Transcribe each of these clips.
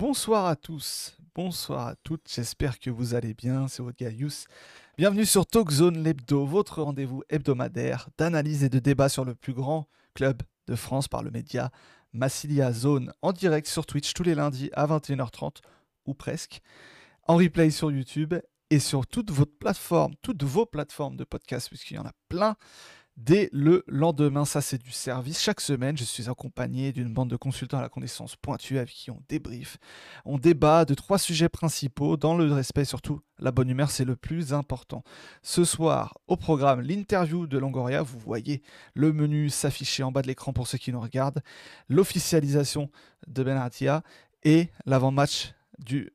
Bonsoir à tous, bonsoir à toutes, j'espère que vous allez bien, c'est votre gars Yous. Bienvenue sur Talkzone l'hebdo, votre rendez-vous hebdomadaire d'analyse et de débat sur le plus grand club de France par le média Massilia Zone, en direct sur Twitch tous les lundis à 21h30, ou presque, en replay sur YouTube et sur toutes vos plateformes, toutes vos plateformes de podcast, puisqu'il y en a plein dès le lendemain. Ça, c'est du service. Chaque semaine, je suis accompagné d'une bande de consultants à la connaissance pointue avec qui on débrief. On débat de trois sujets principaux dans le respect, surtout la bonne humeur, c'est le plus important. Ce soir, au programme, l'interview de Longoria. Vous voyez le menu s'afficher en bas de l'écran pour ceux qui nous regardent. L'officialisation de Benatia et l'avant-match du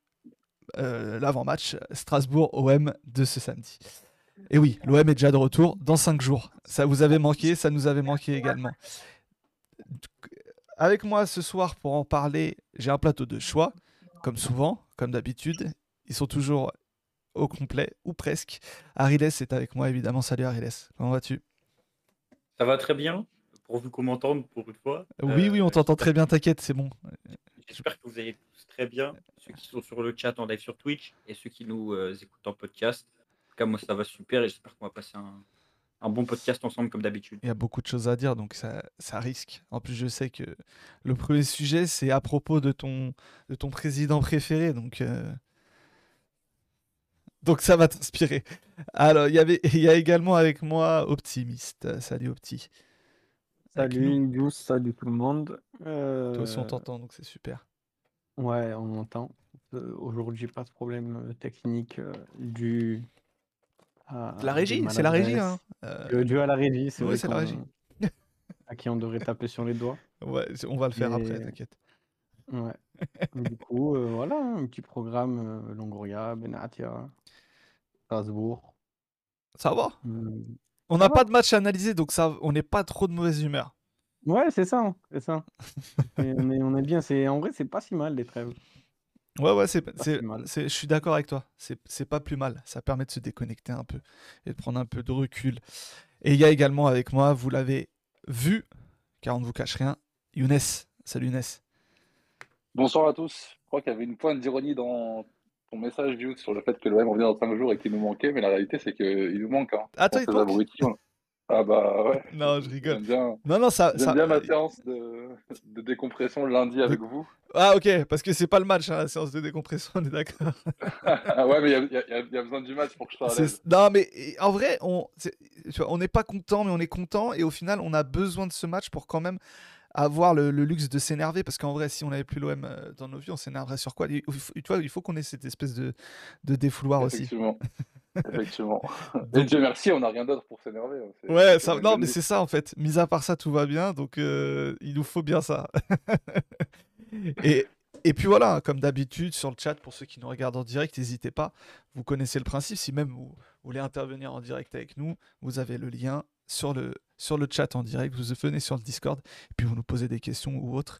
euh, l'avant-match Strasbourg-OM de ce samedi. Et oui, l'OM est déjà de retour dans 5 jours. Ça vous avait manqué, ça nous avait manqué également. Avec moi ce soir pour en parler, j'ai un plateau de choix, comme souvent, comme d'habitude. Ils sont toujours au complet, ou presque. Ariles est avec moi évidemment. Salut Ariles, comment vas-tu? Ça va très bien, pour vous m'entendre pour une fois. Oui, oui, on t'entend très bien, t'inquiète, c'est bon. J'espère que vous allez tous très bien, ceux qui sont sur le chat en live sur Twitch et ceux qui nous euh, écoutent en podcast cas, moi, ça va super et j'espère qu'on va passer un, bon podcast ensemble comme d'habitude. Il y a beaucoup de choses à dire, donc ça, ça, risque. En plus, je sais que le premier sujet, c'est à propos de ton, de ton président préféré, donc, euh, donc ça va t'inspirer. Alors, il y, avait, il y a également avec moi Optimiste. Salut Opti. Salut Indius, salut tout le monde. Toi aussi, on euh, t'entend, donc c'est super. Ouais, on m'entend. Euh, aujourd'hui, pas de problème technique du la régie, c'est la régie. Hein. Le dieu à la régie, c'est vrai. c'est la régie. à qui on devrait taper sur les doigts. Ouais, on va le faire après, t'inquiète. Ouais. du coup, euh, voilà, un petit programme euh, Longoria, Benatia, Strasbourg. Ça va. Mmh. On n'a pas de match à analyser, donc ça, on n'est pas trop de mauvaise humeur. Ouais, c'est ça, c'est ça. on, est, on est bien. C'est en vrai, c'est pas si mal les trêves. Ouais, ouais, c'est, c'est, je suis d'accord avec toi. C'est, c'est pas plus mal. Ça permet de se déconnecter un peu et de prendre un peu de recul. Et il y a également avec moi, vous l'avez vu, car on ne vous cache rien, Younes. Salut Younes. Bonsoir à tous. Je crois qu'il y avait une pointe d'ironie dans ton message, View, sur le fait que l'OM revient dans 5 jours et qu'il nous manquait, mais la réalité, c'est qu'il nous manque. Hein. Ah, toi, il ah bah ouais. Non, je rigole. Bien, non, non, ça, ça... bien ma séance de, de décompression lundi avec vous. Ah ok, parce que c'est pas le match, hein, la séance de décompression, on est d'accord. ouais, mais il y, y, a besoin du match pour que je sois à l'aise. Non, mais en vrai, on on n'est pas content, mais on est content, et au final, on a besoin de ce match pour quand même avoir le, luxe de s'énerver, parce qu'en vrai, si on n'avait plus l'OM euh, dans nos vies, on s'énerverait sur quoi? Il, Tu vois, il faut qu'on ait cette espèce de, de défouloir aussi. Effectivement. Et Dieu merci, on n'a rien d'autre pour s'énerver. Hein, ouais, ça, non, mais c'est ça en fait. Mis à part ça, tout va bien, donc euh, il nous faut bien ça. et, et puis voilà, comme d'habitude, sur le chat, pour ceux qui nous regardent en direct, n'hésitez pas. Vous connaissez le principe. Si même vous voulez intervenir en direct avec nous, vous avez le lien sur le, sur le chat en direct, vous venez sur le Discord et puis vous nous posez des questions ou autres.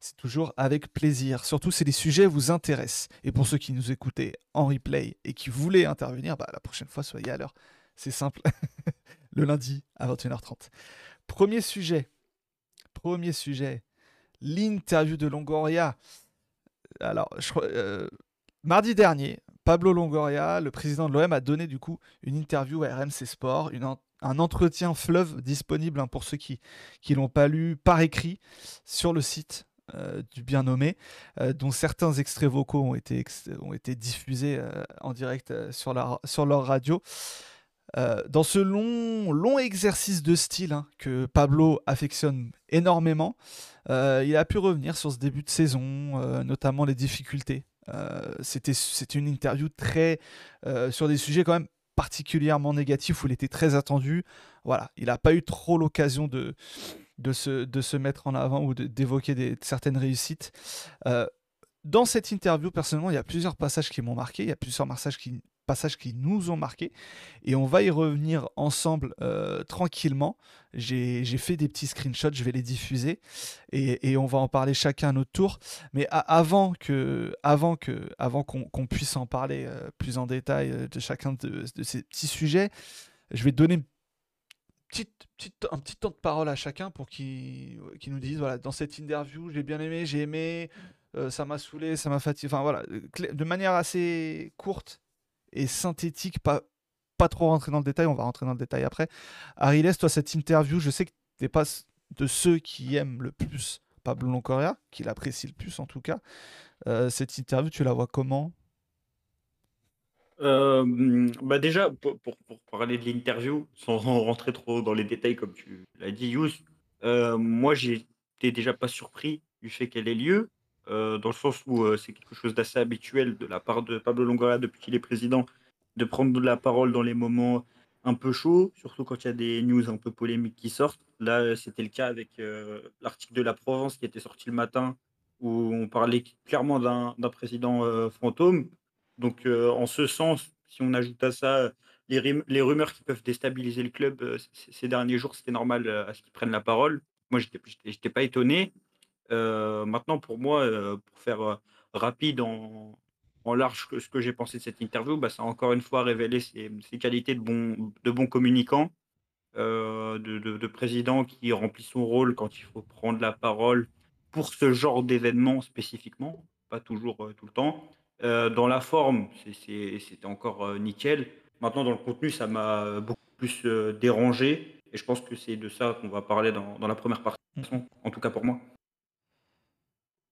C'est toujours avec plaisir. Surtout si les sujets vous intéressent. Et pour ceux qui nous écoutaient en replay et qui voulaient intervenir, bah, la prochaine fois, soyez à l'heure. C'est simple. le lundi à 21h30. Premier sujet. Premier sujet. L'interview de Longoria. Alors, je, euh, mardi dernier, Pablo Longoria, le président de l'OM, a donné du coup une interview à RMC Sport, une, un entretien fleuve disponible hein, pour ceux qui ne l'ont pas lu par écrit sur le site euh, du bien nommé, euh, dont certains extraits vocaux ont été, ont été diffusés euh, en direct sur, sur leur radio. dans ce long, long exercice de style hein, que Pablo affectionne énormément, il a pu revenir sur ce début de saison, notamment les difficultés. C'était une interview très sur des sujets quand même particulièrement négatif où il était très attendu. Voilà, il n'a pas eu trop l'occasion de, de, se, de se mettre en avant ou d'évoquer certaines réussites. Euh, dans cette interview, personnellement, il y a plusieurs passages qui m'ont marqué, il y a plusieurs passages qui, passages qui nous ont marqué. Et on va y revenir ensemble euh, tranquillement. J'ai fait des petits screenshots, je vais les diffuser. Et, on va en parler chacun à notre tour. Mais avant que, avant que, avant qu'on puisse en parler euh, plus en détail euh, de chacun de, ces petits sujets, je vais donner un petit temps de parole à chacun pour qu'ils nous disent voilà, dans cette interview, j'ai bien aimé, j'ai aimé, ça m'a saoulé, ça m'a fatigué. Enfin voilà, de manière assez courte et synthétique, pas, pas trop rentrer dans le détail, on va rentrer dans le détail après. Ariles, toi, cette interview, je sais que tu n'es pas de ceux qui aiment le plus Pablo Longoria, qui l'apprécie le plus en tout cas. cette interview, tu la vois comment? Euh, bah déjà, pour, pour, parler de l'interview, sans rentrer trop dans les détails comme tu l'as dit, Yous, euh, moi j'étais déjà pas surpris du fait qu'elle ait lieu, euh, dans le sens où euh, c'est quelque chose d'assez habituel de la part de Pablo Longoria depuis qu'il est président, de prendre la parole dans les moments un peu chauds, surtout quand il y a des news un peu polémiques qui sortent. Là, c'était le cas avec l'article de la Provence qui était sorti le matin, où on parlait clairement d'un président fantôme. Donc, euh, en ce sens, si on ajoute à ça les, rumeurs qui peuvent déstabiliser le club euh, ces derniers jours, c'était normal euh, à ce qu'ils prennent la parole. Moi, je n'étais pas étonné. Maintenant, pour moi, pour faire rapide en, en large ce que j'ai pensé de cette interview, bah, ça a encore une fois révélé ses, qualités de bon, de bon communicant, de, de, président qui remplit son rôle quand il faut prendre la parole pour ce genre d'événement spécifiquement, pas toujours tout le temps. Euh, dans la forme, c'était encore euh, nickel. Maintenant, dans le contenu, ça m'a beaucoup plus euh, dérangé. Et je pense que c'est de ça qu'on va parler dans, dans la première partie, mmh. en tout cas pour moi.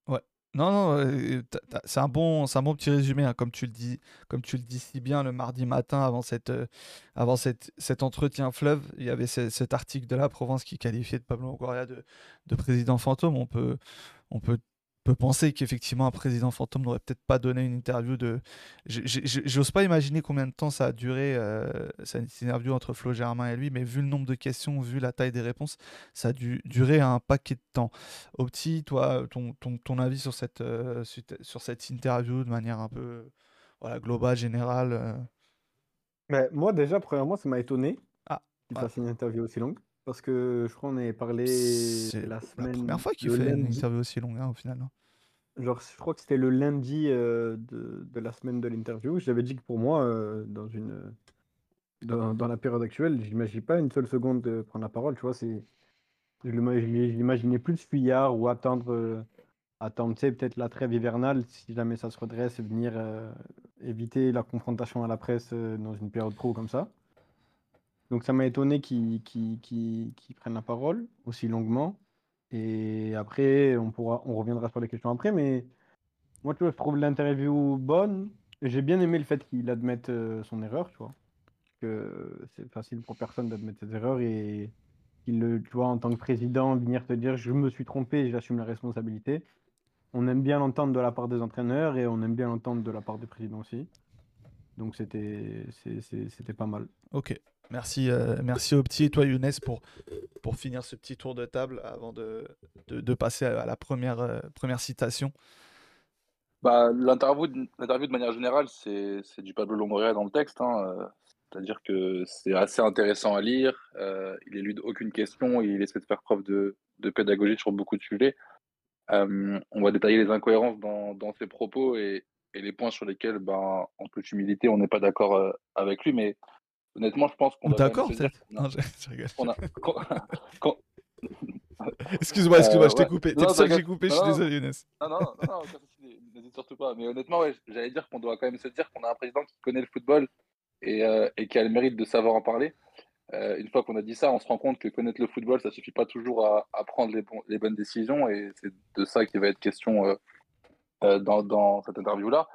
Ouais. Non, non, c'est un bon, un bon petit résumé, hein, comme tu le dis, comme tu le dis si bien le mardi matin avant cette, avant cette, cet entretien fleuve, il y avait cet article de la Provence qui qualifiait de Pablo Longoria de, de président fantôme. On peut, on peut peut penser qu'effectivement un président fantôme n'aurait peut-être pas donné une interview de. J'ose pas imaginer combien de temps ça a duré euh, cette interview entre Flo Germain et lui, mais vu le nombre de questions, vu la taille des réponses, ça a dû durer un paquet de temps. Opti, toi, ton, ton, ton avis sur cette, euh, sur cette interview de manière un peu voilà, globale, générale euh? mais Moi, déjà, premièrement, ça m'a étonné ah, qu'il fasse une interview aussi longue. Parce que je crois qu'on avait parlé la semaine. la première fois qu'il fait une interview aussi longue, hein, au final. Hein. Genre, je crois que c'était le lundi euh, de, de la semaine de l'interview. J'avais dit que pour moi, euh, dans une dans, dans la période actuelle, j'imagine pas une seule seconde de prendre la parole. Tu vois, c'est je l'imaginais plus fuyard ou attendre euh, attendre, tu sais, peut-être la trêve hivernale si jamais ça se redresse et venir éviter la confrontation à la presse dans une période pro comme ça. Donc ça m'a étonné qu'ils prennent la parole aussi longuement. Et après, on, pourra, on reviendra sur les questions après. Mais moi, je trouve l'interview bonne. J'ai bien aimé le fait qu'il admette euh, son erreur, tu vois. Que c'est facile pour personne d'admettre ses erreurs et qu'il, tu vois, en tant que président, venir te dire je me suis trompé j'assume la responsabilité. On aime bien l'entendre de la part des entraîneurs et on aime bien l'entendre de la part du président aussi. Donc c'était pas mal. Ok. Merci, euh, merci Opti et toi Younes pour, pour finir ce petit tour de table avant de, de, passer à la première, euh, première citation. Bah, l'interview, de manière générale, c'est, du Pablo Longoria dans le texte. Hein, euh, c'est-à-dire que c'est assez intéressant à lire. il élude aucune question. Il essaie de faire preuve de, de pédagogie sur beaucoup de sujets. on va détailler les incohérences dans, dans ses propos et, et, les points sur lesquels, ben, en toute humilité, on n'est pas d'accord avec lui. Mais Honnêtement, je pense qu'on D'accord, je, rigole. excuse-moi, excuse-moi, je t'ai coupé. T'es le seul que j'ai coupé, je suis désolé, Younes. Non, non, non, n'hésite surtout pas. Mais honnêtement, ouais, j'allais dire qu'on doit quand même se dire qu'on a un président qui connaît le football et, euh, qui a le mérite de savoir en parler. Euh, une fois qu'on a dit ça, on se rend compte que connaître le football, ça suffit pas toujours à, prendre les, bon, les, bonnes décisions et c'est de ça qui va être question euh, euh dans, dans, cette interview-là.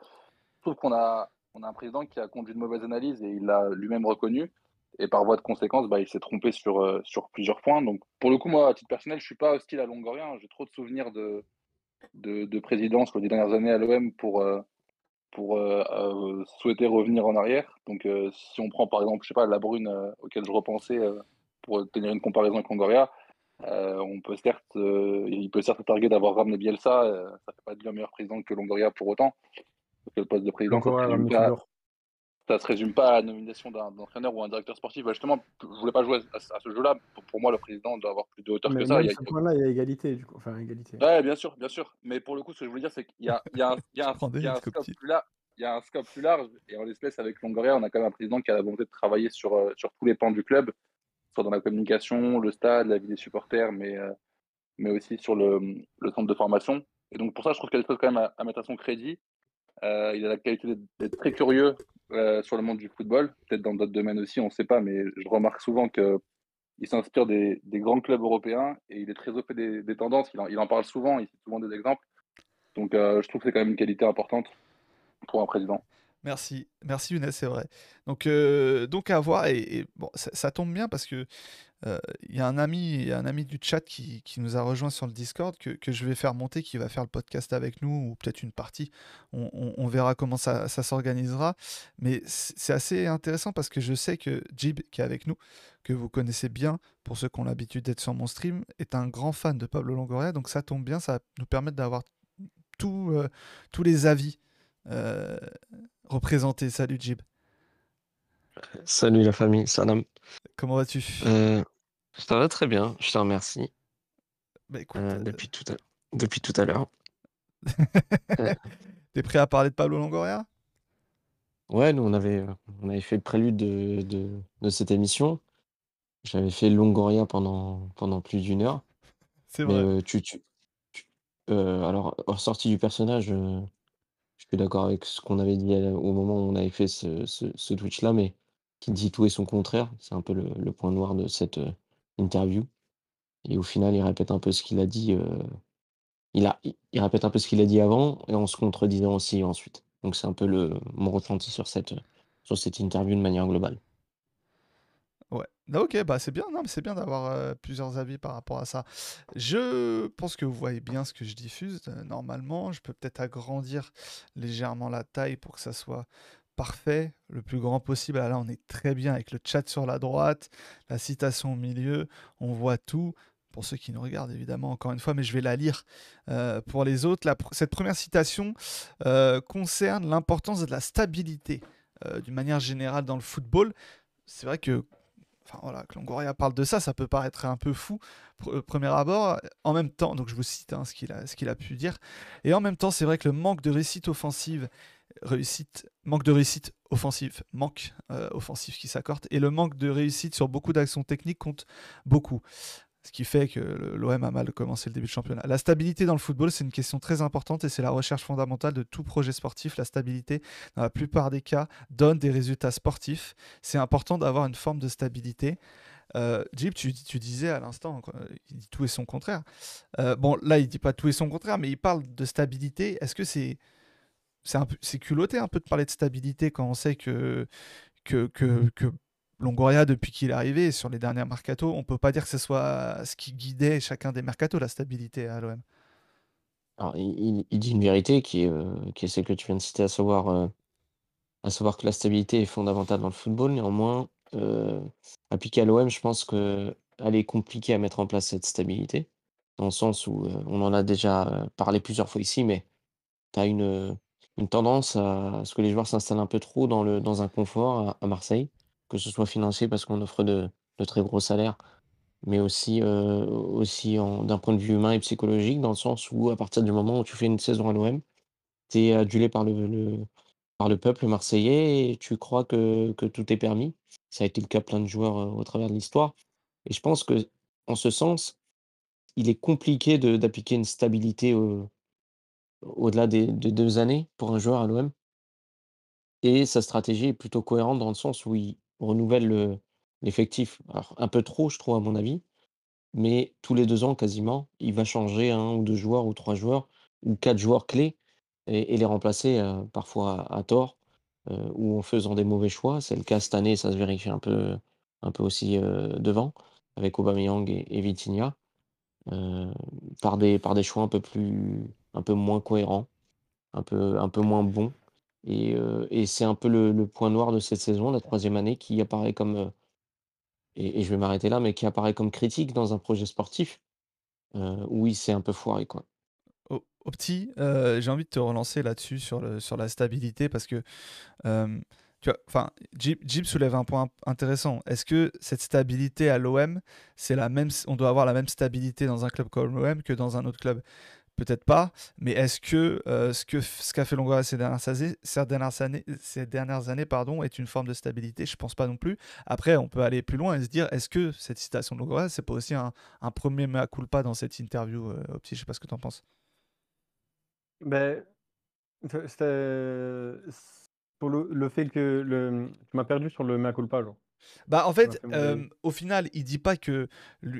Je trouve qu'on a, on a un président qui a conduit une mauvaise analyse et il l'a lui-même reconnu. Et par voie de conséquence, bah, il s'est trompé sur, euh, sur plusieurs points. Donc, pour le coup, moi, à titre personnel, je ne suis pas hostile à Longoria. J'ai trop de souvenirs de, de, de présidence les dernières années à l'OM pour, euh, pour euh, souhaiter revenir en arrière. Donc, si on prend par exemple, je sais pas, la Brune auquel je repensais pour tenir une comparaison avec Longoria, on peut certes, il peut certes targuer d'avoir ramené Bielsa. ça fait pas de lui un meilleur président que Longoria pour autant le poste de président, ça ne se, résume pas à la nomination d'un entraîneur ou un directeur sportif. Bah, justement, je ne voulais pas jouer à, ce jeu-là. Pour, moi, le président doit avoir plus de hauteur que ça. Il y a, là il y a égalité. Du coup. Enfin, égalité. Ouais, bien sûr, bien sûr. Mais pour le coup, ce que je voulais dire, c'est qu'il y a, il y a, un, il y a un, il y a un scope plus large. Il y a un scope plus large. Et en l'espèce, avec Longoria, on a quand même un président qui a la volonté de travailler sur, euh, sur tous les pans du club, soit dans la communication, le stade, la vie des supporters, mais, euh, mais aussi sur le, le centre de formation. Et donc pour ça, je trouve qu'il y a des choses quand même à, mettre à son crédit. Euh, il a la qualité d'être très curieux euh, sur le monde du football, peut-être dans d'autres domaines aussi, on ne sait pas, mais je remarque souvent qu'il s'inspire des, grands clubs européens et il est très au fait des, tendances. Il en, parle souvent, il cite souvent des exemples. Donc je trouve que c'est quand même une qualité importante pour un président. Merci, merci Younes, c'est vrai. Donc, euh, donc à voir, et, bon, ça, tombe bien parce que euh, il y a un ami, un ami du chat qui, nous a rejoint sur le Discord que, je vais faire monter, qui va faire le podcast avec nous, ou peut-être une partie. On, verra comment ça, s'organisera. Mais c'est assez intéressant parce que je sais que Jib, qui est avec nous, que vous connaissez bien, pour ceux qui ont l'habitude d'être sur mon stream, est un grand fan de Pablo Longoria. Donc ça tombe bien, ça va nous permettre d'avoir euh, tous les avis représenté. Salut Jib. Salut la famille, salam. Comment vas-tu? Euh, Ça va très bien, je te remercie. Bah, écoute, euh, depuis, tout à... depuis tout à l'heure. T'es prêt à parler de Pablo Longoria? Ouais, nous on avait, on avait fait le prélude de, de, de cette émission. J'avais fait Longoria pendant, pendant plus d'une heure. C'est vrai. Euh, tu, tu, alors, hors sortie du personnage, je suis d'accord avec ce qu'on avait dit au moment où on avait fait ce, ce, Twitch-là, mais qui dit tout et son contraire. C'est un peu le, point noir de cette interview. Et au final, il répète un peu ce qu'il a dit. il, a, il répète un peu ce qu'il a dit avant et en se contredisant aussi ensuite. Donc c'est un peu le, mon ressenti sur cette, sur cette interview de manière globale. Ouais. Ah, ok, bah c'est bien, non, mais c'est bien d'avoir euh, plusieurs avis par rapport à ça. Je pense que vous voyez bien ce que je diffuse. Euh, normalement, je peux peut-être agrandir légèrement la taille pour que ça soit parfait, le plus grand possible. Ah, là, on est très bien avec le chat sur la droite, la citation au milieu, on voit tout. Pour ceux qui nous regardent, évidemment, encore une fois, mais je vais la lire euh, pour les autres. cette première citation concerne l'importance de la stabilité d'une manière générale dans le football. C'est vrai que enfin voilà, que Longoria parle de ça, ça peut paraître un peu fou, euh, premier abord. En même temps, donc je vous cite hein, ce qu'il a, ce a pu dire, et en même temps, c'est vrai que le manque de réussite offensive, réussite, manque de réussite offensive, manque euh, offensif qui s'accorde, et le manque de réussite sur beaucoup d'actions techniques compte beaucoup. Ce qui fait que l'OM a mal commencé le début de championnat. La stabilité dans le football, c'est une question très importante et c'est la recherche fondamentale de tout projet sportif. La stabilité, dans la plupart des cas, donne des résultats sportifs. C'est important d'avoir une forme de stabilité. Euh, tu, disais à l'instant, il dit tout et son contraire. Euh, bon, là, il dit pas tout et son contraire, mais il parle de stabilité. Est-ce que c'est c'est culotté un peu de parler de stabilité quand on sait que que, que, que Longoria, depuis qu'il est arrivé, sur les dernières mercato, on peut pas dire que ce soit ce qui guidait chacun des mercato, la stabilité à l'OM. Alors, il, dit une vérité qui est, euh, qui est celle que tu viens de citer, à savoir, euh, à savoir que la stabilité est fondamentale dans le football. Néanmoins, euh, appliquée à l'OM, je pense qu'elle est compliquée à mettre en place cette stabilité, dans le sens où on en a déjà parlé plusieurs fois ici, mais tu as une, une tendance à ce que les joueurs s'installent un peu trop dans, le, dans un confort à Marseille que ce soit financier parce qu'on offre de, très gros salaires, mais aussi, euh, aussi d'un point de vue humain et psychologique, dans le sens où à partir du moment où tu fais une saison à l'OM, tu es adulé par le, par le peuple marseillais et tu crois que, tout est permis. Ça a été le cas plein de joueurs euh, au travers de l'histoire. Et je pense que en ce sens, il est compliqué d'appliquer une stabilité au-delà des, deux années pour un joueur à l'OM. Et sa stratégie est plutôt cohérente dans le sens où il, renouvelle l'effectif. Un peu trop, je trouve, à mon avis, mais tous les deux ans, quasiment, il va changer un ou deux joueurs ou trois joueurs ou quatre joueurs clés et, les remplacer parfois à, tort ou en faisant des mauvais choix. C'est le cas cette année, ça se vérifie un peu, aussi devant avec Aubameyang et, et Vitinha. par, des, par des choix un peu plus un peu moins cohérents, un peu, un peu moins bons. Et, c'est un peu le, point noir de cette saison, la troisième année, qui apparaît comme, et, je vais m'arrêter là, mais qui apparaît comme critique dans un projet sportif. oui, c'est un peu foiré, quoi. Au, j'ai envie de te relancer là-dessus, sur, sur la stabilité, parce que tu enfin, Jib, soulève un point intéressant. Est-ce que cette stabilité à l'OM, c'est la même, on doit avoir la même stabilité dans un club comme l'OM que dans un autre club? Peut-être pas, mais est-ce que euh, ce qu'a ce fait Longoria ces dernières années, ces dernières années, ces dernières années pardon, est une forme de stabilité? Je pense pas non plus. Après, on peut aller plus loin et se dire est-ce que cette citation de Longoria, c'est pas aussi un, premier mea culpa dans cette interview, euh, Opti? Je sais pas ce que tu en penses. Ben, pour le, fait que tu m'as perdu sur le mea culpa, genre. Bah en fait, euh, au final, il dit pas que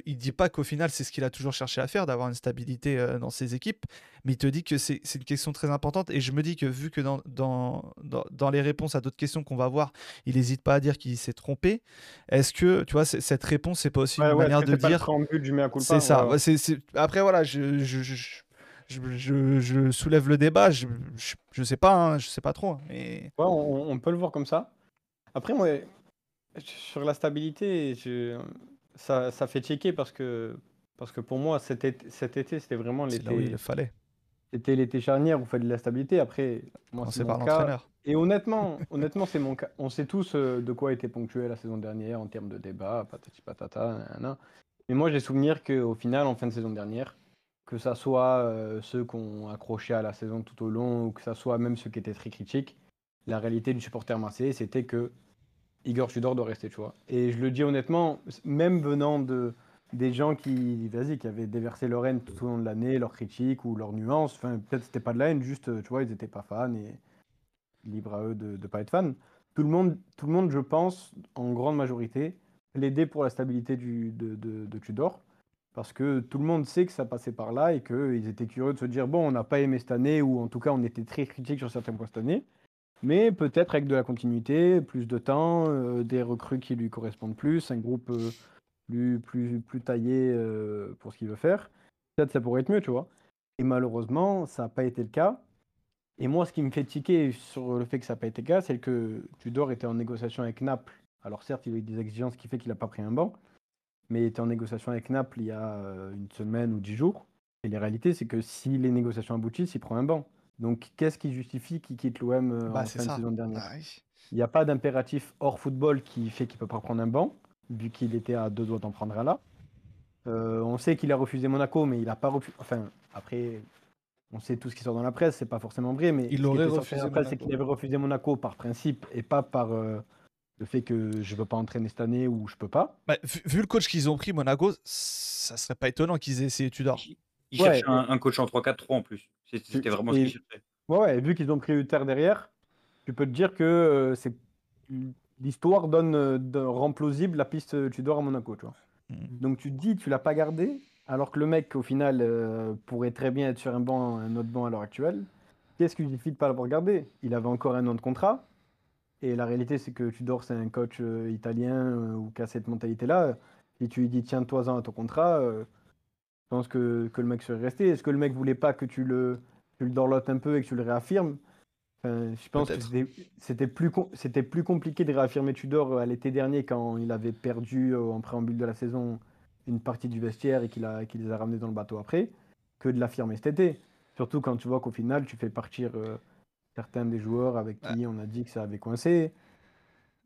il dit pas qu'au final c'est ce qu'il a toujours cherché à faire, d'avoir une stabilité euh, dans ses équipes, mais il te dit que c'est une question très importante. Et je me dis que vu que dans, dans, dans, dans les réponses à d'autres questions qu'on va voir, il n'hésite pas à dire qu'il s'est trompé. Est-ce que tu vois cette réponse c'est pas aussi Ouais, une ouais, manière de dire c'est ça. Ouais, Après voilà, je, je, je, je, je- je soulève le débat. Je, je, je sais pas, hein, je sais pas trop, hein, mais Ouais, on, on peut le voir comme ça. Après, moi, sur la stabilité, je- ça, ça fait checker parce que, parce que pour moi, cet été, cet été c'était vraiment c'est là où il l'été le fallait. c'était l'été charnière où il fallait de la stabilité. Après, moi, c'est mon cas. Et honnêtement, honnêtement c'est mon cas. On sait tous euh, de quoi était ponctuée la saison dernière en termes de débat, patati patata, nanana. Mais moi, j'ai souvenir qu'au final, en fin de saison dernière, que ça soit euh, ceux qui ont accroché à la saison tout au long, ou que ça soit même ceux qui étaient très critiques, la réalité du supporter marseillais, c'était que Igor Tudor doit rester, tu vois. Et je le dis honnêtement, même venant de des gens qui, vas-y, qui avaient déversé leur haine tout au long de l'année, leurs critiques ou leurs nuances, enfin, peut-être c'était pas de la haine, juste, tu vois, ils étaient pas fans et libre à eux de ne pas être fans. Tout le monde, tout le monde, je pense, en grande majorité, l'aider pour la stabilité de, de, de Tudor. Parce que tout le monde sait que ça passait par là et qu'ils étaient curieux de se dire bon, on n'a pas aimé cette année, ou en tout cas, on était très critique sur certains points cette année. Mais peut-être avec de la continuité, plus de temps, euh, des recrues qui lui correspondent plus, un groupe euh, plus, plus, plus taillé euh, pour ce qu'il veut faire. Peut-être ça pourrait être mieux, tu vois. Et malheureusement, ça n'a pas été le cas. Et moi, ce qui me fait tiquer sur le fait que ça n'a pas été le cas, c'est que Tudor était en négociation avec Naples. Alors certes, il a eu des exigences qui fait qu'il n'a pas pris un banc, mais il était en négociation avec Naples il y a une semaine ou dix jours. Et la réalité, c'est que si les négociations aboutissent, il prend un banc. Donc qu'est-ce qui justifie qu'il quitte l'OM euh, Bah en fin de saison dernière? Bah oui. Il n'y a pas d'impératif hors football qui fait qu'il ne peut pas prendre un banc, vu qu'il était à deux doigts d'en prendre un là. Euh, on sait qu'il a refusé Monaco, mais il n'a pas refusé. Enfin, après, on sait tout ce qui sort dans la presse, c'est pas forcément vrai, mais Il ce qui aurait refusé c'est Monaco. qu'il avait refusé Monaco par principe et pas par euh, le fait que je veux pas entraîner cette année ou je peux pas. Bah, vu, vu le coach qu'ils ont pris, Monaco, ça serait pas étonnant qu'ils aient essayé Tudor. Il il Ouais, cherchait un, un coach en 3-4-3 en plus. C'est- C'était vraiment ce et- qu'il cherchait. Ouais, ouais, et vu qu'ils ont pris Uther derrière, tu peux te dire que euh, c'est l'histoire donne, euh, rend plausible la piste euh, Tudor à Monaco, tu vois. Mhm. Donc tu te dis, tu l'as pas gardé, alors que le mec, au final, euh, pourrait très bien être sur un banc, un autre banc à l'heure actuelle. Qu'est-ce qui justifie de pas l'avoir gardé? Il avait encore un an de contrat. Et la réalité, c'est que Tudor, c'est un coach euh, italien euh, ou qui a cette mentalité-là. Et tu lui dis, tiens-toi-en à ton contrat, euh, je pense que, que le mec serait resté? Est-ce que le mec voulait pas que tu le, tu le dorlotes un peu et que tu le réaffirmes? Enfin, Je pense que c'était- plus, c'était plus compliqué de réaffirmer Tudor euh, à l'été dernier quand il avait perdu euh, en préambule de la saison une partie du vestiaire et qu'il a, qu'il les a ramenés dans le bateau après, que de l'affirmer cet été. Surtout quand tu vois qu'au final, tu fais partir euh, certains des joueurs avec qui on a dit que ça avait coincé.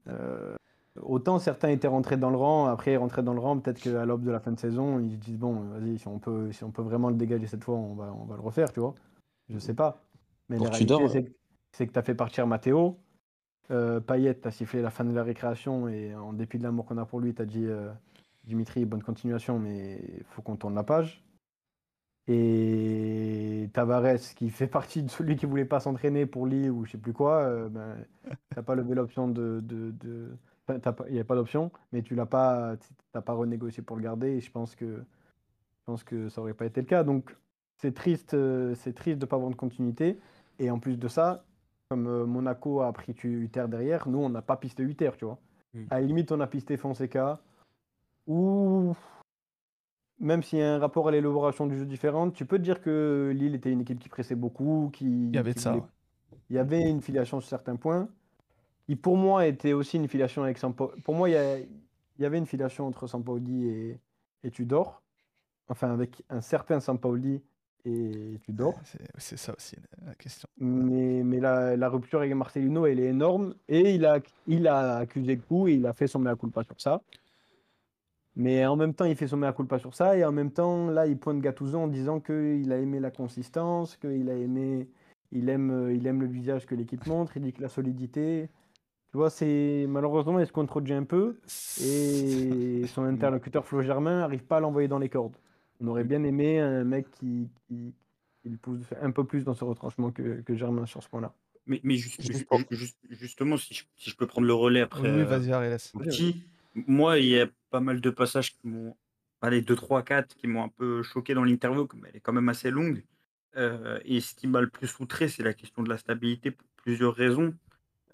Euh, autant certains étaient rentrés dans le rang, après rentrés dans le rang, peut-être qu'à l'aube de la fin de saison, ils se disent bon, vas-y, si on peut, si on peut vraiment le dégager cette fois, on va, on va le refaire, tu vois. Je sais pas. Mais Pour la réalité, Tudor, c'est que- c'est que tu as fait partir Matteo. Euh, Payet, tu as sifflé la fin de la récréation et en dépit de l'amour qu'on a pour lui, tu as dit euh, Dimitri, bonne continuation, mais il faut qu'on tourne la page. Et Tavares, qui fait partie de celui qui voulait pas s'entraîner pour Lille ou je sais plus quoi, euh, ben, t'as pas levé l'option de. de, de... Il n'y a pas d'option, mais tu l'as pas, t'as pas renégocié pour le garder. Et je pense que, je pense que ça aurait pas été le cas. Donc c'est triste, euh, c'est triste de pas avoir de continuité. Et en plus de ça, comme euh, Monaco a pris Uther derrière, nous on n'a pas pisté Uther, tu vois. Mm. À la limite, on a pisté Fonseca. Ou même s'il y a un rapport à l'élaboration du jeu différente, tu peux te dire que Lille était une équipe qui pressait beaucoup, qui, Il y avait de ça. voulait- ouais. il y avait une filiation sur certains points. Qui pour moi était aussi une filiation avec. Pour moi, il y, a- il y avait une filiation entre Sampaoli et, et Tudor. Enfin, avec un certain Sampaoli et Tudor. C'est ça aussi la- question. Mais, mais la, la rupture avec Marcelino, elle est énorme. Et il a, il a accusé le coup et il a fait son mea culpa sur ça. Mais en même temps, il fait son mea culpa sur ça. Et en même temps, là, il pointe Gattuso en disant qu'il a aimé la consistance, qu'il a aimé. Il aime, il aime le visage que l'équipe montre. Il dit que la solidité. Tu vois, c'est. Malheureusement, il se contredit un peu. Et son interlocuteur Flo Germain n'arrive pas à l'envoyer dans les cordes. On aurait bien aimé un mec qui, pousse un peu plus dans ce retranchement que, que Germain sur ce point-là. Mais, mais juste- Juste ju- pour- ju- juste- justement, si je, si je peux prendre le relais après. Oui, euh, vas-y, petit, moi, il y a pas mal de passages qui m'ont. Allez, 2, 3, 4 qui m'ont un peu choqué dans l'interview, comme elle est quand même assez longue. Euh, et ce qui m'a le plus outré, c'est la question de la stabilité pour plusieurs raisons.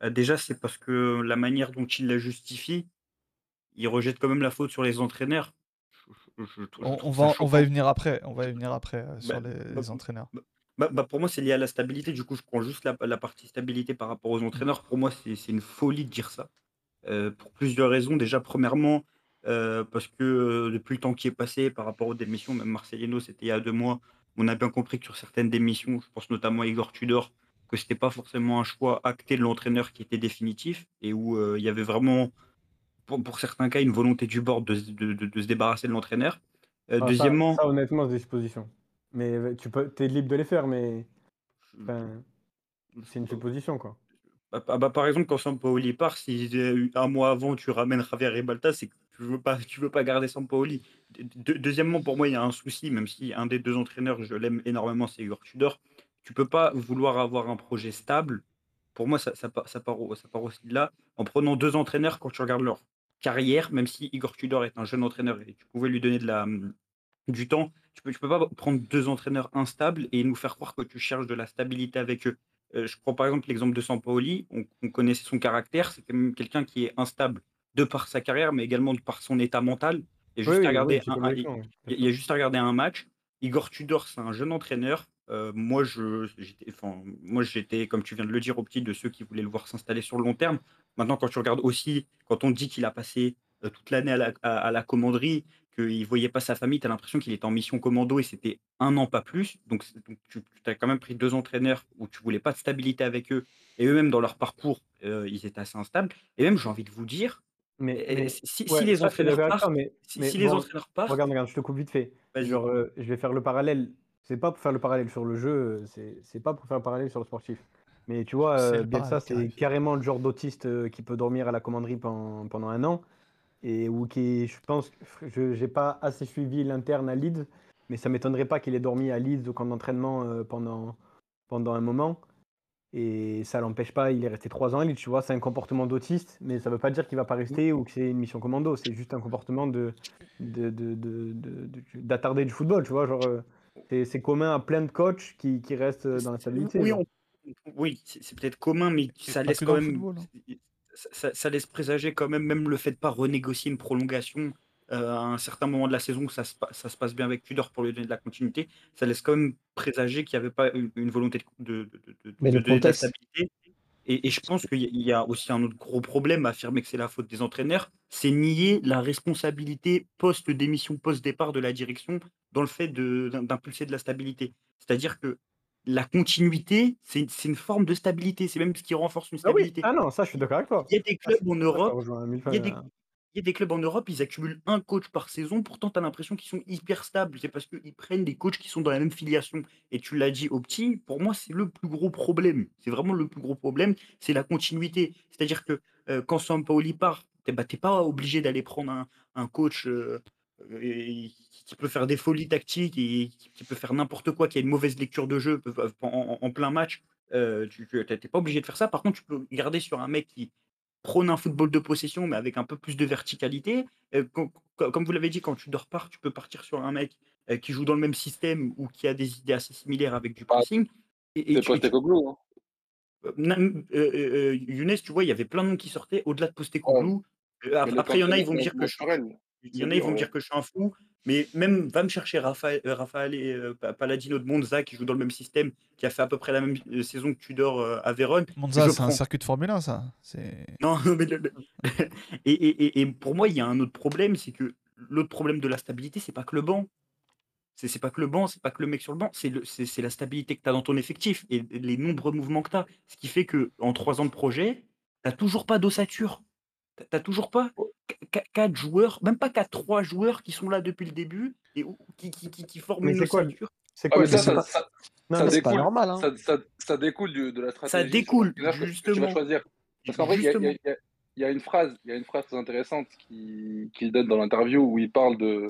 Euh, déjà, c'est parce que la manière dont il la justifie, il rejette quand même la faute sur les entraîneurs. Je- je- je- je On, va, on va y venir après. On va y venir après euh, sur Bah, les, bah, les entraîneurs. Bah, bah, pour moi, c'est lié à la stabilité. Du coup, je prends juste la, la partie stabilité par rapport aux entraîneurs. Pour moi, c'est une folie de dire ça. Euh, pour plusieurs raisons. Déjà, premièrement, euh, parce que euh, depuis le temps qui est passé par rapport aux démissions, même Marcelino, c'était il y a deux mois, on a bien compris que sur certaines démissions, je pense notamment à Igor Tudor, que c'était pas forcément un choix acté de l'entraîneur qui était définitif et où euh, il y avait vraiment, pour, pour certains cas, une volonté du board de, se- de- de- de se débarrasser de l'entraîneur. Euh, Ah, ça- deuxièmement, ça, honnêtement, c'est des suppositions. Mais tu peux, es libre de les faire, mais enfin, c'est une supposition, quoi. Bah, bah, bah, par exemple, quand Sampaoli part, si euh, un mois avant tu ramènes Javier Ribalta, c'est que tu veux pas, tu veux pas garder Sampaoli. De- de- deuxièmement, pour moi, il y a un souci, même si un des deux entraîneurs, je l'aime énormément, c'est Igor Tudor. Tu peux pas vouloir avoir un projet stable. Pour moi, ça, ça, part- ça, part, au- ça part aussi de là. En prenant deux entraîneurs, quand tu regardes leur carrière, même si Igor Tudor est un jeune entraîneur et tu pouvais lui donner de la, hum, du temps, tu peux, tu peux pas prendre deux entraîneurs instables et nous faire croire que tu cherches de la stabilité avec eux. Euh, je prends par exemple l'exemple de Sampaoli, on, on connaissait son caractère, c'est quand même quelqu'un qui est instable de par sa carrière, mais également de par son état mental. Et juste Oui, à regarder oui, un- un- psychologiquement, oui. il il y a juste à regarder un match. Igor Tudor, c'est un jeune entraîneur. Euh, moi, j'étais, enfin, moi, j'étais, comme tu viens de le dire, au petit de ceux qui voulaient le voir s'installer sur le long terme. Maintenant, quand tu regardes aussi, quand on dit qu'il a passé euh, toute l'année à la, à, à la commanderie, qu'il ne voyait pas sa famille, tu as l'impression qu'il était en mission commando et c'était un an, pas plus. Donc, tu, as quand même pris deux entraîneurs où tu voulais pas de stabilité avec eux. Et eux-mêmes, dans leur parcours, euh, ils étaient assez instables. Et même, j'ai envie de vous dire, Mais, mais- si, les entraîneurs partent, mais, si, mais si les bon, entraîneurs partent, regarde, regarde, je te coupe vite fait. Genre, euh, je vais faire le parallèle. C'est pas pour faire le parallèle sur le jeu, c'est pas pour faire le parallèle sur le sportif. Mais tu vois, euh, Bielsa, c'est carrément le genre d'autiste euh, qui peut dormir à la commanderie pendant, pendant un an. Et ou qui, je pense, je j'ai pas assez suivi l'interne à Leeds, mais ça m'étonnerait pas qu'il ait dormi à Leeds au camp d'entraînement euh, pendant, pendant un moment. Et ça l'empêche pas, il est resté trois ans à Leeds, tu vois, c'est un comportement d'autiste, mais ça veut pas dire qu'il va pas rester ou que c'est une mission commando, c'est juste un comportement de, de, de, de- de- du football, tu vois, genre, euh, c'est, c'est commun à plein de coachs qui, qui restent euh, dans la stabilité. Oui, genre. on- oui, c'est peut-être commun, mais ça laisse quand même. football, hein. Ça, ça- ça laisse présager quand même, même le fait de pas renégocier une prolongation euh, à un certain moment de la saison, ça se, ça se passe bien avec Tudor pour lui donner de la continuité, ça laisse quand même présager qu'il n'y avait pas une, une volonté de, de, de, de- Mais de le donner de la contexte- stabilité. Et, et je pense qu'il y a- il y a aussi un autre gros problème à affirmer que c'est la faute des entraîneurs, c'est nier la responsabilité post-démission, post-départ de la direction dans le fait d'impulser de la stabilité. C'est-à-dire que la continuité, c'est une forme de stabilité, c'est même ce qui renforce une Ah oui, stabilité. ah non, ça je suis d'accord avec toi. Il y a des je clubs en Europe il y, a des, euh, il y a des clubs en Europe, ils accumulent un coach par saison, pourtant tu as l'impression qu'ils sont hyper stables. C'est parce qu'ils prennent des coachs qui sont dans la même filiation. Et tu l'as dit petit, pour moi, c'est le plus gros problème. C'est vraiment le plus gros problème, c'est la continuité. C'est-à-dire que euh, quand Sampaoli part, tu n'es pas obligé d'aller prendre un, coach euh, euh, qui peut faire des folies tactiques et qui peut faire n'importe quoi, qui a une mauvaise lecture de jeu en plein match. Euh, tu n'es pas obligé de faire ça. Par contre, tu peux garder sur un mec qui prône un football de possession, mais avec un peu plus de verticalité. Euh, com- com- comme vous l'avez dit, quand tu dors pas, tu peux partir sur un mec euh, qui joue dans le même système ou qui a des idées assez similaires avec du Ah, pressing. Et, et tu- Postecoglou. Hein. Younes, tu vois, il y avait plein de noms qui sortaient au-delà de Postecoglou. Euh, après, il y en a, ils vont me dire que je, naturel. Il y en a, ils vont me dire que je suis un fou. Mais même, va me chercher Raphaël, euh, Raphaël et, euh, Pa- Paladino de Monza, qui joue dans le même système, qui a fait à peu près la même euh, saison que Tudor euh, à Vérone. Monza, c'est un circuit de Formule 1, ça. Non, mais le- le- et, et- et- et pour moi, il y a un autre problème, c'est que l'autre problème de la stabilité, c'est pas que le banc. C'est c'est pas que le banc, c'est pas que le mec sur le banc, c'est le- c'est c'est la stabilité que tu as dans ton effectif et les nombreux mouvements que tu as. Ce qui fait que en trois ans de projet, tu toujours pas d'ossature. Tu n'as toujours pas qu- quatre joueurs, même pas quatre, trois joueurs qui sont là depuis le début et qui, qui, qui, qui forment Mais une c'est quoi le- ossature? C'est Ah, quoi mais le ça, ça, débat ça, Non, ça mais c'est pas découle, normal, hein. ça, ça- ça découle du- de la stratégie. découle, que tu vas- que tu vas justement. choisir. Parce qu'en vrai, il y, a- y Justement. y une phrase, il y a une phrase très intéressante qui- qu'il donne dans l'interview où il parle de,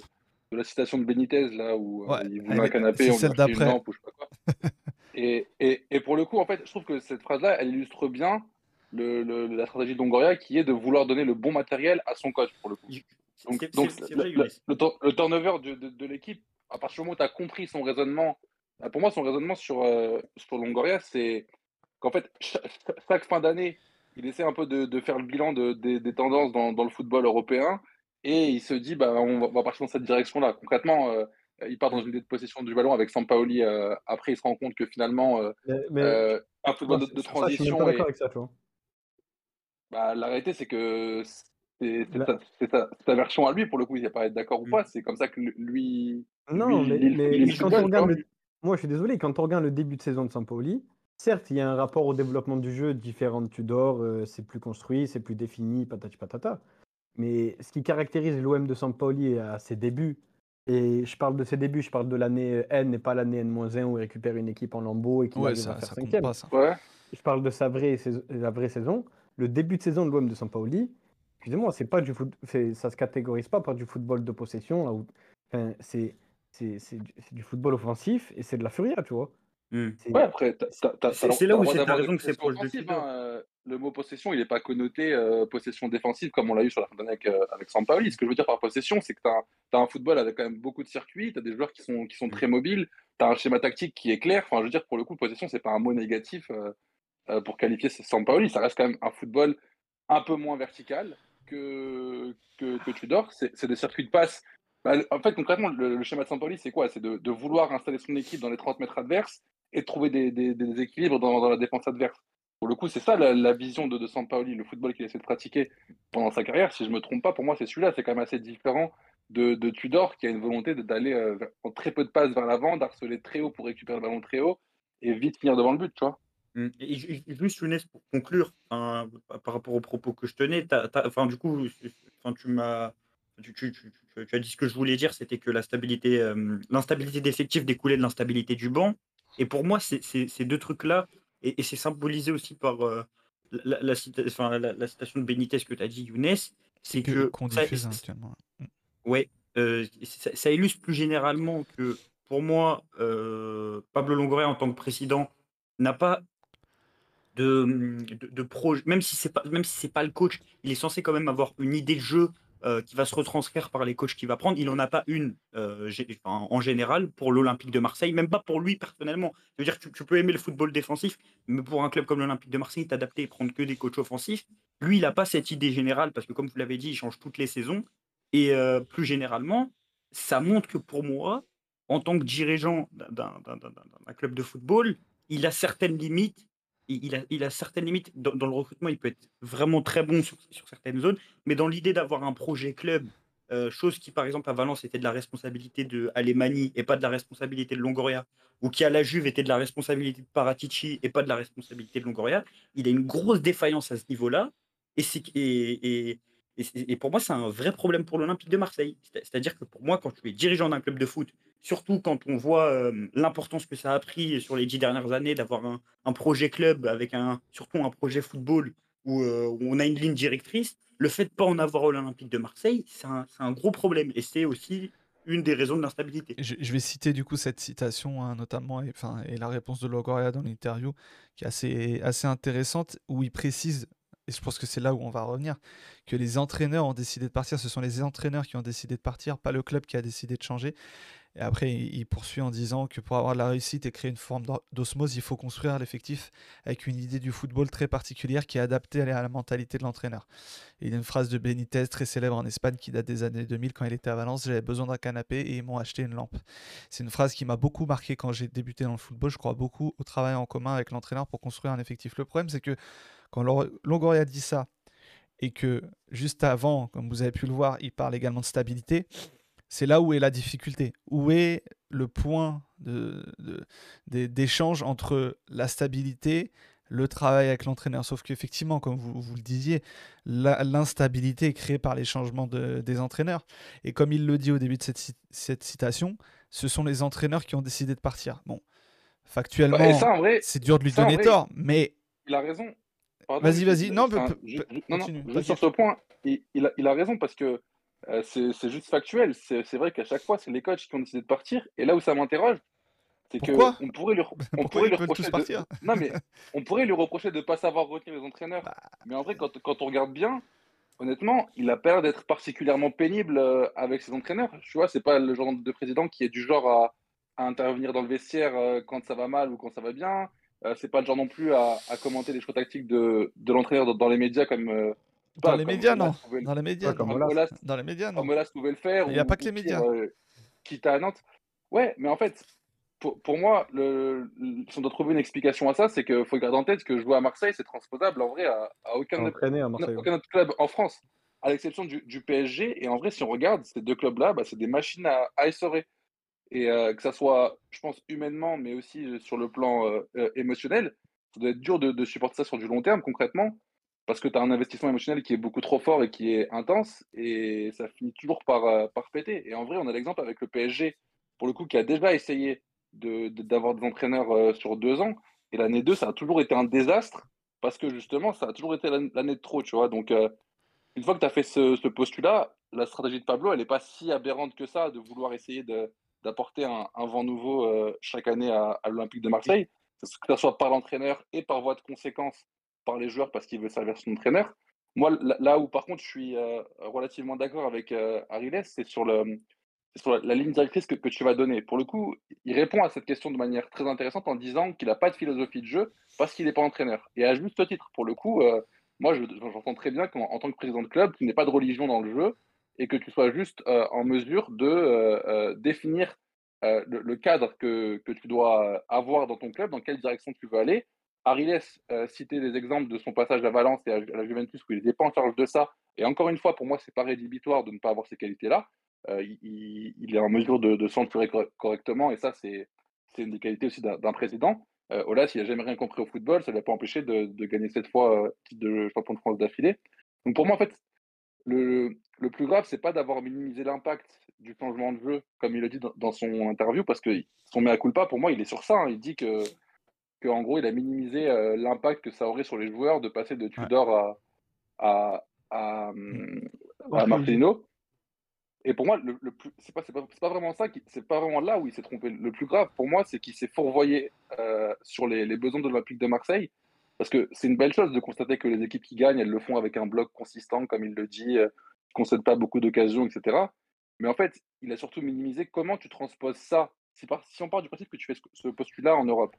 de la citation de Benitez, là où euh, Ouais, il voulait un canapé, on celle d'après. lampe ou je sais pas quoi. Et, et, et pour le coup, en fait, je trouve que cette phrase-là, elle illustre bien le, le- la stratégie de Longoria qui est de vouloir donner le bon matériel à son coach, pour le coup. Donc, le, vrai, le- Younes. le tur- le turnover de, de- de l'équipe, à partir du moment où tu as compris son raisonnement, bah, pour moi, son raisonnement sur, euh, sur Longoria, c'est qu'en fait, cha- cha- chaque, fin d'année, il essaie un peu de, de faire le bilan de- des- des tendances dans, dans le football européen et il se dit, bah, on, va, on va partir dans cette direction-là. Concrètement, euh, il part dans une idée de possession du ballon avec Sampaoli. euh, après, il se rend compte que finalement, euh, Mais, mais euh, un football de, de sur ça, je suis même transition pas est, d'accord avec ça, tu vois. Bah, la réalité, c'est que c'est sa, version à lui, pour le coup, il n'y a pas à être d'accord ou Mm. pas. C'est comme ça que lui, Non, lui, mais, il il quand on regarde le... Moi, je suis désolé, quand on regarde le début de saison de Sampaoli, certes, il y a un rapport au développement du jeu différent de Tudor, euh, c'est plus construit, c'est plus défini, patati patata. Mais ce qui caractérise l'OM de Sampaoli à ses débuts, et je parle de ses débuts, je parle de l'année N et pas l'année N-1 où il récupère une équipe en lambeau et qu'il Ouais, ça, faire ça cinquième. pas, ça. Ouais. Je parle de sa vraie la vraie saison. Le début de saison de l'OM de Sampaoli, excusez-moi, c'est pas du foot, c'est- ça se catégorise pas par du football de possession. là où- enfin, c'est c'est c'est du, c'est du football offensif et c'est de la furia, tu vois. Hmm. C'est- Ouais, après, t'as- t'as- t'as- C'est- t'as- c'est là où c'est- des raison que c'est proche de hein, euh, Le mot possession, il n'est pas connoté euh, possession défensive comme on l'a eu sur la fin d'année avec, euh, avec Sampaoli. Ce que je veux dire par possession, c'est que tu as, un football avec quand même beaucoup de circuits, tu as des joueurs qui sont, qui sont très mobiles, tu as un schéma tactique qui est clair. Enfin, je veux dire, pour le coup, possession, c'est pas un mot négatif euh, euh, pour qualifier Sampaoli. Ça reste quand même un football un peu moins vertical que, que, Tudor. C'est des circuits de passe. Bah, en fait, concrètement, le, schéma de Sampaoli, c'est quoi? C'est de, vouloir installer son équipe dans les 30 mètres adverses et trouver des, des- équilibres dans, la défense adverse. Pour le coup, c'est ça la, vision de, de Sampaoli, le football qu'il essaie de pratiquer pendant sa carrière. Si je ne me trompe pas, pour moi, c'est celui-là. C'est quand même assez différent de, Tudor, qui a une volonté d'aller euh, en très peu de passes vers l'avant, d'harceler très haut pour récupérer le ballon très haut et vite finir devant le but, tu vois. Mm. Et ju- ju- juste Younes, pour conclure, par rapport aux propos que je tenais, enfin, du coup, enfin, tu m'as, tu, tu- tu- tu- tu as dit ce que je voulais dire, c'était que la stabilité, euh, l'instabilité d'effectif découlait de l'instabilité du banc. Et pour moi, ces deux trucs-là, et, et c'est symbolisé aussi par euh, la, la cita- enfin, la- la citation de Benitez que tu as dit, Younes, c'est Que- Qu'on ça- diffuse hein, actuellement. Ouais, euh, ça, ça illustre plus généralement que pour moi, euh, Pablo Longoria en tant que président n'a pas de, de, de projet, même si c'est pas, même si c'est pas le coach, il est censé quand même avoir une idée de jeu euh, qui va se retranscrire par les coachs qu'il va prendre. Il n'en a pas une euh, en général pour l'Olympique de Marseille, même pas pour lui personnellement. Je veux dire, tu, tu peux aimer le football défensif, mais pour un club comme l'Olympique de Marseille, t'adapter et prendre que des coachs offensifs, lui, il n'a pas cette idée générale parce que, comme vous l'avez dit, il change toutes les saisons. Et euh, plus généralement, ça montre que pour moi, en tant que dirigeant d'un club de football, il a certaines limites. Il a, certaines limites dans, le recrutement. Il peut être vraiment très bon sur, certaines zones, mais dans l'idée d'avoir un projet club, euh, chose qui, par exemple, à Valence était de la responsabilité de et pas de la responsabilité de Longoria, ou qui à la Juve était de la responsabilité de Paratici et pas de la responsabilité de Longoria, il a une grosse défaillance à ce niveau-là. Et, et, pour moi, c'est un vrai problème pour l'Olympique de Marseille. C'est- C'est-à-dire que pour moi, quand tu es dirigeant d'un club de foot, surtout quand on voit l'importance que ça a pris sur les dix dernières années d'avoir un, projet club avec un, surtout un projet football où, on a une ligne directrice, le fait de pas en avoir à l'Olympique de Marseille, c'est un, gros problème. Et c'est aussi une des raisons de l'instabilité. Je, vais citer du coup cette citation hein, notamment et la réponse de Logoria dans l'interview qui est assez, assez intéressante où il précise, et je pense que c'est là où on va revenir, que les entraîneurs ont décidé de partir, ce sont les entraîneurs qui ont décidé de partir, pas le club qui a décidé de changer. Et après, il, poursuit en disant que pour avoir de la réussite et créer une forme d'o- d'osmose, il faut construire l'effectif avec une idée du football très particulière qui est adaptée à la mentalité de l'entraîneur. Il y a une phrase de Benitez très célèbre en Espagne qui date des années 2000 quand il était à Valence. J'avais besoin d'un canapé et ils m'ont acheté une lampe. C'est une phrase qui m'a beaucoup marqué quand j'ai débuté dans le football. Je crois beaucoup au travail en commun avec l'entraîneur pour construire un effectif. Le problème, c'est que quand Longoria dit ça et que juste avant, comme vous avez pu le voir, il parle également de stabilité, c'est là où est la difficulté. Où est le point de- de- d'échange entre la stabilité, le travail avec l'entraîneur? Sauf qu'effectivement, comme vous, vous le disiez, l'instabilité est créée par les changements de- des entraîneurs. Et comme il le dit au début de cette, ci- cette citation, ce sont les entraîneurs qui ont décidé de partir. Bon, factuellement, Bah, c'est dur de lui donner vrai, tort, mais il a raison. Vas-y, vas-y. Non, ju- non, non, juste sur ce point, il, il a, il a raison parce que euh, c'est juste factuel. C'est vrai qu'à chaque fois, c'est les coachs qui ont décidé de partir. Et là où ça m'interroge, C'est que on pourrait on peuvent reprocher de... Non, mais on pourrait lui reprocher de ne pas savoir retenir les entraîneurs. Bah. Mais en vrai, quand, quand on regarde bien, honnêtement, il a l'air d'être particulièrement pénible euh, avec ses entraîneurs. Tu vois, c'est pas le genre de président qui est du genre à, à intervenir dans le vestiaire euh, quand ça va mal ou quand ça va bien. Euh, c'est pas le genre non plus à, à commenter les choix tactiques de, de l'entraîneur dans, dans les médias comme. euh, Dans pas, les médias, non. Dans les médias, Dans les médias, non. pouvait le faire. Il y a pas que les pire, médias. euh, quitte à Nantes. Ouais, mais en fait, pour, pour moi, le, le- si on doit trouver une explication à ça, c'est qu'il faut garder en tête que jouer à Marseille, c'est transposable en vrai à, à aucun, autre- Entraîné à Marseille. ouais. aucun autre club en France, à l'exception du, du PSG. Et en vrai, si on regarde, ces deux clubs-là, bah, c'est des machines à, à essorer. Et euh, que ça soit, je pense, humainement, mais aussi euh, sur le plan euh, euh, émotionnel, ça doit être dur de, de supporter ça sur du long terme, concrètement, parce que tu as un investissement émotionnel qui est beaucoup trop fort et qui est intense, et ça finit toujours par, euh, par péter. Et en vrai, on a l'exemple avec le PSG, pour le coup, qui a déjà essayé de- de- d'avoir des entraîneurs euh, sur deux ans, et l'année 2, ça a toujours été un désastre, parce que justement, ça a toujours été l'année de trop, tu vois. Donc, euh, une fois que tu as fait ce, postulat, la stratégie de Pablo, elle n'est pas si aberrante que ça, de vouloir essayer de d'apporter un, vent nouveau chaque année à, à l'Olympique de Marseille, que ce soit par l'entraîneur et par voie de conséquence par les joueurs parce qu'il veut servir son entraîneur. Moi, là, où par contre je suis euh, relativement d'accord avec euh, Ariles, c'est sur, la, ligne directrice que, tu vas donner. Pour le coup, il répond à cette question de manière très intéressante en disant qu'il n'a pas de philosophie de jeu parce qu'il n'est pas entraîneur. Et à juste titre, pour le coup, euh, moi je- j'entends très bien qu'en en tant que président de club, tu n'aies pas de religion dans le jeu et que tu sois juste euh, en mesure de définir le, le cadre que, que tu dois avoir dans ton club, dans quelle direction tu veux aller. Ariles euh, citait des exemples de son passage à Valence et à, la Juventus où il n'était pas en charge de ça. Et encore une fois, pour moi, c'est pas rédhibitoire de ne pas avoir ces qualités-là. Euh, il, est en mesure de, de s'entourer cor- correctement et ça, c'est une des qualités aussi d'un président. Euh, Olas, il n'a jamais rien compris au football, ça ne l'a pas empêché de, gagner cette fois euh, titre de champion de France d'affilée. Donc pour moi, en fait, le, plus grave, c'est pas d'avoir minimisé l'impact du changement de jeu, comme il le dit dans, dans son interview, parce que son mea culpa, pour moi, il est sur ça. hein. Il dit que, que en gros, il a minimisé euh, l'impact que ça aurait sur les joueurs de passer de Tudor à, à, à, à Marcelino. Et pour moi, le, le plus, c'est pas, pas, pas vraiment ça, c'est pas vraiment là où il s'est trompé. Le plus grave pour moi, c'est qu'il s'est fourvoyé euh, sur les, les besoins de l'Olympique de Marseille. Parce que c'est une belle chose de constater que les équipes qui gagnent, elles le font avec un bloc consistant, comme il le dit, euh, ne concède pas beaucoup d'occasions, etc. Mais en fait, il a surtout minimisé comment tu transposes ça. Si, par- si on part du principe que tu fais ce, ce postulat en Europe,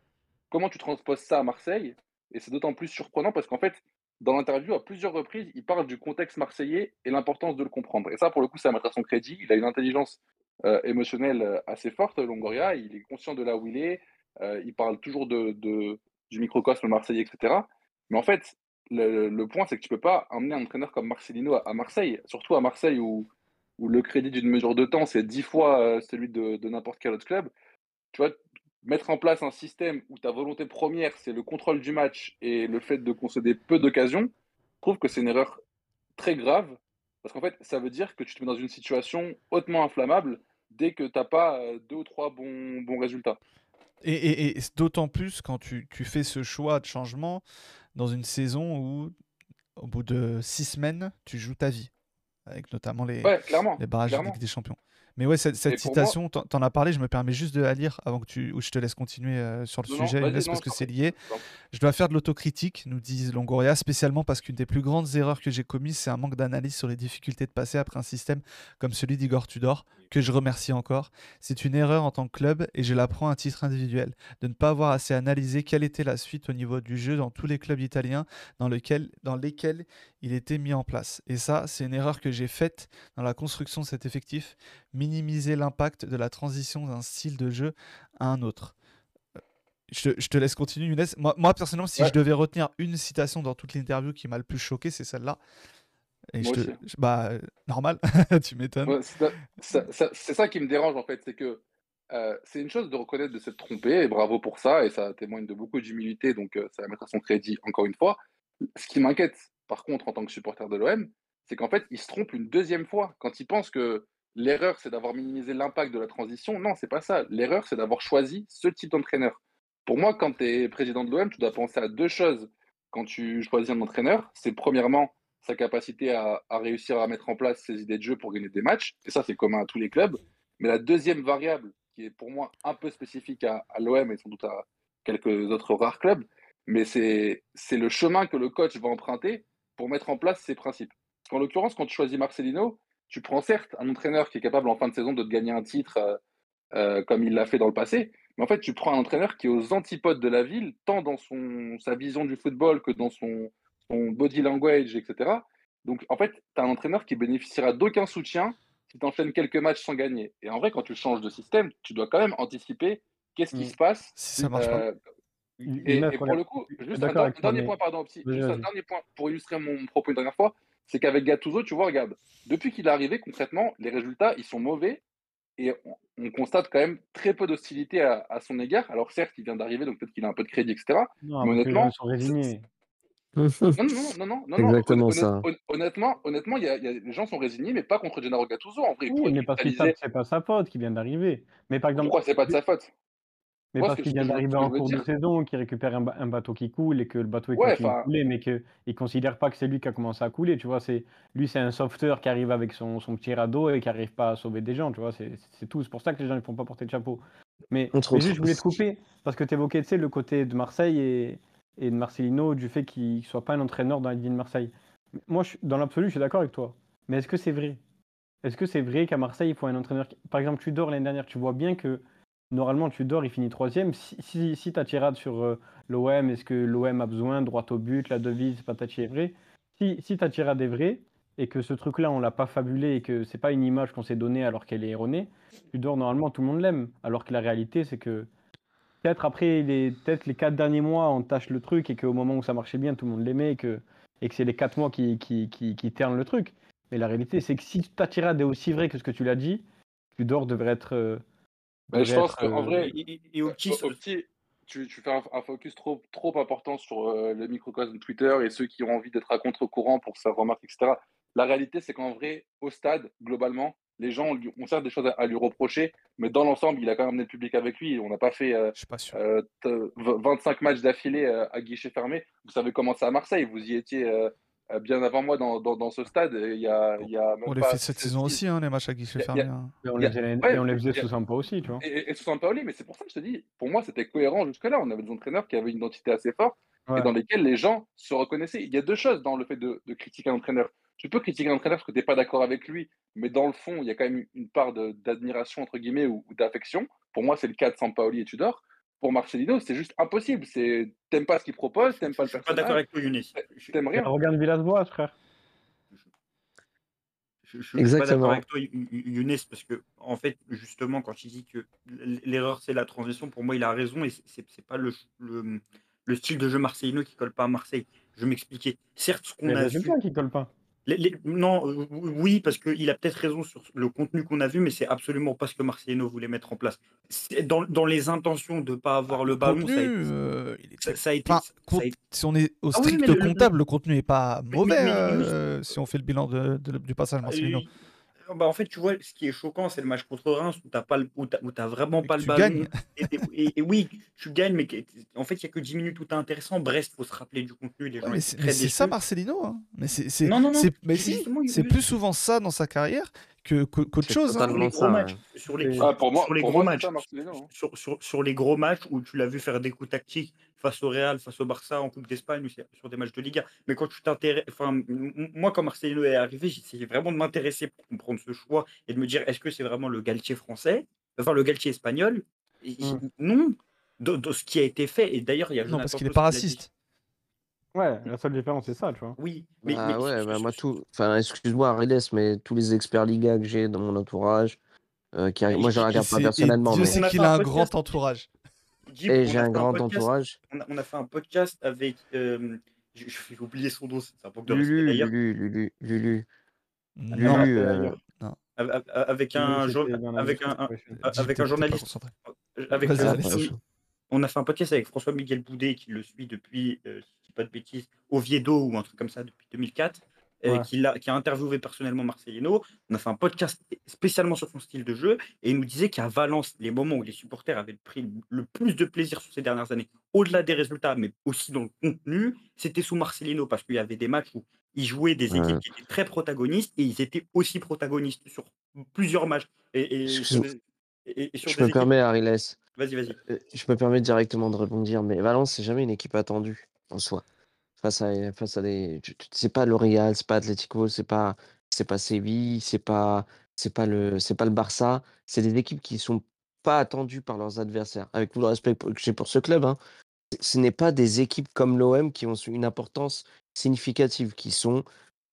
comment tu transposes ça à Marseille Et c'est d'autant plus surprenant parce qu'en fait, dans l'interview, à plusieurs reprises, il parle du contexte marseillais et l'importance de le comprendre. Et ça, pour le coup, ça mettre à son crédit. Il a une intelligence euh, émotionnelle euh, assez forte, Longoria. Il est conscient de là où il est. Euh, il parle toujours de, du microcosme marseillais, etc. Mais en fait, le, point, c'est que tu peux pas emmener un entraîneur comme Marcelino à, Marseille, surtout à Marseille où, où le crédit d'une mesure de temps, c'est dix fois celui de, de n'importe quel autre club. Tu vois, mettre en place un système où ta volonté première, c'est le contrôle du match et le fait de concéder peu d'occasions, je trouve que c'est une erreur très grave. Parce qu'en fait, ça veut dire que tu te mets dans une situation hautement inflammable dès que tu n'as pas euh, deux ou trois bons, bons résultats. Et, et- et d'autant plus quand tu, tu fais ce choix de changement dans une saison où, au bout de six semaines, tu joues ta vie. Avec notamment les, Ouais, les barrages de clairement. Ligue des Champions. Mais ouais, cette, citation, t'en t'en as parlé, je me permets juste de la lire avant que tu, ou je te laisse continuer euh, sur le Non, sujet, non, parce que c'est lié. Je dois faire de l'autocritique, nous dit Longoria, spécialement parce qu'une des plus grandes erreurs que j'ai commises, c'est un manque d'analyse sur les difficultés de passer après un système comme celui d'Igor Tudor, que je remercie encore. C'est une erreur en tant que club, et je la prends à titre individuel, de ne pas avoir assez analysé quelle était la suite au niveau du jeu dans tous les clubs italiens dans, lequel- dans lesquels il était mis en place. Et ça, c'est une erreur que j'ai faite dans la construction de cet effectif, minimiser l'impact de la transition d'un style de jeu à un autre. Euh, Je te, je te laisse continuer, Younes. Moi, moi, personnellement, si Ouais. je devais retenir une citation dans toute l'interview qui m'a le plus choqué, c'est celle-là. Et Moi je te, aussi. je- bah, euh, normal, tu m'étonnes. Ouais, c'est ça, ça- c'est ça qui me dérange en fait, c'est que euh, c'est une chose de reconnaître de s'être trompé, et bravo pour ça, et ça témoigne de beaucoup d'humilité, donc euh, ça va mettre à son crédit encore une fois. Ce qui m'inquiète, par contre, en tant que supporter de l'OM, c'est qu'en fait, il se trompe une deuxième fois. Quand il pense que l'erreur, c'est d'avoir minimisé l'impact de la transition, non, c'est pas ça. L'erreur, c'est d'avoir choisi ce type d'entraîneur. Pour moi, quand tu es président de l'OM, tu dois penser à deux choses quand tu choisis un entraîneur. C'est premièrement sa capacité à, réussir à mettre en place ses idées de jeu pour gagner des matchs. Et ça, c'est commun à tous les clubs. Mais la deuxième variable qui est pour moi un peu spécifique à, l'OM et sans doute à quelques autres rares clubs, mais c'est c'est le chemin que le coach va emprunter pour mettre en place ses principes. Parce qu'en l'occurrence, quand tu choisis Marcelino, tu prends certes un entraîneur qui est capable en fin de saison de te gagner un titre euh, euh, comme il l'a fait dans le passé, mais en fait, tu prends un entraîneur qui est aux antipodes de la ville, tant dans son, sa vision du football que dans son, son body language, etc. Donc, en fait, tu as un entraîneur qui bénéficiera d'aucun soutien si tu enchaînes quelques matchs sans gagner. Et en vrai, quand tu changes de système, tu dois quand même anticiper qu'est-ce qui Mm. se passe. Si ça marche pas. Euh, et, pour le coup, juste un, dernier point, pardon, petit, juste un dernier point pour illustrer mon propos une dernière fois, c'est qu'avec Gattuso, tu vois, regarde, depuis qu'il est arrivé, concrètement, les résultats, ils sont mauvais et on, on constate quand même très peu d'hostilité à, à son égard. Alors certes, il vient d'arriver, donc peut-être qu'il a un peu de crédit, etc. Non, Mais honnêtement, sont résignés. Non, non, non, non, non, non, non, Exactement ça. honnêt- Honnêtement, honnêtement, il y a, il y a- les gens sont résignés, mais pas contre Gennaro Gattuso. En vrai, il Oui, mais parce que c'est pas sa faute qu'il vient d'arriver. Mais par exemple, Pourquoi c'est pas de sa faute? mais parce qu'il vient d'arriver en cours de saison, qu'il récupère un, ba- un bateau qui coule et que le bateau Ouais, continue enfin- couler, mais qu'il considère pas que c'est lui qui a commencé à couler. Tu vois, c'est lui, c'est un sauveteur qui arrive avec son, son petit radeau et qui n'arrive pas à sauver des gens. Tu vois, c'est tout. C'est pour ça que les gens ne font pas porter le chapeau. Mais, juste, je voulais te couper parce que tu évoquais, le côté de Marseille et, et de Marcelino, du fait qu'il ne soit pas un entraîneur dans la vie de Marseille. Moi, dans l'absolu, je suis d'accord avec toi. Mais est-ce que c'est vrai? Est-ce que c'est vrai qu'à Marseille, il faut un entraîneur Par exemple, Tudor l'année dernière, tu vois bien que normalement, Tudor, il finit troisième. Si, si, si ta tirade sur euh, l'OM, est-ce que l'OM a besoin, droit au but, la devise, patati est vrai? Si, si ta tirade est vraie et que ce truc-là, on l'a pas fabulé et que c'est pas une image qu'on s'est donnée alors qu'elle est erronée, Tudor, normalement, tout le monde l'aime. Alors que la réalité, c'est que peut-être après les peut-être les quatre derniers mois, on tâche le truc et qu'au moment où ça marchait bien, tout le monde l'aimait et que, et que c'est les quatre mois qui, qui, qui, qui ternent le truc. Mais la réalité, c'est que si ta tirade est aussi vraie que ce que tu l'as dit, Tudor devrait être. euh, Mais je pense qu'en euh, vrai, Et, au petit, Au- au petit, tu, tu fais un, un focus trop, trop important sur euh, le microcosme Twitter et ceux qui ont envie d'être à contre-courant pour sa remarque, etc. La réalité, c'est qu'en vrai, au stade, globalement, les gens lui- ont certes des choses à, à lui reprocher, mais dans l'ensemble, il a quand même amené le public avec lui. On n'a pas fait euh, Je suis pas sûr. euh, t- v- 25 matchs d'affilée euh, à guichet fermé. Vous savez comment c'est à Marseille. Vous y étiez euh, euh, bien avant moi dans, dans, dans ce stade. Il y a, il y a même On les pas fait cette saison aussi, hein, les matchs à guichet fermé. hein. Et on les faisait, ouais, et on les faisait sous Sampa aussi, tu vois. et, et, et sous Sampaoli, mais c'est pour ça que je te dis, pour moi, c'était cohérent jusque-là. On avait des entraîneurs qui avaient une identité assez forte Ouais. et dans lesquels les gens se reconnaissaient. Il y a deux choses dans le fait de, de critiquer un entraîneur. Tu peux critiquer un entraîneur parce que tu n'es pas d'accord avec lui, mais dans le fond, il y a quand même une part d'admiration, entre guillemets, ou, ou d'affection. Pour moi, c'est le cas de Sampaoli et Tudor. Pour Marcelino, c'est juste impossible. C'est T'aimes pas ce qu'il propose, t'aimes pas je le suis pas d'accord personnage, avec toi, Younes. Je- t'aimes rien. Regarde Villas-Boas, frère. Je ne suis pas d'accord avec toi, You- You- Younes, parce que, en fait, justement, quand il dit que l'erreur, c'est la transition, pour moi, il a raison et c'est pas le, le, le style de jeu marseillais qui colle pas à Marseille. Je m'expliquais. Certes, ce qu'on a vu. qui collent pas. Les- les- non, euh, oui, parce qu'il a peut-être raison sur le contenu qu'on a vu, mais c'est absolument pas ce que Marcelino voulait mettre en place. C'est Dans, dans les intentions de ne pas avoir le ballon, contenu, ça a été. euh, il est Ça, ça a été, Enfin, ça a compte- été- si on est au Ah oui, strict mais le- le- comptable, le contenu n'est pas Mais- mauvais mais- mais euh, si on fait le bilan de- de- du passage Marcelino. Euh, bah, en fait, tu vois, ce qui est choquant, c'est le match contre Reims où tu n'as vraiment Et pas que le tu ballon. gagnes. Et, et- et oui, tu gagnes, mais en fait, il n'y a que 10 minutes où tu es intéressant. Brest, il faut se rappeler du contenu. Les gens mais c'est ça. Marcelino. hein. Mais c'est Non, non, non. mais si, c'est plus souvent ça dans sa carrière que que- qu'autre chose. hein. les gros ça, matchs, ouais. sur les, Et- sur- Ah, pour moi, sur les pour gros moi, c'est matchs, hein. sur, sur- sur les gros matchs où tu l'as vu faire des coups tactiques face au Real, face au Barça en Coupe d'Espagne, sur des matchs de Liga. Mais quand tu t'intéresses, enfin, moi, quand Marcelino est arrivé, j'essayais vraiment de m'intéresser pour comprendre ce choix et de me dire est-ce que c'est vraiment le Galtier français, enfin le Galtier espagnol? Et- Mm. Non, de, de ce qui a été fait. Et d'ailleurs, il y a Non, parce qu'il est Klaus pas raciste. Ouais, la seule différence, c'est ça, tu vois. Oui, mais, Ah mais ouais, bah moi tout. Enfin, excuse-moi, Arides, mais tous les experts Liga que j'ai dans mon entourage, euh, qui moi je les Et regarde pas personnellement, Dieu mais a qu'il a un grand entourage. Guy, et j'ai un grand podcast- entourage. On a, on a fait un podcast avec. euh, j'ai oublié son nom, c'est un peu de Lulu. Lulu, Lulu, Lulu, Non, Lulu, euh, ailleurs. Avec, un, Lulu, la avec un, avec journaliste. Avec, euh. François- on a fait un podcast avec François Miguel Boudet qui le suit depuis, euh, je dis pas de bêtises, Oviedo ou un truc comme ça depuis 2004, euh, qui, a interviewé personnellement Marcelino. On a fait un podcast spécialement sur son style de jeu et il nous disait qu'à Valence, les moments où les supporters avaient pris le plus de plaisir sur ces dernières années, au-delà des résultats, mais aussi dans le contenu, c'était sous Marcelino parce qu'il y avait des matchs où ils jouaient des équipes Ouais. qui étaient très protagonistes et ils étaient aussi protagonistes sur plusieurs matchs. Et, et- Excuse- et- Et, et sur Je me équipes. permets, Ariles, Vas-y, vas-y. euh, je me permets directement de rebondir, mais Valence, c'est jamais une équipe attendue en soi. Face à, face à des. C'est pas le Real, c'est pas Atlético, c'est pas, c'est pas Séville, c'est pas, c'est pas le, c'est pas le Barça. C'est des équipes qui sont pas attendues par leurs adversaires. Avec tout le respect que j'ai pour ce club, hein, ce n'est pas des équipes comme l'OM qui ont une importance significative, qui sont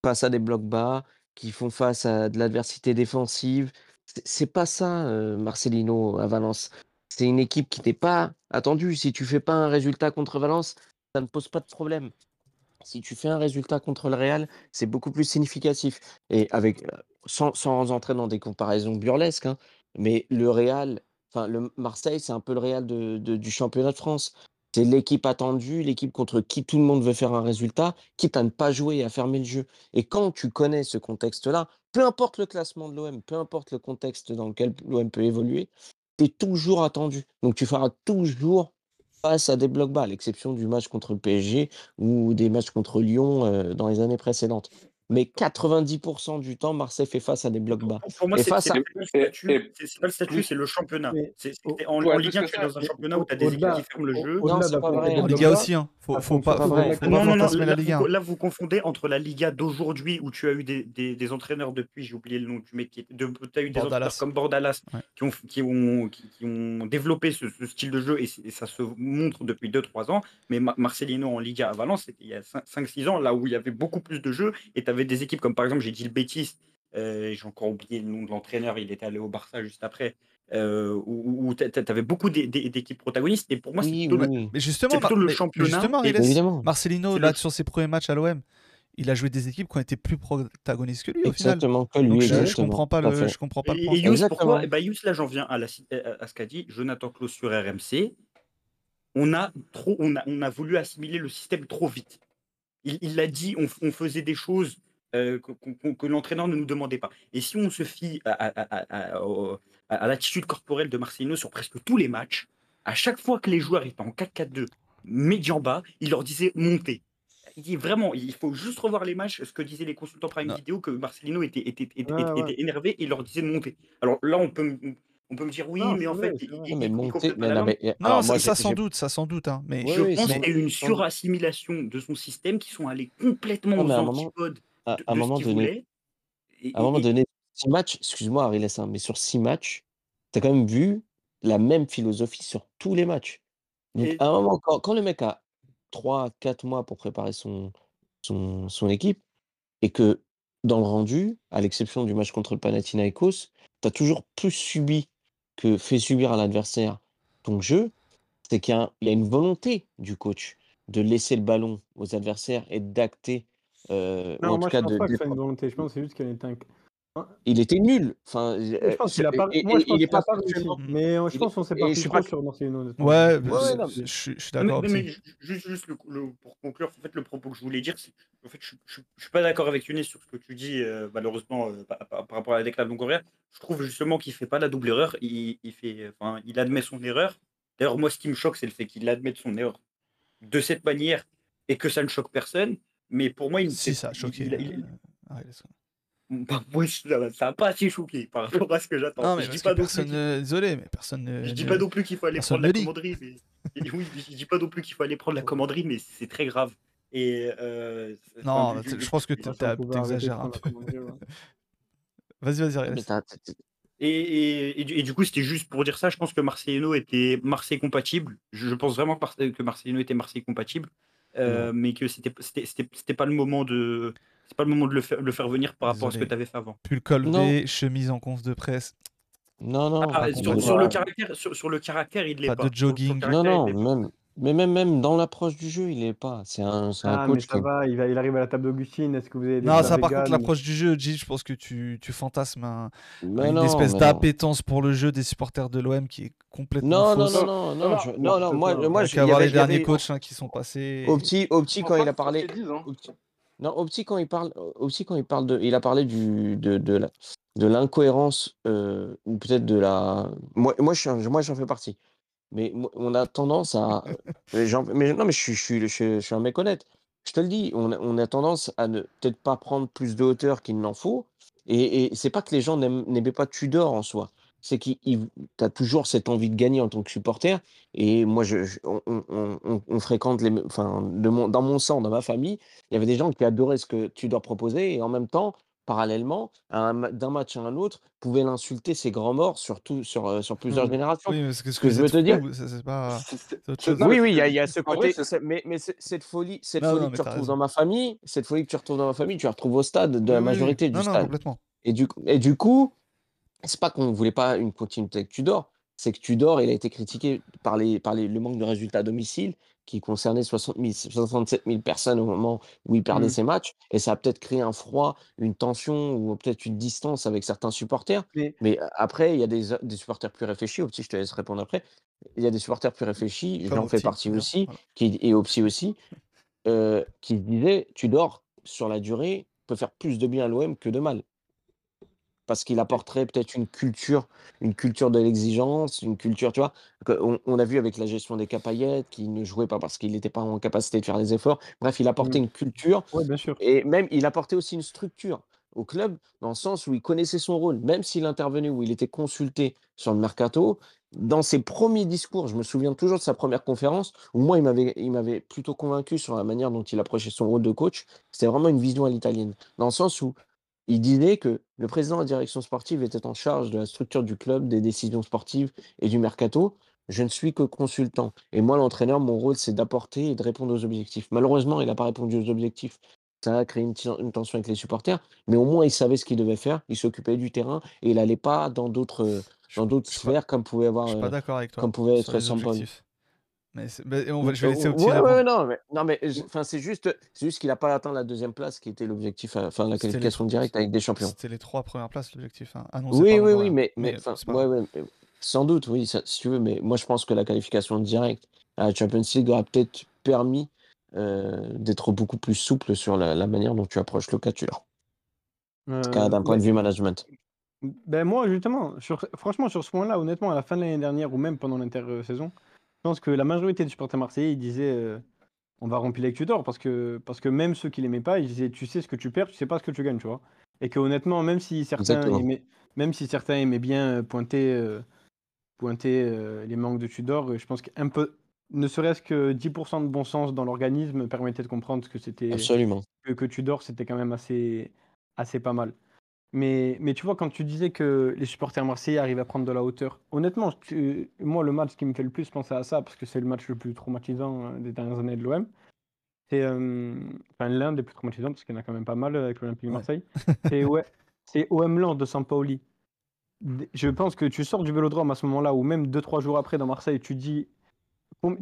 face à des blocs bas, qui font face à de l'adversité défensive. C'est pas ça, euh, Marcelino à Valence. C'est une équipe qui n'est pas attendue. Si tu fais pas un résultat contre Valence, ça ne pose pas de problème. Si tu fais un résultat contre le Real, c'est beaucoup plus significatif. Et avec, euh, sans, sans entrer dans des comparaisons burlesques, hein, mais le Real, enfin le Marseille, c'est un peu le Real du championnat de France. C'est l'équipe attendue, l'équipe contre qui tout le monde veut faire un résultat, quitte à ne pas jouer et à fermer le jeu. Et quand tu connais ce contexte-là, peu importe le classement de l'OM, peu importe le contexte dans lequel l'OM peut évoluer, tu es toujours attendu. Donc tu feras toujours face à des blocs bas, à l'exception du match contre le PSG ou des matchs contre Lyon euh, dans les années précédentes. Mais 90% du temps, Marseille fait face à des blocs bas. Pour, moi, c'est pas le statut, c'est- le statut, c'est le championnat. En, Ligue 1, que tu es dans un championnat où tu as des équipes qui ferment le jeu. Non, c'est pas vrai. En Liga bas, aussi, hein. Faut, pas, Non, non, non, fantasmer la là, Ligue vous, 1. là, vous confondez entre la Liga d'aujourd'hui où tu as eu des, entraîneurs depuis, j'ai oublié le nom du de, tu as eu des Bordalas. entraîneurs comme Bordalas qui, ont, qui, ont, qui, qui ont développé ce, style de jeu et, ça se montre depuis 2-3 ans. Mais Ma- Marcelino en Liga à Valence, c'était il y a 5-6 ans, là où il y avait beaucoup plus de jeux et tu avais des équipes comme par exemple, j'ai dit le Betis, euh, j'ai encore oublié le nom de l'entraîneur, il était allé au Barça juste après, euh, où, où tu avais beaucoup d'é- d'é- d'équipes protagonistes. Et pour moi, c'est Oui, plutôt, oui, le- oui. Mais justement, plutôt le championnat. justement, et- Évidemment. Marcelino, là, le- sur ses premiers matchs à l'OM, il a joué des équipes qui ont été plus protagonistes que lui au final. Exactement, que lui, Donc je, comprends pas le, je comprends pas le Et, point. et Yous, Exactement. pourquoi eh ben, Yous, là, j'en viens à, la, à, à ce qu'a dit Jonathan Klaus sur RMC. On a, trop, on, a, on a voulu assimiler le système trop vite. Il il l'a dit, on, on faisait des choses euh, que, l'entraîneur ne nous demandait pas. Et si on se fie à, à- à- à- au- à- à l'attitude corporelle de Marcelino sur presque tous les matchs, à chaque fois que les joueurs étaient en 4-4-2, médian bas, il leur disait montez. Il dit vraiment, il faut juste revoir les matchs, ce que disaient les consultants Prime Non. Vidéo, que Marcelino était, était, était, Ouais, était- ouais. était énervé et il leur disait de monter. Alors là, on peut, me- on peut me dire oui, Non, mais en fait, Non, mais il monter, complète pas mais la non, langue. mais Non, alors ça, moi, ça j'ai- sans doute, ça sans doute. Hein, mais Je oui, pense qu'il y a eu une surassimilation de son système qui sont allés complètement Non, aux moment, antipodes à, à un de moment donné. Et, à un moment et- donné, six matchs, excuse-moi, Ariel, hein, mais sur six matchs, tu as quand même vu la même philosophie sur tous les matchs. Donc, et- à un moment, quand, quand le mec a 3, 4 mois pour préparer son, son, son équipe, et que dans le rendu, à l'exception du match contre le Panathinaikos, tu as toujours plus subi que fait subir à l'adversaire ton jeu, c'est qu'il y a une volonté du coach de laisser le ballon aux adversaires et d'acter, euh, Non, en tout moi je cas pense de, pas que de- une volonté. Je pense que c'est juste qu'elle est un. Il était nul. Enfin, Je euh, pense qu'il a pas. et- Moi, je pense il est pas pas réussi. Mais euh, je il pense qu'on s'est je pas- sur Marcelino. honnêtement. ouais, Je- ouais, je- non, je, je suis je suis d'accord juste, juste le- le- pour conclure, en fait, le propos que je voulais dire, c'est que en fait, je ne suis pas d'accord avec Younes sur ce que tu dis, euh, malheureusement, euh, par, par- par rapport à la déclaration de Longoria. Je trouve justement qu'il ne fait pas la double erreur. Il, il fait, enfin, il admet son erreur. D'ailleurs, moi, ce qui me choque, c'est le fait qu'il admette son erreur de cette manière et que ça ne choque personne. Mais pour moi, il Si, c'est- ça a il- choqué. il- il- euh, Ariles. bah, moi, ça n'a pas assez choqué par rapport à ce que j'attends. Non, mais je dis pas personne. Désolé, mais personne ne. je dis pas non plus qu'il faut aller personne prendre la commanderie, mais oui, je dis pas non plus qu'il faut aller prendre la commanderie, mais c'est très grave. Et euh, Non, enfin, je, je pense que si t'exagères un peu. Vas-y, vas-y, Et, et- et du- et du coup, c'était juste pour dire ça. Je pense que Marcelino était Marseille compatible. Je, je pense vraiment que Marcelino était Marseille compatible, euh, mais que c'était c'était c'était- c'était pas le moment de c'est pas le moment de le faire, le faire venir par rapport à ce que tu avais fait avant. Pull col V, chemise en conf de presse. Non, non. Ah, sur, le caractère, sur, sur le caractère, il l'est Pas pas. de jogging. Non, non, même, mais même, même dans l'approche du jeu, il est pas. C'est un, c'est un Ah, mais coach ça qui. va, il, va, il arrive à la table d'Augustine. Est-ce que vous avez des Non, ça par contre, l'approche du jeu, Gilles, je pense que tu, tu fantasmes un- Mais une non, espèce mais non. d'appétence pour le jeu des supporters de l'OM qui est complètement Non, non, fausse. non, non, non, non, je- non, non, moi, moi, je- qu'à il y voir avait, les y avait- derniers coachs hein, qui sont passés. au petit, au quand il a parlé, hein. non, au petit quand il parle, au petit quand il parle de, il a parlé du, de, de la, de l'incohérence euh, ou peut-être de la, moi, moi, je un- moi, j'en fais partie. Mais on a tendance à, mais, non, mais je suis, je suis, je suis, je suis un mec honnête. Je te le dis, on a, on a tendance à ne peut-être pas prendre plus de hauteur qu'il n'en faut. Et, et c'est pas que les gens n'aiment- n'aimaient pas Tudor en soi. c'est qu'il tu as toujours cette envie de gagner en tant que supporter. Et moi, je, je- on, on- on- on fréquente les, enfin, de mon, dans mon sang, dans ma famille, il y avait des gens qui adoraient ce que tu dois proposer et en même temps, parallèlement, d'un match à un autre, pouvaient l'insulter, ces grands morts, surtout sur, euh, sur plusieurs Hmm. générations. Oui, mais ce que, ce que que je veux te dire, pas. Oui, oui, il y a, y ce vrai, côté, mais, cette folie, cette Non, folie non, que tu retrouves dans ma famille, cette folie que tu retrouves dans ma famille, tu la retrouves au stade de Oui, la oui, oui. majorité du Non, non, stade. complètement. Et du, et du coup, c'est pas qu'on voulait pas une continuité avec Tudor, c'est que Tudor, il a été critiqué par, les, par les- le manque de résultats à domicile qui concernait 60 000, 67 000 personnes au moment où il perdait Hmm. ses matchs. Et ça a peut-être créé un froid, une tension ou peut-être une distance avec certains supporters. Mais Mais a- après, il y a des, des supporters plus réfléchis. Petit, je te laisse répondre après. Il y a des supporters plus réfléchis, j'en fais partie aussi, Voilà. qui, et psy aussi, euh, qui disaient Tudor, sur la durée, peut faire plus de bien à l'OM que de mal parce qu'il apporterait peut-être une culture, une culture de l'exigence, une culture, tu vois. On, on a vu avec la gestion des capaillettes, qui ne jouait pas parce qu'il n'était pas en capacité de faire des efforts. Bref, il apportait Hmm. une culture ouais, bien sûr. et même il apportait aussi une structure au club, dans le sens où il connaissait son rôle, même s'il intervenait ou il était consulté sur le mercato. Dans ses premiers discours, je me souviens toujours de sa première conférence, où moi, il m'avait, il m'avait plutôt convaincu sur la manière dont il approchait son rôle de coach. C'était vraiment une vision à l'italienne, dans le sens où il disait que le président de la direction sportive était en charge de la structure du club, des décisions sportives et du mercato. Je ne suis que consultant. Et moi, l'entraîneur, mon rôle, c'est d'apporter et de répondre aux objectifs. Malheureusement, il n'a pas répondu aux objectifs. Ça a créé une, tension avec les supporters, mais au moins, il savait ce qu'il devait faire. Il s'occupait du terrain et il n'allait pas dans d'autres Je dans d'autres je suis pas, sphères comme pouvait je avoir suis pas euh, d'accord avec toi comme pouvait être. Mais, on va, je vais laisser euh, au petit Ouais, ouais, non, mais, non, mais c'est juste, c'est juste qu'il n'a pas atteint la deuxième place qui était l'objectif, à- enfin, la les, qualification directe avec des champions. c'était les trois premières places, l'objectif, hein, annoncé Oui, par oui, oui, Longoria. mais, mais Mais enfin, c'est pas ouais, grave. ouais, mais sans doute, oui, ça- si tu veux, mais moi je pense que la qualification directe à la Champions League aurait peut-être permis euh, d'être beaucoup plus souple sur la, la manière dont tu approches le cas, Euh, d'un point ouais. de vue management. Ben moi, justement, sur, franchement, sur ce point-là, honnêtement, à la fin de l'année dernière ou même pendant l'intersaison, que la majorité des supporters marseillais, ils disaient euh, on va remplir avec Tudor parce que, parce que même ceux qui l'aimaient pas, ils disaient tu sais ce que tu perds, tu sais pas ce que tu gagnes, tu vois. Et que honnêtement, même si certains aimaient, même si certains aimaient bien euh, pointer, euh, pointer euh, les manques de Tudor, je pense qu'un peu, ne serait-ce que 10% de bon sens dans l'organisme permettait de comprendre que c'était Absolument. que, que Tudor, c'était quand même assez, assez pas mal. Mais, mais tu vois, quand tu disais que les supporters marseillais arrivent à prendre de la hauteur, honnêtement, tu- moi, le match qui me fait le plus penser à ça, parce que c'est le match le plus traumatisant euh, des dernières années de l'OM, c'est euh, enfin, l'un des plus traumatisants, parce qu'il y en a quand même pas mal avec l'Olympique de. Marseille. C'est ouais, c'est OM Lens de Sampaoli. Je pense que tu sors du vélodrome à ce moment-là, ou même 2-3 jours après dans Marseille, tu dis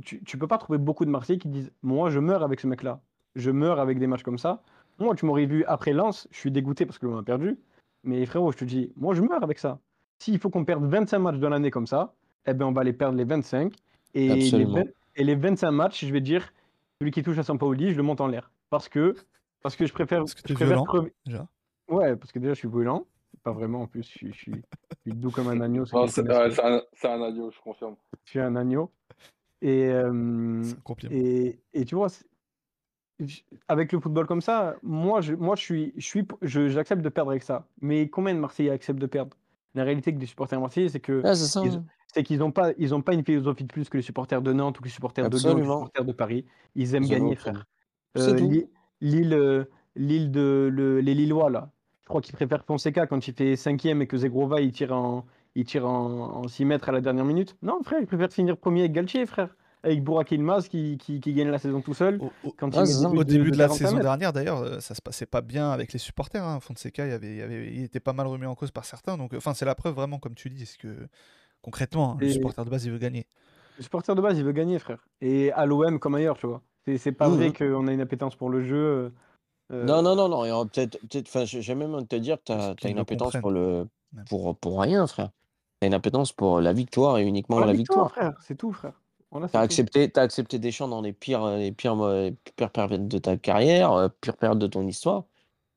tu, tu peux pas trouver beaucoup de Marseillais qui disent Moi, je meurs avec ce mec-là. Je meurs avec des matchs comme ça. Moi, tu m'aurais vu après Lens, je suis dégoûté parce que l'on a perdu. Mais frérot, je te dis, moi, je meurs avec ça. S'il faut qu'on perde 25 matchs dans l'année comme ça, eh ben, on va les perdre les 25. Et les, Absolument. 20 et les 25 matchs, je vais dire celui qui touche à Sampaoli, je le monte en l'air. Parce que, parce que je préfère. Parce que je préfère violent, crever- déjà. Ouais, parce que déjà, je suis brûlant. Pas vraiment, en plus, je suis, je suis- je suis doux comme un agneau. qui c'est un, c'est un agneau, je confirme. Je suis un agneau. Et, euh, et, et tu vois, avec le football comme ça, moi, je, moi, je suis, je suis, j'accepte de perdre avec ça. Mais combien de Marseillais acceptent de perdre? La réalité que des supporters marseillais, c'est que Ah, c'est ça. ils, c'est qu'ils n'ont pas, ils ont pas une philosophie de plus que les supporters de Nantes ou que les supporters de Lyon, ou les supporters de Paris. Ils aiment gagner, frère. C'est Euh, Lille, euh, Lille de le- les Lillois là. Je crois qu'ils préfèrent Fonseca quand il fait cinquième et que Zegrova il tire en il tire en, en 6 mètres à la dernière minute. Non frère, ils préfèrent finir premier avec Galtier frère, avec Burak Yilmaz qui, qui, qui gagne la saison tout seul Au, au- quand il Ah, au début de la 45 saison mètres. dernière, d'ailleurs, euh, ça se passait pas bien avec les supporters. Hein. Fonseca, il, avait, il, y avait- il était pas mal remis en cause par certains. Donc, enfin, c'est la preuve vraiment, comme tu dis, que concrètement, hein, le Et- supporter de base, il veut gagner? Le supporter de base, il veut gagner frère. Et à l'OM comme ailleurs, tu vois. C'est pas vrai Mhm. qu'on a une appétence pour le jeu. euh, Non, non, non, non. et on- Peut-être, peut-être, enfin, j'ai même envie de te dire que tu as, une le appétence pour le pour, pour rien, frère. Tu as une appétence pour la victoire et uniquement pour la la victoire, victoire. frère, c'est tout frère. Voilà, Tu c'est as accepté, t'as accepté Deschamps dans les pires, les pires, les pires périodes de ta carrière, euh, pire période de ton histoire.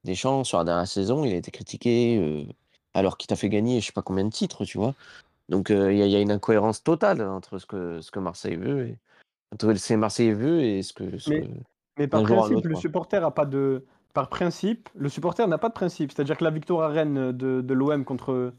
Deschamps, sur la dernière saison, il a été critiqué euh, alors qu'il t'a fait gagner je sais pas combien de titres, tu vois. Donc euh, il y, a- il y a une incohérence totale entre ce que, ce que Marseille veut et entre ce que Marseille veut et ce que, ce Mais- que- Mais par principe, le supporter a pas de. Par principe, le supporter n'a pas de principe. C'est-à-dire que la victoire à Rennes de, de l'OM contre,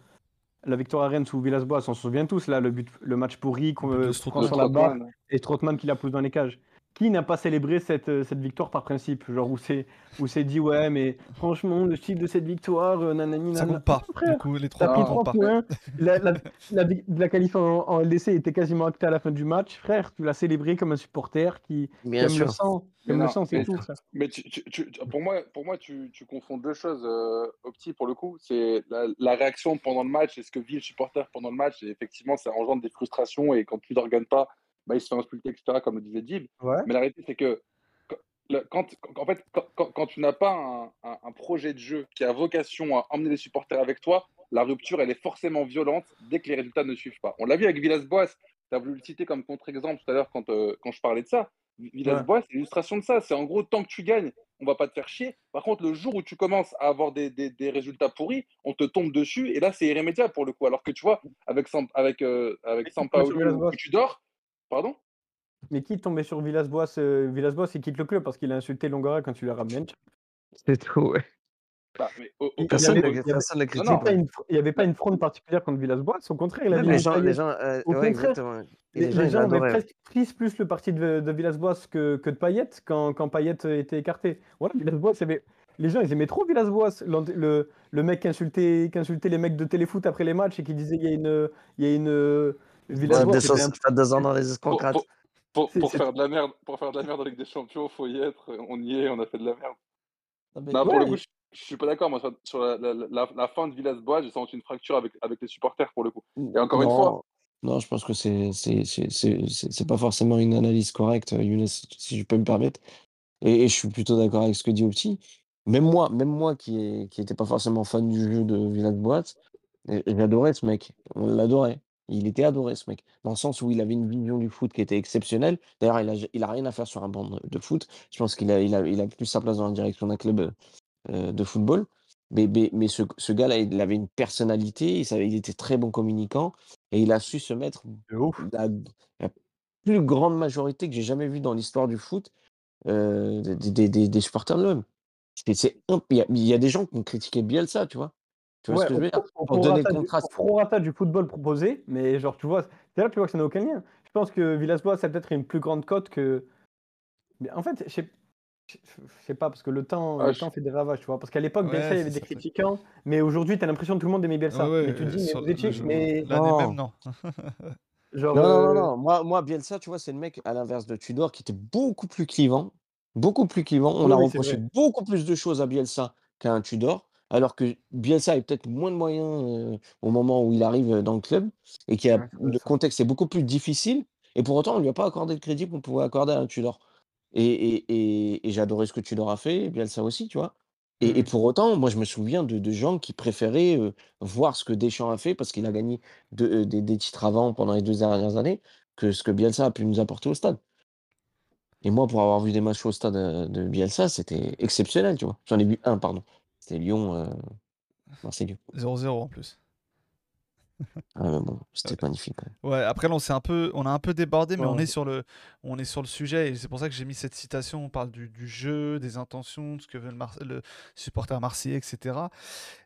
la victoire à Rennes sous Villas-Boas, on se souvient tous, là, le, but, le match pourri qu'on sur la barre et Strootman qui la pousse dans les cages. Qui n'a pas célébré cette, euh, cette victoire par principe Genre où c'est où c'est dit ouais mais franchement le style de cette victoire euh, nanani Ça nanana. compte pas. Frère, Du coup, les trois pris points comptent pas. points. La, la, la, la qualif en, en LDC était quasiment actée à la fin du match. Frère, tu l'as célébré comme un supporter qui, qui Bien aime le sang. Aime le sang, c'est tout. ça. Mais tu, tu- tu- tu- pour moi, pour moi tu, tu confonds deux choses, euh, Opti, pour le coup. C'est la, la réaction pendant le match et ce que vit le supporter pendant le match. Et effectivement, ça engendre des frustrations. Et quand tu ne pas, bah, il se fait insulter, etc., comme le disait Dib. Ouais. Mais la réalité, c'est que quand, en fait, quand, quand- tu n'as pas un, un- un projet de jeu qui a vocation à emmener les supporters avec toi, la rupture, elle est forcément violente dès que les résultats ne suivent pas. On l'a vu avec Villas-Boas. Tu as voulu le citer comme contre-exemple tout à l'heure quand, euh, quand je parlais de ça. Villas-Boas, c'est l'illustration de ça. C'est en gros, tant que tu gagnes, on va pas te faire chier. Par contre, le jour où tu commences à avoir des, des- des résultats pourris, on te tombe dessus et là, c'est irrémédiable pour le coup. Alors que tu vois, avec, Sam- avec, euh, avec Sampaoli tu dors, pardon? Mais qui est tombé sur Villas-Boas euh, Villas-Boas, il quitte le club parce qu'il a insulté Longora quand tu l'as ramené. C'est tout, ouais. Bah, mais Personne il avait- avait- n'y avait, pas une fr- il y avait pas une fronde particulière contre Villas-Boas. Au contraire, il a Même mis les gens, les gens, euh, Au ouais, contraire, Les, les gens, avaient presque pris plus le parti de, de Villas-Boas que, que de Payet quand, quand Payet était écarté. Voilà, Villas-Boas, avait- les gens, ils aimaient trop Villas-Boas. Le, le mec qui insultait, qui insultait les mecs de téléfoot après les matchs et qui disait il y a une. Il y a une Villas-Boas, un- ça fait deux ans dans les pour, escroquettes. pour, faire de la merde, pour faire de la merde en Ligue des Champions, faut y être. On y est, on a fait de la merde. Ah, mais- Non, pour Ouais. le coup, je, je suis pas d'accord. Moi, sur, sur la, la, la- la fin de Villas-Boas, j'ai senti une fracture avec, avec les supporters pour le coup. Et encore une fois, Non, je pense que c'est c'est pas forcément une analyse correcte, Younes, si je peux me permettre. Et, et je suis plutôt d'accord avec ce que dit Opti. Même moi, même moi qui était pas forcément fan du jeu de Villas-Boas, j'adorais ce mec. On l'adorait. Il était adoré ce mec, dans le sens où il avait une vision du foot qui était exceptionnelle. D'ailleurs, il a, il a rien à faire sur un banc de, foot. Je pense qu'il a, il a, il a plus sa place dans la direction d'un club euh, euh, de football. Mais, mais, mais ce, ce gars-là, il avait une personnalité, il, savait, il était très bon communicant et il a su se mettre la, la plus grande majorité que j'ai jamais vue dans l'histoire du foot euh, des, des, des, des supporters de Il y, a- il y a des gens qui ont critiqué Bielsa, tu vois. Tu vois Ouais, ce que je veux dire? au Pour donner le contraste. prorata du football proposé, mais genre, tu vois, c'est là tu vois que ça n'a aucun lien. Je pense que Villas-Boas a peut-être une plus grande cote que. Mais en fait, je sais je- sais pas, parce que le temps, Ah, le je- temps fait des ravages, tu vois. Parce qu'à l'époque, Ouais, Bielsa, il y c'est avait des c'est- critiquants, mais aujourd'hui, tu as l'impression que tout le monde aimait Bielsa. Ouais, ouais, mais tu te dis, mais vous le étiez. jeu- Mais L'année Non. même, non. genre. Non, non, non, euh, non. Moi, moi, Bielsa, tu vois, c'est le mec, à l'inverse de Tudor, qui était beaucoup plus clivant. Beaucoup plus clivant. On Oui, a c'est reproché beaucoup plus de choses à Bielsa qu'à un Tudor. Alors que Bielsa a peut-être moins de moyens euh, au moment où il arrive dans le club et qui a, Ouais, le contexte est beaucoup plus difficile. Et pour autant, on lui a pas accordé le crédit qu'on pouvait accorder à un Tudor. Et, et, et, adoré ce que Tudor a fait, et Bielsa aussi, tu vois. Et, et Mhm. pour autant, moi, je me souviens de, de gens qui préféraient euh, voir ce que Deschamps a fait parce qu'il a gagné de- euh, des, des titres avant pendant les deux dernières années que ce que Bielsa a pu nous apporter au stade. Et moi, pour avoir vu des matchs au stade de Bielsa, c'était exceptionnel, tu vois. J'en ai vu un, pardon. C'était Lyon, euh, Marseille. 0-0 en plus. Ah, mais bon, c'était magnifique. Ouais, après là, on, un peu, on a un peu débordé, mais on, est sur le, on est sur le sujet et c'est pour ça que j'ai mis cette citation. On parle du, du jeu, des intentions, de ce que veut le, Mar- le supporter marseillais, etc.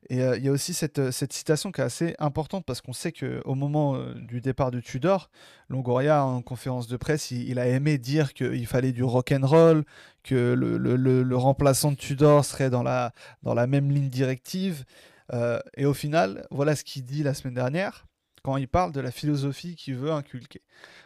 Et euh, il y a aussi cette, euh, cette citation qui est assez importante parce qu'on sait qu'au moment euh, du départ de Tudor, Longoria, en conférence de presse, il, il a aimé dire qu'il fallait du rock and roll, que le, le- le- le remplaçant de Tudor serait dans la, dans la même ligne directive. Euh, et au final, voilà ce qu'il dit la semaine dernière quand il parle de la philosophie qu'il veut inculquer.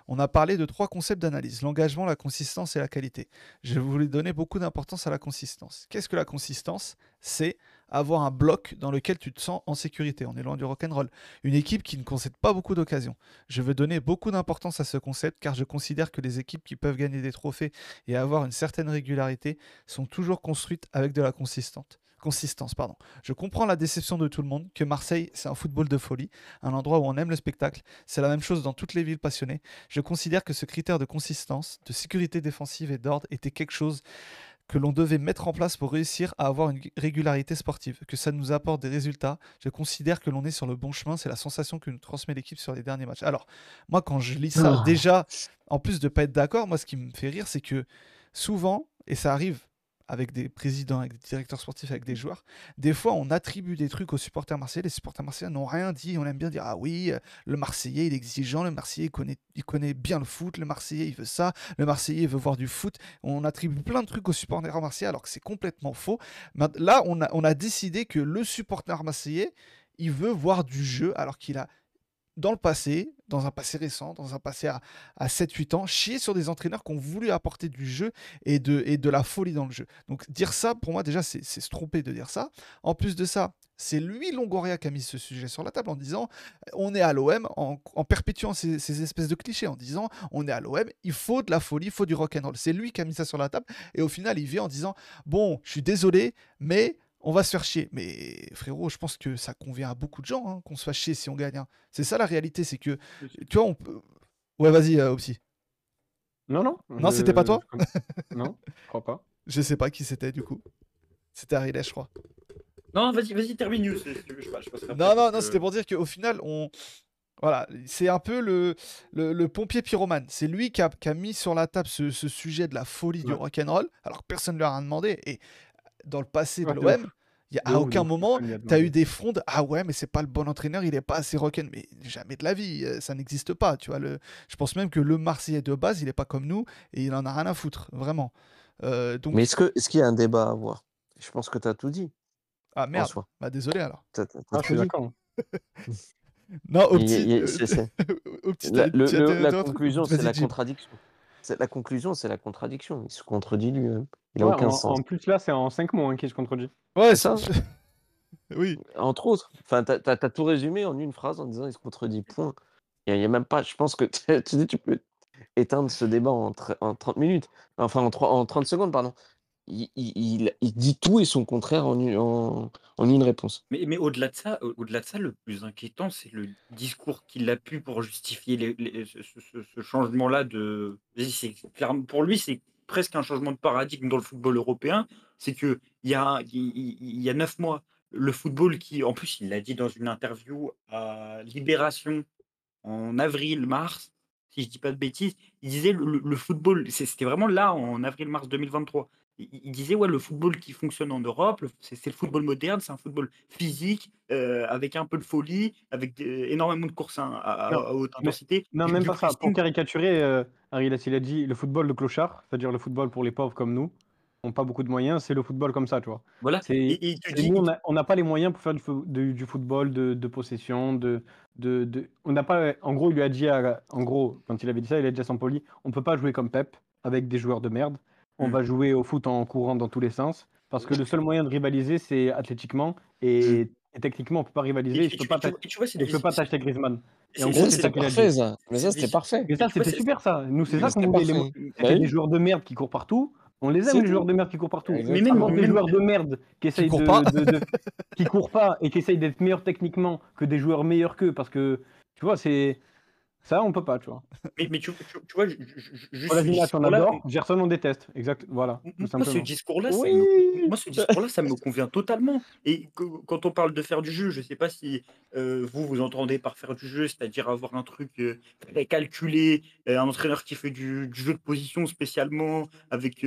On a parlé de trois concepts d'analyse, l'engagement, la consistance et la qualité. Je voulais donner beaucoup d'importance à la consistance. Qu'est-ce que la consistance? C'est avoir un bloc dans lequel tu te sens en sécurité. On est loin du rock'n'roll. Une équipe qui ne concède pas beaucoup d'occasions. Je veux donner beaucoup d'importance à ce concept car je considère que les équipes qui peuvent gagner des trophées et avoir une certaine régularité sont toujours construites avec de la consistante. Consistance, pardon. Je comprends la déception de tout le monde, que Marseille, c'est un football de folie, un endroit où on aime le spectacle. C'est la même chose dans toutes les villes passionnées. Je considère que ce critère de consistance, de sécurité défensive et d'ordre était quelque chose que l'on devait mettre en place pour réussir à avoir une régularité sportive, que ça nous apporte des résultats. Je considère que l'on est sur le bon chemin, c'est la sensation que nous transmet l'équipe sur les derniers matchs. Alors, moi, quand je lis ça, Ah. déjà, en plus de pas être d'accord, moi, ce qui me fait rire, c'est que souvent, et ça arrive avec des présidents, avec des directeurs sportifs, avec des joueurs, des fois on attribue des trucs aux supporters marseillais. Les supporters marseillais n'ont rien dit. On aime bien dire Ah oui, euh, le Marseillais il est exigeant, le Marseillais il connaît, il connaît bien le foot, le Marseillais il veut ça, le Marseillais il veut voir du foot. On attribue plein de trucs aux supporters marseillais alors que c'est complètement faux. Là, on a, on a décidé que le supporter marseillais il veut voir du jeu alors qu'il a dans le passé, dans un passé récent, dans un passé à, 7-8 ans, chier sur des entraîneurs qui ont voulu apporter du jeu et de, la folie dans le jeu. Donc dire ça, pour moi déjà, c'est se tromper de dire ça. En plus de ça, c'est lui, Longoria, qui a mis ce sujet sur la table en disant on est à l'OM, en, perpétuant ces, espèces de clichés, en disant on est à l'OM, il faut de la folie, il faut du rock'n'roll. C'est lui qui a mis ça sur la table. Et au final, il vient en disant bon, je suis désolé, mais on va se faire chier. Mais frérot, je pense que ça convient à beaucoup de gens hein, qu'on se fasse chier si on gagne. Hein. C'est ça la réalité, c'est que, tu vois, on peut... Ouais, vas-y, euh, Non, non. Non, c'était pas toi Non, je crois pas. Je sais pas qui c'était du coup. C'était Ariel, je crois. Non, vas-y, vas-y, termine. non, non, non, c'était pour dire qu'au final, on. Voilà, c'est un peu le, le, pompier pyromane. C'est lui qui a, mis sur la table ce, sujet de la folie du rock'n'roll, alors que personne ne lui a rien demandé. Et dans le passé de l'OM, y a, à aucun moment, tu as eu des frondes. Ah ouais, mais c'est pas le bon entraîneur, il est pas assez rock'n'roll. Mais jamais de la vie, euh, ça n'existe pas. Tu vois, le... Je pense même que le Marseillais de base, il est pas comme nous et il en a rien à foutre, vraiment. Euh, donc... Mais est-ce qu'il est qu'il y a un débat à avoir? Je pense que tu as tout dit. Ah merde, bah désolé alors. ah, je suis d'accord. non, au petit. La conclusion, c'est la contradiction. La conclusion, c'est la contradiction. Il se contredit lui-même. Il a aucun en, sens. En plus, là, c'est en 5 mots hein, qu'il se contredit. Ouais, ça. oui. Entre autres. Enfin, tu as, tout résumé en une phrase en disant il se contredit. Point. Il n'y a, même pas. Je pense que tu, tu peux éteindre ce débat en, en 30 minutes. Enfin, en, 3, en 30 secondes, pardon il, dit tout et son contraire en, une réponse. Mais, mais au-delà de ça, au-delà de ça, le plus inquiétant, c'est le discours qu'il a pu pour justifier ce, changement-là de. Pour lui, c'est presque un changement de paradigme dans le football européen. C'est que il y a, il y a neuf mois, le football qui, en plus, il l'a dit dans une interview à Libération en avril-mars, si je dis pas de bêtises, il disait le, le football, c'était vraiment là en avril-mars 2023 il disait ouais le football qui fonctionne en Europe, c'est le football moderne, c'est un football physique euh, avec un peu de folie, avec énormément de courses à, haute intensité. non, même pas ça. Pour caricaturer, euh, Harry il a dit le football de clochard, c'est-à-dire le football pour les pauvres comme nous, n'ont pas beaucoup de moyens, c'est le football comme ça, tu vois. Voilà. nous, on n'a pas les moyens pour faire du, du, football de, possession, de, de, on n'a pas. En gros, il lui a dit, en gros, quand il avait dit ça, il a dit à Sampoli, on peut pas jouer comme Pep avec des joueurs de merde on mm. va jouer au foot en courant dans tous les sens. Parce que le seul moyen de rivaliser, c'est athlétiquement. Et, mm. techniquement, on ne peut pas rivaliser. je ne peux, pas, t'acheter Griezmann. Et en gros, c'est parfait, ça. Mais ça, c'était parfait. Mais ça, c'était super, ça. Nous, c'est ça qu'on voulait. Les... des joueurs de merde qui courent partout. On les aime, les joueurs de merde qui courent partout. Mais même des joueurs de merde qui essayent de, qui courent pas et qui essayent d'être meilleurs techniquement que des joueurs meilleurs qu'eux. Parce que, tu vois, c'est. Ça, on peut pas, tu vois. Mais, mais tu, tu, tu, vois, juste. Voilà, on adore, Gerson, on déteste. Exact, voilà. Moi, ce discours-là, moi, ce discours-là, ça me convient totalement. Et quand on parle de faire du jeu, je sais pas si euh, vous, vous entendez par faire du jeu, c'est-à-dire avoir un truc euh, très calculé, euh, un entraîneur qui fait du, jeu de position spécialement, avec,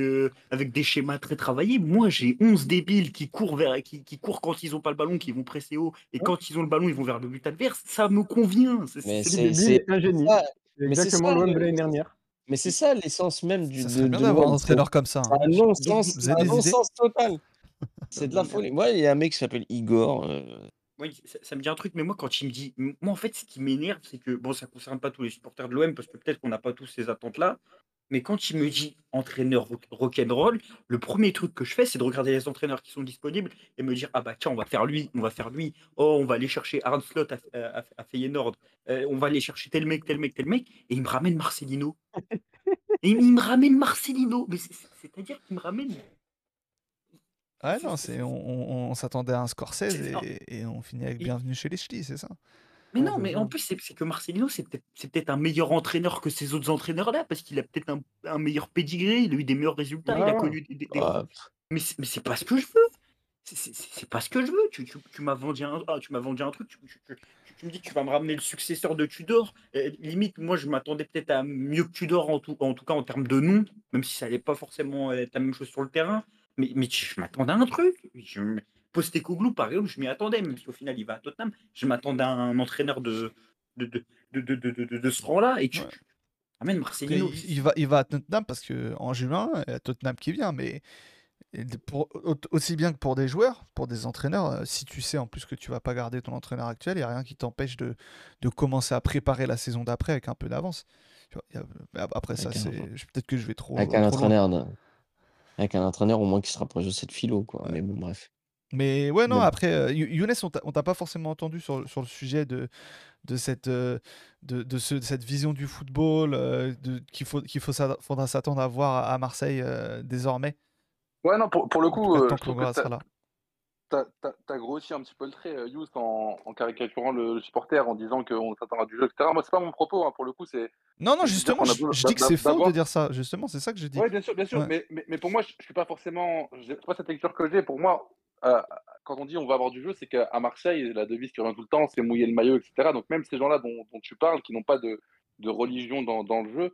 avec des schémas très travaillés. Moi, j'ai 11 débiles qui courent, vers, qui, qui courent quand ils ont pas le ballon, qui vont presser haut, et quand ils ont le ballon, ils vont vers le but adverse. Ça me convient. C'est mais c'est exactement l'OM de l'année dernière. Mais c'est ça l'essence même du. Ça serait bien d'avoir un entraîneur comme ça. Un non-sens total. C'est de la folie. Moi, il y a un mec qui s'appelle Igor. Euh, oui, ça, me dit un truc, mais moi, quand il me dit. Moi, en fait, ce qui m'énerve, c'est que. Bon, ça ne concerne pas tous les supporters de l'OM, parce que peut-être qu'on n'a pas tous ces attentes-là. Mais quand il me dit entraîneur rock'n'roll, le premier truc que je fais, c'est de regarder les entraîneurs qui sont disponibles et me dire Ah bah tiens, on va faire lui, on va faire lui. Oh, on va aller chercher Arne Slot à, à, Feyenoord. Euh, on va aller chercher tel mec, tel mec, tel mec. Et il me ramène Marcelino. et il me ramène Marcelino. Mais c'est-à-dire qu'il me ramène. Ouais, non, c'est, on, s'attendait à un Scorsese et, et, on finit avec Bienvenue chez les Ch'tis, c'est ça? Mais non, mais en plus, c'est que Marcelino, c'est peut-être un meilleur entraîneur que ces autres entraîneurs-là, parce qu'il a peut-être un, meilleur pédigré, il a eu des meilleurs résultats, il a connu des. Mais c'est pas ce que je veux. C'est pas ce que je veux. Tu, m'as vendu un, ah, tu m'as vendu un truc. Tu, me dis que tu vas me ramener le successeur de Tudor. limite, moi, je m'attendais peut-être à mieux que Tudor en tout, en tout cas en termes de nom, même si ça n'allait pas forcément être la même chose sur le terrain. Mais, mais je m'attendais à un truc. Je... Postecoglou, par exemple, je m'y attendais, même si au final il va à Tottenham. Je m'attendais à un entraîneur de, de, de, de, de, de, ce rang-là. Et tu, Ouais. tu amènes Après, Marcelino. il, il va, il va à Tottenham parce que en juin, il y a Tottenham qui vient, mais pour- aussi bien que pour des joueurs, pour des entraîneurs, euh, si tu sais en plus que tu vas pas garder ton entraîneur actuel, il n'y a rien qui t'empêche de, de commencer à préparer la saison d'après avec un peu d'avance. Après ça, Avec c'est peut-être que je vais trop, Avec un trop entraîneur, avec un entraîneur au moins qui se rapproche de cette philo, quoi. Mais bon, bref. Mais ouais, non, après, euh, You- Younes, on t'a pas forcément entendu sur, sur le sujet de, de, cette, euh, de, de ce- de cette vision du football euh, qu'il faut, qu'il faut, s'a- faudra s'attendre à voir à, Marseille euh, désormais. Ouais, non, pour, pour le coup, je trouve que t'as t'as grossi un petit peu le trait, euh, Yousk, en, en caricaturant le, le supporter, en disant qu'on s'attendra du jeu, etc. Moi, c'est pas mon propos, hein, pour le coup, c'est Non, non, justement, je, je dis que c'est faux de dire ça. Justement, c'est ça que je dis. Oui, bien sûr, bien sûr. Ouais. Mais, mais, mais pour moi, je, je suis pas forcément. C'est pas cette lecture que j'ai. Pour moi, euh, quand on dit on va avoir du jeu, c'est qu'à Marseille, la devise qui revient tout le temps, c'est mouiller le maillot, etc. Donc même ces gens-là dont, dont tu parles, qui n'ont pas de, de religion dans, dans le jeu,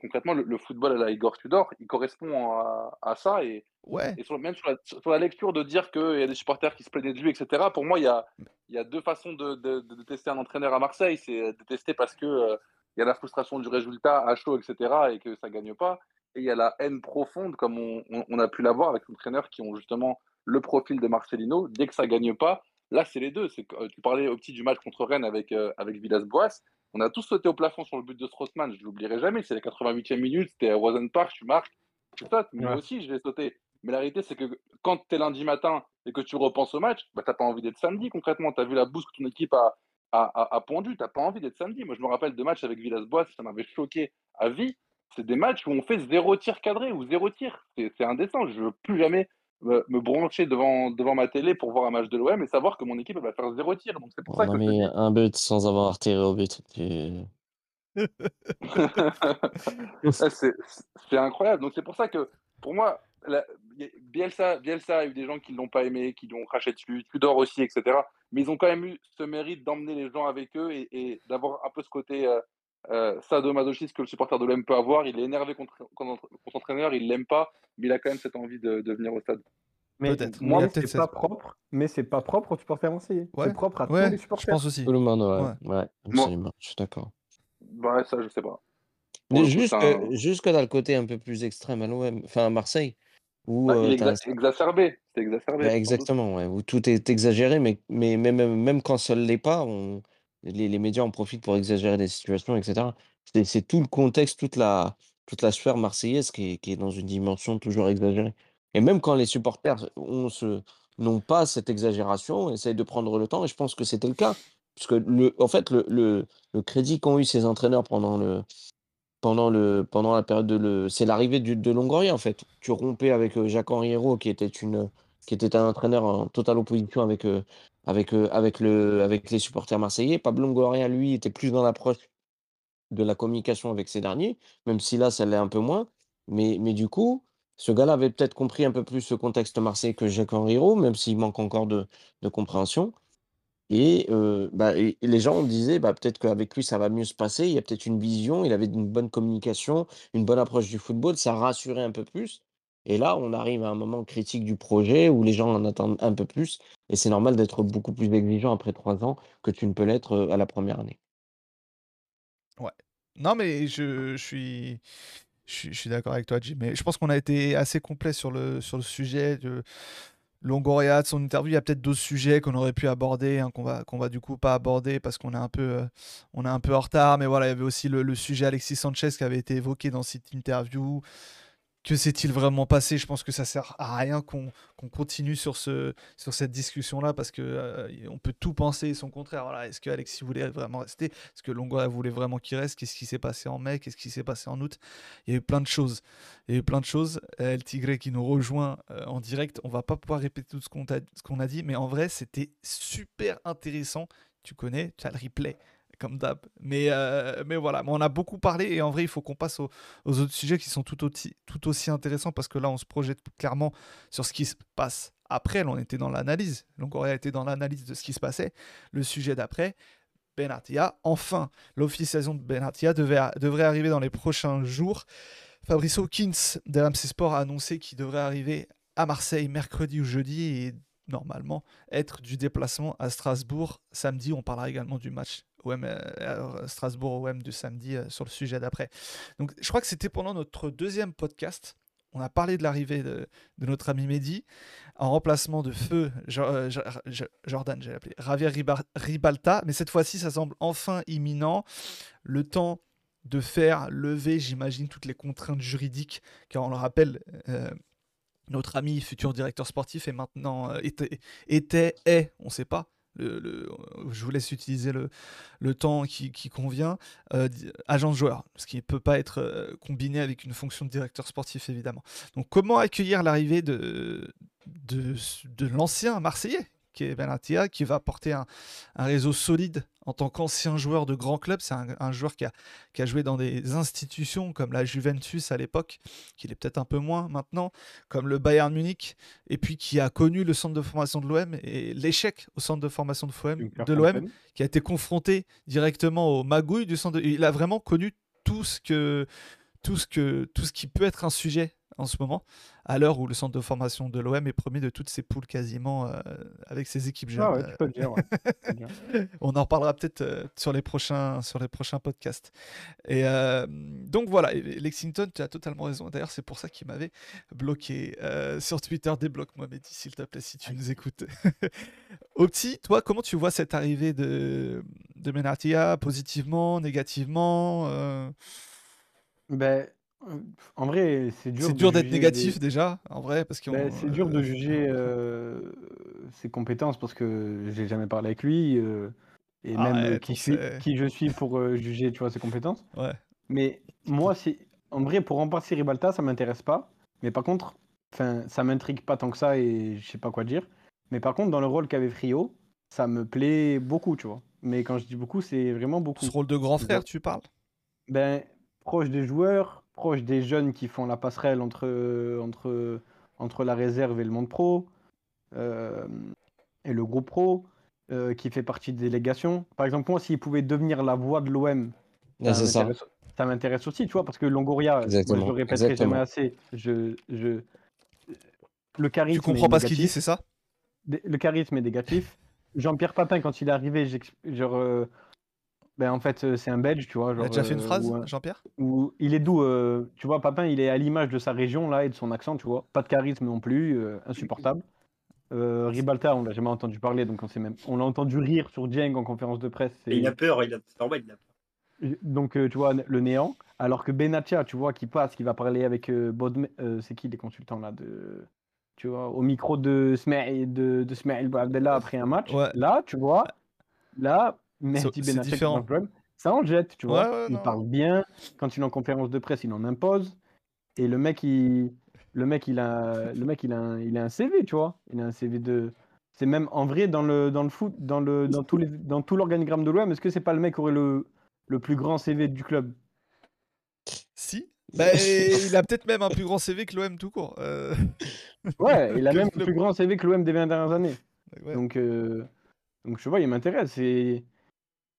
concrètement, le, le football à la Igor Tudor, il correspond à, à ça. Et, Ouais. et sur, même sur la, sur la lecture de dire qu'il y a des supporters qui se plaignaient de lui, etc. Pour moi, il y a, il y a deux façons de, de, de tester un entraîneur à Marseille. C'est de tester parce que euh, il y a la frustration du résultat à chaud, etc. et que ça gagne pas. Et il y a la haine profonde, comme on, on- on a pu l'avoir avec les entraîneurs qui ont justement le profil de Marcelino. Dès que ça gagne pas, là, c'est les deux. C'est euh, tu parlais au petit du match contre Rennes avec, euh, avec Villas-Boas. On a tous sauté au plafond sur le but de Strootman. Je l'oublierai jamais. C'est la 88e minute. C'était à Rosen Park. Tu marques. Tu sautes. Moi Ouais. aussi, je vais sauter. Mais la réalité, c'est que quand tu es lundi matin et que tu repenses au match, bah, tu n'as pas envie d'être samedi concrètement. Tu as vu la bouse que ton équipe a, a, a, a pondu. Tu n'as pas envie d'être samedi. Moi, je me rappelle de matchs avec Villas-Boas. Ça m'avait choqué à vie. C'est des matchs où on fait zéro tir cadré ou zéro tir. C'est indécent. Je veux plus jamais me, me brancher devant, devant ma télé pour voir un match de l'OM et savoir que mon équipe va faire zéro tir. Donc c'est pour ça On a que je te mis un but sans avoir tiré au but. Ouais, c'est c'est incroyable. Donc c'est pour ça que pour moi, la- a- Bielsa, Bielsa a eu des gens qui ne l'ont pas aimé, qui l'ont craché dessus, Tudor aussi, etc. Mais ils ont quand même eu ce mérite d'emmener les gens avec eux et, et d'avoir un peu ce côté euh, euh, sadomasochiste que le supporter de l'OM peut avoir. Il est énervé contre, contre, contre l'entraîneur, il l'aime pas, mais il a quand même cette envie de, de venir au stade. Mais Peut-être. moi, c'est pas propre, mais c'est pas propre aux supporters marseillais. Ouais, C'est propre à tous Ouais, les je supporters. pense aussi. Tout le monde, ouais. Ouais. Ouais, absolument. Je suis d'accord. Ouais, ça, je sais pas. Mais coup, juste, c'est que, un- juste que dans le côté un peu plus extrême à l'OM, enfin à Marseille, où Bah, euh, exa- exacerbé. C'est exacerbé. Bah, exactement, ouais, où tout est exagéré, mais, mais même, même quand ça ne l'est pas, on, les, médias en profitent pour exagérer des situations, etc. C'est tout le contexte, toute la, toute la sphère marseillaise qui est, dans une dimension toujours exagérée. Et même quand les supporters n'ont pas cette exagération, essayent de prendre le temps, et je pense que c'était le cas, puisque le, en fait, le, le, crédit qu'ont eu ces entraîneurs pendant le, pendant le pendant la période de c'est l'arrivée de Longoria en fait. Tu rompais avec euh, Jacques Henri Hérault qui était une qui était un entraîneur en totale opposition avec euh, avec euh, avec le avec les supporters marseillais. Pablo Longoria lui était plus dans l'approche de la communication avec ces derniers, même si là ça l'est un peu moins. Mais mais du coup, ce gars-là avait peut-être compris un peu plus ce contexte marseillais que Jacques Henri Hérault, même s'il manque encore de de compréhension. Et, euh, bah, les gens disaient bah, peut-être qu'avec lui ça va mieux se passer. Il y a peut-être une vision, il avait une bonne communication, une bonne approche du football, ça rassurait un peu plus. Et là, on arrive à un moment critique du projet où les gens en attendent un peu plus. Et c'est normal d'être beaucoup plus exigeant après trois ans que tu ne peux l'être à la première année. Ouais. Non, mais je, suis, je suis, d'accord avec toi, Jim. Mais je pense qu'on a été assez complet sur le, sur le sujet de Longoria, de son interview. Il y a peut-être d'autres sujets qu'on aurait pu aborder, hein, qu'on va, qu'on va du coup pas aborder parce qu'on est un peu, est un peu en retard. Mais voilà, il y avait aussi le, le sujet Alexis Sanchez qui avait été évoqué dans cette interview. Que s'est-il vraiment passé? Je pense que ça sert à rien qu'on continue sur, ce, sur cette discussion-là parce que euh, on peut tout penser son contraire. Voilà, Est-ce que Alexis voulait vraiment rester? Est-ce que Longoria voulait vraiment qu'il reste? Qu'est-ce qui s'est passé en mai? Qu'est-ce qui s'est passé en août? Il y a eu plein de choses. Il y a eu plein de choses. El Tigre qui nous rejoint euh, en direct. On va pas pouvoir répéter tout ce qu'on qu'on a dit, mais en vrai, c'était super intéressant. Tu connais, tu as le replay comme d'hab. Mais, euh, mais voilà, Mais on a beaucoup parlé et en vrai, il faut qu'on passe aux, autres sujets qui sont tout aussi, tout aussi intéressants parce que là, on se projette clairement sur ce qui se passe après. Là, on était dans l'analyse. Longoria était dans l'analyse de ce qui se passait. Le sujet d'après, Benatia. Enfin, l'officialisation de Benatia devait, devrait arriver dans les prochains jours. Fabrice Hawkins de RMC Sport a annoncé qu'il devrait arriver à Marseille mercredi ou jeudi et normalement être du déplacement à Strasbourg samedi. On parlera également du match OM, euh, Strasbourg-OM du samedi euh, sur le sujet d'après. Donc je crois que c'était pendant notre deuxième podcast. On a parlé de l'arrivée de, notre ami Mehdi en remplacement de Feu euh, Jo- Jo- Jordan, j'ai appelé Javier Riba- Ribalta. Mais cette fois-ci, ça semble enfin imminent. Le temps de faire lever, j'imagine, toutes les contraintes juridiques, car on le rappelle, notre ami futur directeur sportif est maintenant était, était est, on ne sait pas. Le- je vous laisse utiliser le, temps qui, convient, euh, agent de joueur, ce qui ne peut pas être euh, combiné avec une fonction de directeur sportif évidemment. Donc comment accueillir l'arrivée de l'ancien Marseillais? Qui est Benatia, qui va apporter un, un réseau solide en tant qu'ancien joueur de grand club. C'est un, un joueur qui a, qui a joué dans des institutions comme la Juventus à l'époque, qu'il est peut-être un peu moins maintenant, comme le Bayern Munich, et puis qui a connu le centre de formation de l'OM et l'échec au centre de formation de, de l'OM, qui a été confronté directement aux magouilles du centre. de- Il a vraiment connu tout ce que tout ce que tout ce qui peut être un sujet en ce moment, à l'heure où le centre de formation de l'OM est premier de toutes ses poules quasiment euh, avec ses équipes jeunes. Ah ouais, tu peux le dire. ouais. Tu peux le dire. on en reparlera peut-être euh, sur les prochains sur les prochains podcasts. Et euh, donc voilà, Lexington, tu as totalement raison. D'ailleurs, c'est pour ça qu'il m'avait bloqué sur Twitter. Débloque-moi, Mehdi, s'il te plaît, si tu nous écoutes. Opti, toi, comment tu vois cette arrivée de de Menatia positivement, négativement Ben, en vrai, c'est dur. C'est de dur d'être juger négatif des- déjà, en vrai, parce que Ben, c'est dur de juger euh, ses compétences parce que j'ai jamais parlé avec lui euh, et même euh, Arrête, qui, on je suis- sait. qui je suis pour euh, juger, tu vois, ses compétences. Ouais. Mais moi, c'est en vrai pour remplacer Ribalta, ça m'intéresse pas. Mais par contre, enfin, ça m'intrigue pas tant que ça et je sais pas quoi dire. Mais par contre, dans le rôle qu'avait Frio, ça me plaît beaucoup, tu vois. Mais quand je dis beaucoup, c'est vraiment beaucoup. Ce rôle de grand frère, tu parles? Ben, proche des joueurs, proche des jeunes qui font la passerelle entre, entre, entre la réserve et le monde pro, euh, et le groupe pro, euh, qui fait partie de délégation. Par exemple, moi, s'il pouvait devenir la voix de l'OM, c'est ça. m'intéresse- ça m'intéresse aussi, tu vois, parce que Longoria, moi, je le répéterai exactement. jamais assez, je, je... le charisme Tu comprends est pas ce qu'il dit, négatif. c'est ça? Le charisme est négatif. Jean-Pierre Papin, quand il est arrivé, genre, euh, ben, en fait, euh, c'est un Belge, tu vois. Il a genre, déjà fait une euh, phrase, Jean-Pierre? où il est doux. euh, tu vois, Papin, il est à l'image de sa région là et de son accent, tu vois. Pas de charisme non plus, euh, insupportable. Euh, Ribalta, on l'a jamais entendu parler, donc on sait même. On l'a entendu rire sur Dieng en conférence de presse. Et il a peur, il a... c'est normal, il a peur. Donc, euh, tu vois, le néant. Alors que Benatia, tu vois, qui passe, qui va parler avec euh, Bodme- euh, c'est qui les consultants là de. Tu vois, au micro de Smaïl de, de Smaïl après un match. Ouais. Là, tu vois, là, Mehdi dans le club, ça en jette, tu vois. Ouais, ouais, il non. parle bien. Quand il est en conférence de presse, il en impose. Et le mec, il, le mec, il a, le mec, il a, un, il a un CV, tu vois. Il a un CV de. C'est même en vrai dans le dans le foot, dans le dans tous les dans tout l'organigramme de l'OM. Est-ce que c'est pas le mec qui aurait le le plus grand CV du club? Si. Bah, il a peut-être même un plus grand CV que l'OM tout court. euh. Ouais, il a même le plus grand CV que l'OM des 20 dernières années. Ouais. Donc, euh, donc je vois, il m'intéresse. Et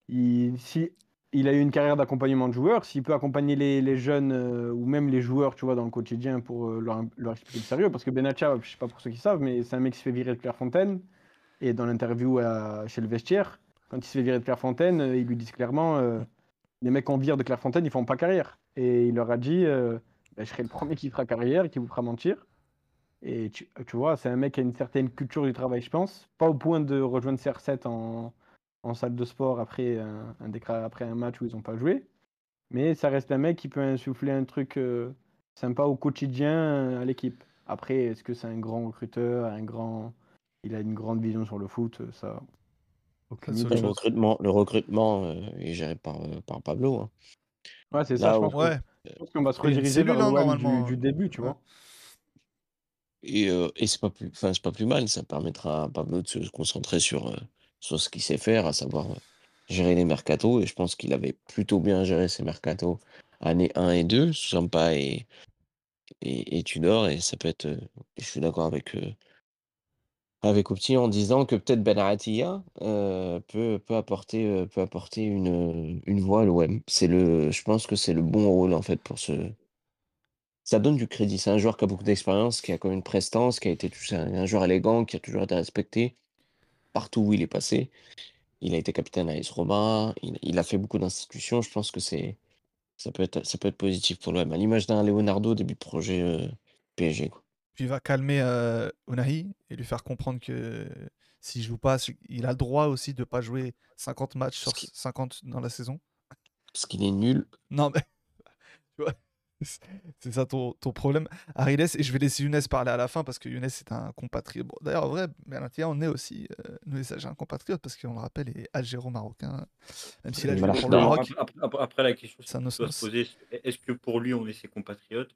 il, si il a eu une carrière d'accompagnement de joueurs, s'il peut accompagner les, jeunes euh, ou même les joueurs, tu vois, dans le quotidien pour euh, leur, leur expliquer le sérieux, parce que Benatia, je sais pas pour ceux qui savent, mais c'est un mec qui se fait virer de Clairefontaine. Et dans l'interview chez le vestiaire, quand il se fait virer de Clairefontaine, euh, ils lui disent clairement, euh, les mecs qu'on vire de Clairefontaine, ils font pas carrière. Et il leur a dit, Bah, je serai le premier qui fera carrière, qui vous fera mentir. Et tu, tu vois, c'est un mec qui a une certaine culture du travail, je pense. Pas au point de rejoindre CR7 en, en salle de sport après un, un après un match où ils n'ont pas joué. Mais ça reste un mec qui peut insuffler un truc euh, sympa au quotidien euh, à l'équipe. Après, est-ce que c'est un grand recruteur, un grand... Il a une grande vision sur le foot, euh, ça... Le recrutement, le recrutement euh, est géré par, euh, par Pablo. hein. Ouais, c'est ça, je pense, Ouais. qu'on va se rediriger vers cellule, hein, l'OM normalement. du, du début, tu Ouais. vois. Et, euh, et c'est pas plus, enfin, c'est pas plus mal. Ça permettra à Pablo de se concentrer sur, euh, sur ce qu'il sait faire, à savoir euh, gérer les mercatos. Et je pense qu'il avait plutôt bien géré ses mercatos années 1 et 2, Sampa et, et, et Tudor. Et ça peut être. euh, je suis d'accord avec, euh, avec Opti en disant que peut-être Ben peut, peut apporter, peut apporter une, une voix à je pense que c'est le bon rôle en fait pour ce, ça donne du crédit. C'est un joueur qui a beaucoup d'expérience, qui a quand même une prestance, qui a été un joueur élégant, qui a toujours été respecté partout où il est passé. Il a été capitaine à AS Roma, il, il a fait beaucoup d'institutions. Je pense que c'est ça peut être ça peut être positif pour l'OM. À l'image d'un Leonardo début de projet euh, PSG. Quoi. Puis il va calmer euh, Unai et lui faire comprendre que s'il joue pas, il a le droit aussi de pas jouer 50 matchs sur Parce qu'il 50 dans la saison. parce qu'il est nul. Non, mais tu vois, c'est ça ton, ton problème. Ariles, et je vais laisser Younes parler à la fin parce que Younes est un compatriote. Bon, D'ailleurs, en vrai, Bernatia, on est aussi, euh, nous les Algériens, un compatriote parce qu'on le rappelle, est algéro-marocain. Même s'il a joué pour le Maroc, après, après- après- après, la question ça doit se poser, est-ce que pour lui, on est ses compatriotes?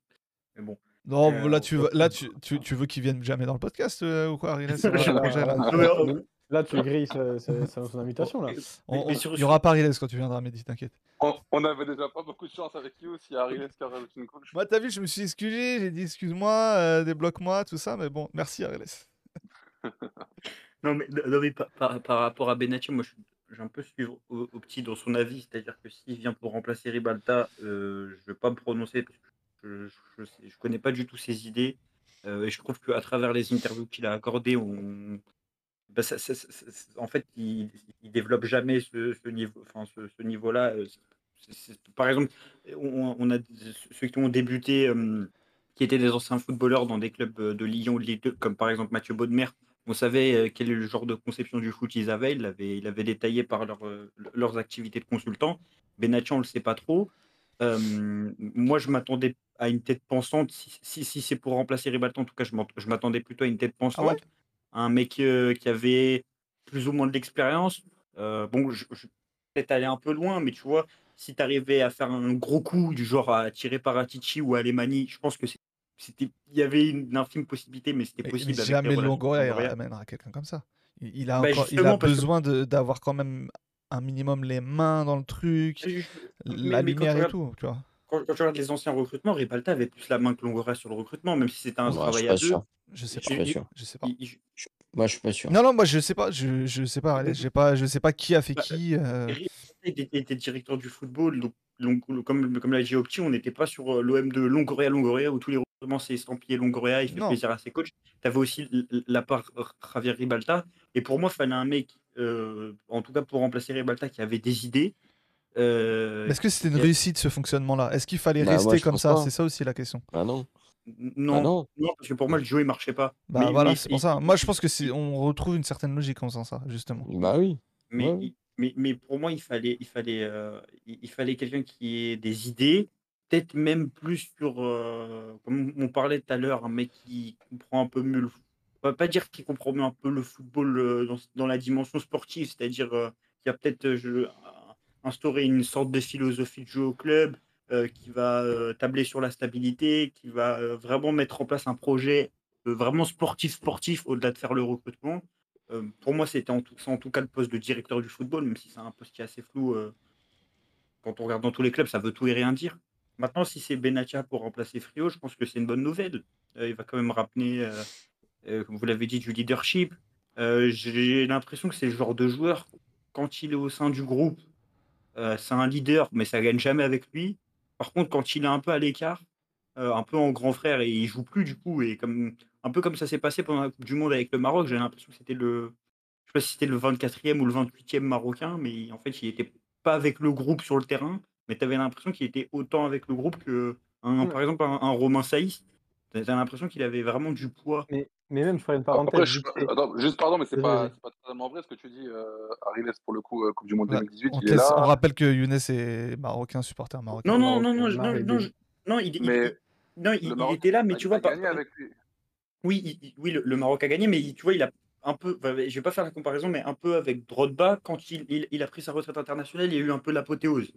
Mais bon. Non, Euh, là, tu, veux- là tu, tu, tu veux qu'il vienne jamais dans le podcast euh, ou quoi, Ariles Là, tu grilles sa- sa- sa- son invitation, là. On- mais on- sur- Il y aura pas Ariles quand tu viendras, Mehdi, t'inquiète. On, on avait déjà pas beaucoup de chance avec You s'il y a Ariel qui rajoute une couche. Moi, t'as vu, je me suis excusé, j'ai dit excuse-moi, euh, débloque-moi, tout ça, mais bon, merci Ariles. Non, mais, non, mais par, par- par rapport à Benatia, moi, j'ai un peu suivre au, au petit dans son avis. C'est-à-dire que s'il vient pour remplacer Ribalta, euh, je ne vais pas me prononcer parce que je ne je, connais pas du tout ses idées. Euh, et je trouve qu'à travers les interviews qu'il a accordées, on... bah, ça- ça- ça- ça- en fait, il ne développe jamais ce, ce niveau, enfin, ce, ce niveau-là. Euh, par exemple, on, on a des- ceux qui ont débuté, euh, qui étaient des anciens footballeurs dans des clubs de Ligue 1 ou de Ligue 2, comme par exemple Mathieu Baudemer, on savait euh, quel est le genre de conception du foot qu'ils avaient. Il l'avait il avait détaillé par leur, euh, leurs activités de consultant. Benatia, on ne le sait pas trop. Euh, moi, je m'attendais à une tête pensante. Si, si, si c'est pour remplacer Ribalta, en tout cas, je m'att- je m'attendais plutôt à une tête pensante. Ah ouais? à un mec euh, qui avait plus ou moins de l'expérience. Euh, bon, je, je peut-être aller un peu loin, mais tu vois, si tu arrivais à faire un gros coup du genre à tirer par Atici ou Alemani, je pense que c'était, il y avait une infime possibilité, mais c'était possible. mais jamais Longoria ramènera quelqu'un comme ça. Il, a, Bah, encore- il a que- besoin d'avoir quand même un minimum les mains dans le truc, Mais- la mais lumière et tout, tu vois. Quand, quand tu regardes les anciens recrutements, Ribalta avait plus la main que Longoria sur le recrutement, même si c'était un je travail suis à pas deux. sûr. Je sais Je pas. suis pas il- sûr. Je sais pas. il- il- Moi, je suis pas sûr. Non, non, moi je sais pas. Je, je sais pas. J'ai pas. Je sais pas qui a fait Bah, qui. euh, Ribalta était, était directeur du football, donc, donc, comme, comme l'a dit Opti, on n'était pas sur l'OM de Longoria, Longoria, où tous les recrutements c'est estampillé Longoria, il fait Non. plaisir à ses coachs. Tu avais aussi la part Javier Ribalta, et pour moi, il fallait un mec, euh, en tout cas pour remplacer Ribalta, qui avait des idées. Euh, Est-ce que c'était une a- réussite ce fonctionnement-là? Est-ce qu'il fallait Bah, rester comme ça? C'est ça aussi la question. Ah non. non, Ah non. non, parce que pour moi, le jeu, il marchait pas. Bah Mais- voilà, mais- c'est pour ça. Moi je pense que c'est on retrouve une certaine logique en faisant ça, justement. Bah oui. Mais, Ouais, mais, mais pour moi, il fallait, il fallait, euh, il, fallait quelqu'un qui ait des idées, peut-être même plus sur, euh, comme on parlait tout à l'heure, un mec qui comprend un peu mieux le on va pas dire qu'il comprend mieux un peu le football euh, dans, dans la dimension sportive, c'est-à-dire euh, qui a peut-être instauré une sorte de philosophie de jeu au club, euh, qui va euh, tabler sur la stabilité, qui va euh, vraiment mettre en place un projet vraiment sportif sportif au-delà de faire le recrutement. Pour moi, c'était en tout, en tout cas le poste de directeur du football, même si c'est un poste qui est assez flou. quand on regarde dans tous les clubs, ça veut tout et rien dire. Maintenant, si c'est Benatia pour remplacer Frio, je pense que c'est une bonne nouvelle. Il va quand même euh, comme vous l'avez dit, du leadership. J'ai l'impression que c'est le genre de joueur, quand il est au sein du groupe, euh, c'est un leader, mais ça gagne jamais avec lui. Par contre, quand il est un peu à l'écart, euh, un peu en grand frère, et il joue plus du coup, et comme un peu comme ça s'est passé pendant la Coupe du Monde avec le Maroc, j'ai l'impression que c'était le, je sais pas si c'était le 24e ou le 28e marocain, mais en fait, il était pas avec le groupe sur le terrain, mais tu avais l'impression qu'il était autant avec le groupe que, un, Ouais. par exemple, un, un Romain Saïs. Tu as l'impression qu'il avait vraiment du poids. Mais, mais même, je ferai une Après, parenthèse. je- attends, juste pardon, mais c'est pas, pas totalement vrai ce que tu dis, euh, Ariles, pour le coup, euh, Coupe du Monde Bah, 2018, on, il est laisse- on rappelle que Younes est marocain, supporter marocain. Non, non, non, non, Marocain, non, non, B. je- non, il, il- Mais il- non, il, était là, mais tu vois, avec lui. Oui, il- il- oui le, le Maroc a gagné, mais il- tu vois, il a un peu, enfin, je vais pas faire la comparaison, mais un peu avec Drogba, quand il, il, il a pris sa retraite internationale, il y a eu un peu l'apothéose.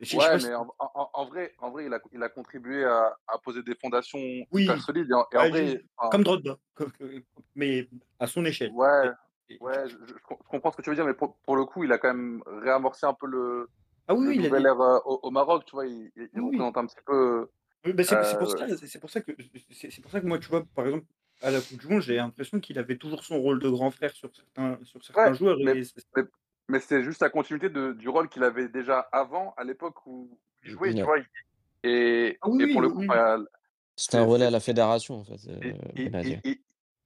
Ouais, mais en, en- en vrai, en vrai il, a, il a contribué à, à poser des fondations Oui. super solides. Et en, et en Ouais, vrai, juste enfin, comme Drogba, mais à son échelle. ouais, Et- ouais, je, comprends ce que tu veux dire, mais pour, pour le coup, il a quand même réamorcé un peu le, Ah oui, le il nouvel euh, au, au Maroc. Tu vois, il, il- Oui, représente un petit peu. Oui, bah, c'est c'est pour Euh, ça, c'est pour ça que c'est pour ça que moi, tu vois, par exemple, à la Coupe du Monde, j'ai l'impression qu'il avait toujours son rôle de grand frère sur certains, sur certains Ouais, joueurs. mais- Et Mais, mais c'est juste la continuité de, du rôle qu'il avait déjà avant, à l'époque où il jouait. Tu vois, Et, Ah oui, et pour le coup, oui. enfin, C'était un c'est- relais à c'est- la fédération, en fait, il, euh, il- il- il-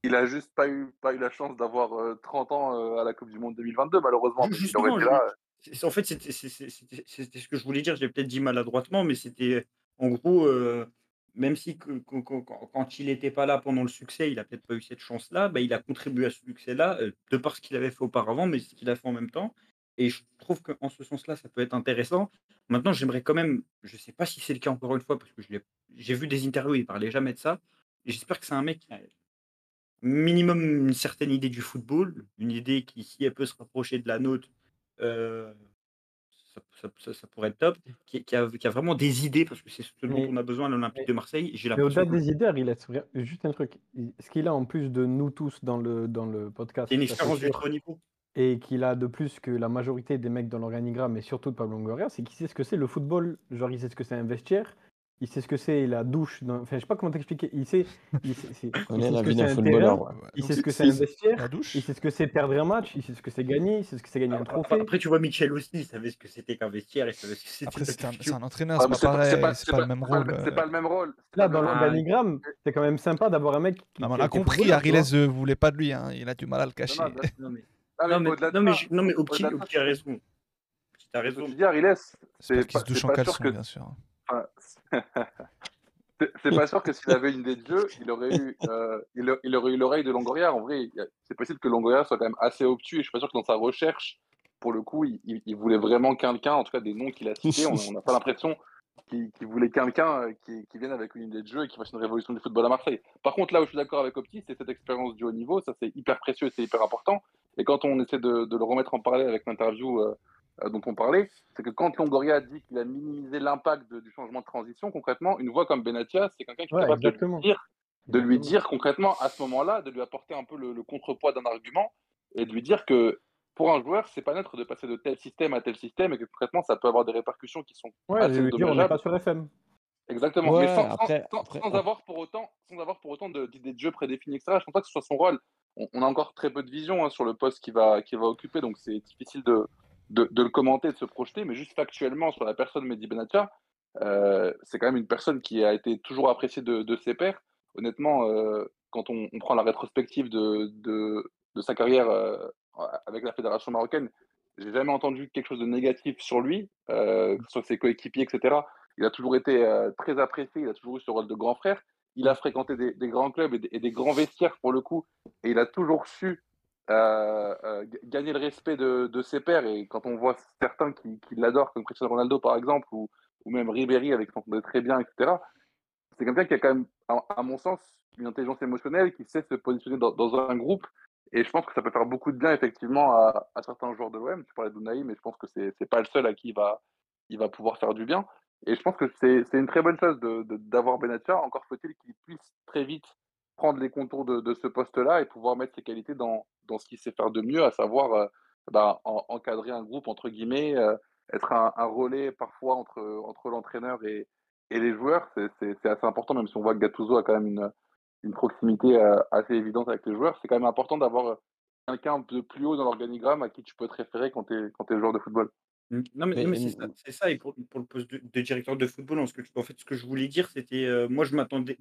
il a juste pas eu, pas eu la chance d'avoir euh, 30 ans euh, à la Coupe du Monde 2022, malheureusement. Il Justement, été je- là. c'est- en fait, c'était c'est- c'est- c'était- c'était ce que je voulais dire. J'ai peut-être dit maladroitement, mais c'était en gros, euh, même si quand, il n'était pas là pendant le succès, il a peut-être pas eu cette chance-là, bah, il a contribué à ce succès-là euh, de par ce qu'il avait fait auparavant, mais ce qu'il a fait en même temps. Et je trouve qu'en ce sens-là, ça peut être intéressant. Maintenant, j'aimerais quand même, je sais pas si c'est le cas encore une fois, parce que j'ai vu des interviews, il parlait jamais de ça. J'espère que c'est un mec qui a minimum une certaine idée du football, une idée qui, si elle peut se rapprocher de la nôtre, euh, ça, ça- ça- ça pourrait être top, qui, qui a, qui a vraiment des idées, parce que c'est ce dont Mais- on a besoin à l'Olympique de Marseille. J'ai Mais au-delà des idées, il vra- juste un truc. Ce qu'il a en plus de nous tous dans le, dans le podcast, c'est une expérience du haut niveau. et qu'il a de plus que la majorité des mecs dans l'organigramme, et surtout de Pablo Longoria, c'est qu'il sait ce que c'est le football. Genre, il sait ce que c'est un vestiaire, il sait ce que c'est la douche. dans- Enfin, je sais pas comment t'expliquer. Il sait, il sait, c'est- On il connaît sait la ce que vie c'est d'un un footballeur. terrain, ouais. il sait ce que c'est un vestiaire, La douche il sait ce que c'est perdre un match, il sait ce que c'est gagner, il sait ce que c'est gagner un Après, trophée. après, tu vois, Michel aussi, il savait ce que c'était qu'un vestiaire, il savait ce que c'était Après, c'est un, la c'est un entraîneur, c'est pas c'est pas, c'est pareil, pas- c'est c'est pas pas- le même rôle. le- c'est euh. pas le même rôle. Là, dans l'organigramme, c'est quand même sympa d'avoir un mec qui, Non, mais on qui a été compris, footballeur, tu vois. Voulait pas de lui, hein, il a du mal à le cacher. non, mais, Ah, non, mais, au-delà de non, mais, ça, je- non, mais Opti, au-delà de ça, Opti a raison. Opti a ce que raison. tu dis, Ariles, J'espère c'est qu'il pas, se douche c'est en pas sûr caleçon, que bien sûr. C'est pas sûr que s'il avait une idée de jeu, il aurait eu, euh, il, aurait eu l'oreille de Longoria. En vrai, c'est possible que Longoria soit quand même assez obtus. Et je suis pas sûr que dans sa recherche, pour le coup, il, voulait vraiment quelqu'un, en tout cas des noms qu'il a cités. On n'a pas l'impression qu'il voulait quelqu'un euh, qui, qui vienne avec une idée de jeu et qui fasse une révolution du football à Marseille. Par contre, là où je suis d'accord avec Opti, c'est cette expérience du haut niveau. Ça, c'est hyper précieux et c'est hyper important. Et quand on essaie de, le remettre en parallèle avec l'interview euh, dont on parlait, c'est que quand Longoria dit qu'il a minimisé l'impact du changement de transition, concrètement, une voix comme Benatia, c'est quelqu'un qui est Ouais, capable de lui, dire, de lui dire concrètement à ce moment-là, de lui apporter un peu le, le contrepoids d'un argument et de lui dire que pour un joueur, c'est pas neutre de passer de tel système à tel système et que concrètement, ça peut avoir des répercussions qui sont Ouais, assez je dire, on n'est pas sur FM. Exactement, Ouais, mais sans, sans- après, sans- après, sans après- avoir pour autant, sans avoir pour autant de- d'idées de jeu prédéfinies, etc. Je pense pas que ce soit son rôle. On, on a encore très peu de vision hein, sur le poste qu'il va, qu'il va occuper, donc c'est difficile de, de, le commenter, de se projeter, mais juste factuellement sur la personne Mehdi Benatia, euh, c'est quand même une personne qui a été toujours appréciée de, ses pairs. Honnêtement, euh, quand on, prend la rétrospective de, de, sa carrière euh, avec la fédération marocaine, j'ai jamais entendu quelque chose de négatif sur lui, soit ses coéquipiers, etc. Il a toujours été très apprécié, il a toujours eu ce rôle de grand frère. Il a fréquenté des, grands clubs et des grands vestiaires pour le coup, et il a toujours su euh, euh, gagner le respect de, ses pairs. Et quand on voit certains qui, l'adorent, comme Cristiano Ronaldo par exemple, ou, même Ribéry avec qui on s'entendait très bien, etc., c'est quelqu'un qui a quand même, à, mon sens, une intelligence émotionnelle, qui sait se positionner dans, un groupe. Et je pense que ça peut faire beaucoup de bien, effectivement, à, certains joueurs de l'OM. Tu parlais de Naïm, mais je pense que c'est n'est pas le seul à qui il va, il va pouvoir faire du bien. Et je pense que c'est une très bonne chose d'avoir Benatia. Encore faut-il qu'il puisse très vite prendre les contours de, de ce poste-là et pouvoir mettre ses qualités dans, dans ce qu'il sait faire de mieux, à savoir euh, bah, en- encadrer un groupe, entre guillemets, euh, être un, un relais parfois entre, entre l'entraîneur et, et les joueurs. C'est assez important, même si on voit que Gattuso a quand même une, une proximité euh, assez évidente avec les joueurs. C'est quand même important d'avoir euh, quelqu'un de plus haut dans l'organigramme à qui tu peux te référer quand tu es, quand es joueur de football. Mm. Non, mais, Mais, mais c'est ça, c'est ça. Et pour, pour le poste de, de directeur de football, en, ce que, en fait, ce que je voulais dire, c'était, euh, moi, je m'attendais.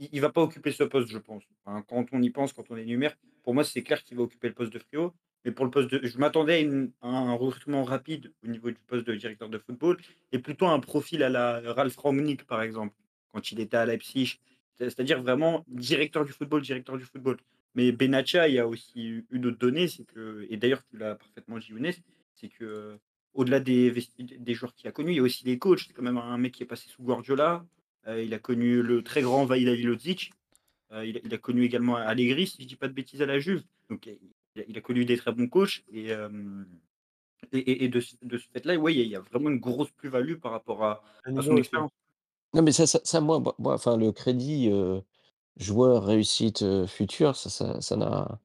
Il, il va pas occuper ce poste, je pense. Enfin, quand on y pense, quand on énumère, pour moi, c'est clair qu'il va occuper le poste de Frio. Mais pour le poste de, je m'attendais à, un recrutement rapide au niveau du poste de directeur de football et plutôt un profil à la Ralph Rangnick, par exemple, quand il était à Leipzig. C'est- C'est-à-dire vraiment directeur du football, directeur du football. Mais Benatia, il y a aussi une autre donnée, c'est que, et d'ailleurs, tu l'as parfaitement dit, Younes, c'est que euh, au-delà des, des joueurs qu'il a connus, il y a aussi les coachs. C'est quand même un mec qui est passé sous Guardiola. Euh, il a connu le très grand Vaïda. Euh, il, a, il a connu également Allegri, si je dis pas de bêtises, à la Juve. Donc, il a, il a connu des très bons coachs. Et, euh, et, et- et de, ce- de ce fait-là, ouais, il y, a- il y a vraiment une grosse plus-value par rapport à, son expérience. Non, mais ça, ça, ça, moi, enfin, le crédit euh, joueur réussite euh, future, ça, ça, ça n'a,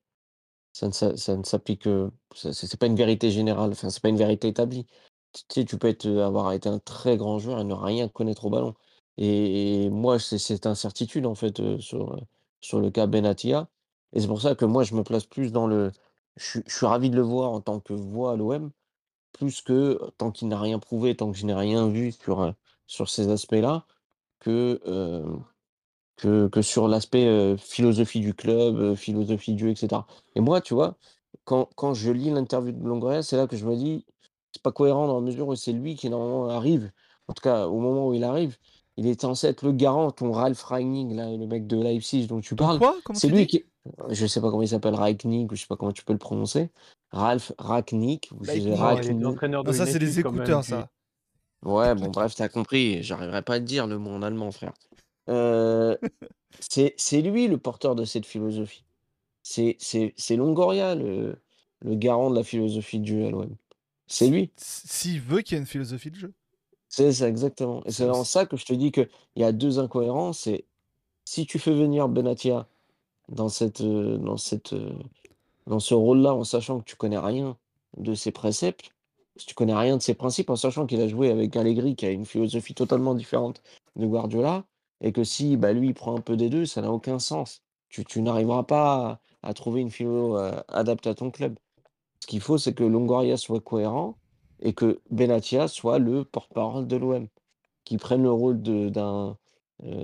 ça ne, ça ne s'applique, c'est pas une vérité générale, enfin, c'est pas une vérité établie. Tu tu sais, tu peux être, avoir été un très grand joueur et ne rien connaître au ballon. Et, moi, c'est cette incertitude, en fait, sur, sur le cas Benatia. Et c'est pour ça que moi, je me place plus dans le. Je, suis- je suis ravi de le voir en tant que voix à l'OM, plus que tant qu'il n'a rien prouvé, tant que je n'ai rien vu sur, sur ces aspects-là que, que, que sur l'aspect philosophie du club, philosophie du etc. Et moi, tu vois, quand, quand je lis l'interview de Longoria, c'est là que je me dis, c'est pas cohérent dans la mesure où c'est lui qui normalement arrive, en tout cas au moment où il arrive, il est censé être le garant, ton Ralph Rangnick, là, le mec de Leipzig dont tu parles. quoi? C'est lui qui. Je sais pas comment il s'appelle, Ragnick, ou je sais pas comment tu peux le prononcer. Ralph Ragnick, ou Ragnick. de Non, ça, c'est les écouteurs, ça. Ouais, bon, bref, t'as compris. J'arriverai pas à te dire le mot en allemand, frère. Euh, c'est c'est lui le porteur de cette philosophie. C'est c'est- c'est Longoria, le, le garant de la philosophie du jeu à l'OM. C'est lui. S'il veut qu'il y ait une philosophie de jeu. C'est ça, exactement. Et c'est dans ça que je te dis qu'il y a deux incohérences. C'est si tu fais venir Benatia dans, cette, euh, dans, cette, euh, dans ce rôle-là, en sachant que tu connais rien de ses préceptes, si tu connais rien de ses principes, en sachant qu'il a joué avec Allegri, qui a une philosophie totalement différente de Guardiola, et que si bah, lui il prend un peu des deux, ça n'a aucun sens. Tu, tu n'arriveras pas à, à trouver une philo euh, adaptée à ton club. Ce qu'il faut, c'est que Longoria soit cohérent et que Benatia soit le porte-parole de l'OM, qui prenne le rôle euh,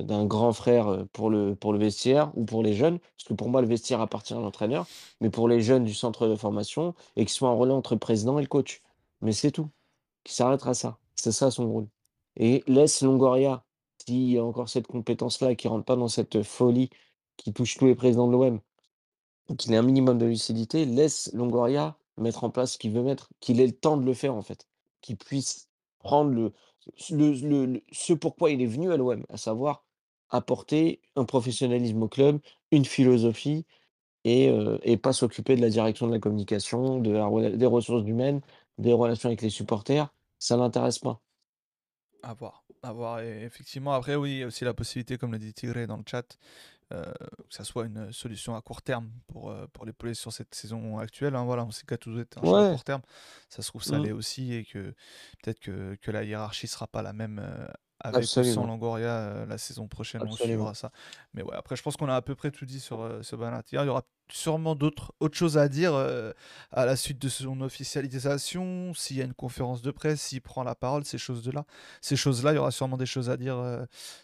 d'un grand frère euh, pour le, vestiaire ou pour les jeunes, parce que pour moi, le vestiaire appartient à l'entraîneur, mais pour les jeunes du centre de formation, et qu'il soit un relais entre président et le coach. Mais c'est tout, qui s'arrêtera à ça. C'est ça son rôle. Et laisse Longoria, s'il y a encore cette compétence-là, qui rentre pas dans cette folie qui touche tous les présidents de l'OM, qu'il ait un minimum de lucidité, laisse Longoria mettre en place ce qu'il veut mettre, qu'il ait le temps de le faire en fait, qu'il puisse prendre le, le, le- le- ce pourquoi il est venu à l'OM, à savoir apporter un professionnalisme au club, une philosophie et, euh, et pas s'occuper de la direction de la communication, de des ressources humaines, des relations avec les supporters, ça l'intéresse pas. À voir. À voir. Et effectivement, après, oui, il y a aussi la possibilité, comme l'a dit Tigré dans le chat, euh, que ça soit une solution à court terme pour, euh, pour les poules sur cette saison actuelle. hein. Voilà, on sait qu'Atouzou est un à court terme. Ça se trouve, ça Mm. l'est aussi et que peut-être que, que la hiérarchie sera pas la même euh, avec ou sans Absolument. Longoria euh, la saison prochaine. On Absolument. suivra ça. Mais ouais, après, je pense qu'on a à peu près tout dit sur euh, ce Bernat. Il y aura sûrement d'autres autres choses à dire euh, à la suite de son officialisation, s'il y a une conférence de presse, s'il prend la parole, ces choses-là. Ces choses-là, il y aura sûrement des choses à dire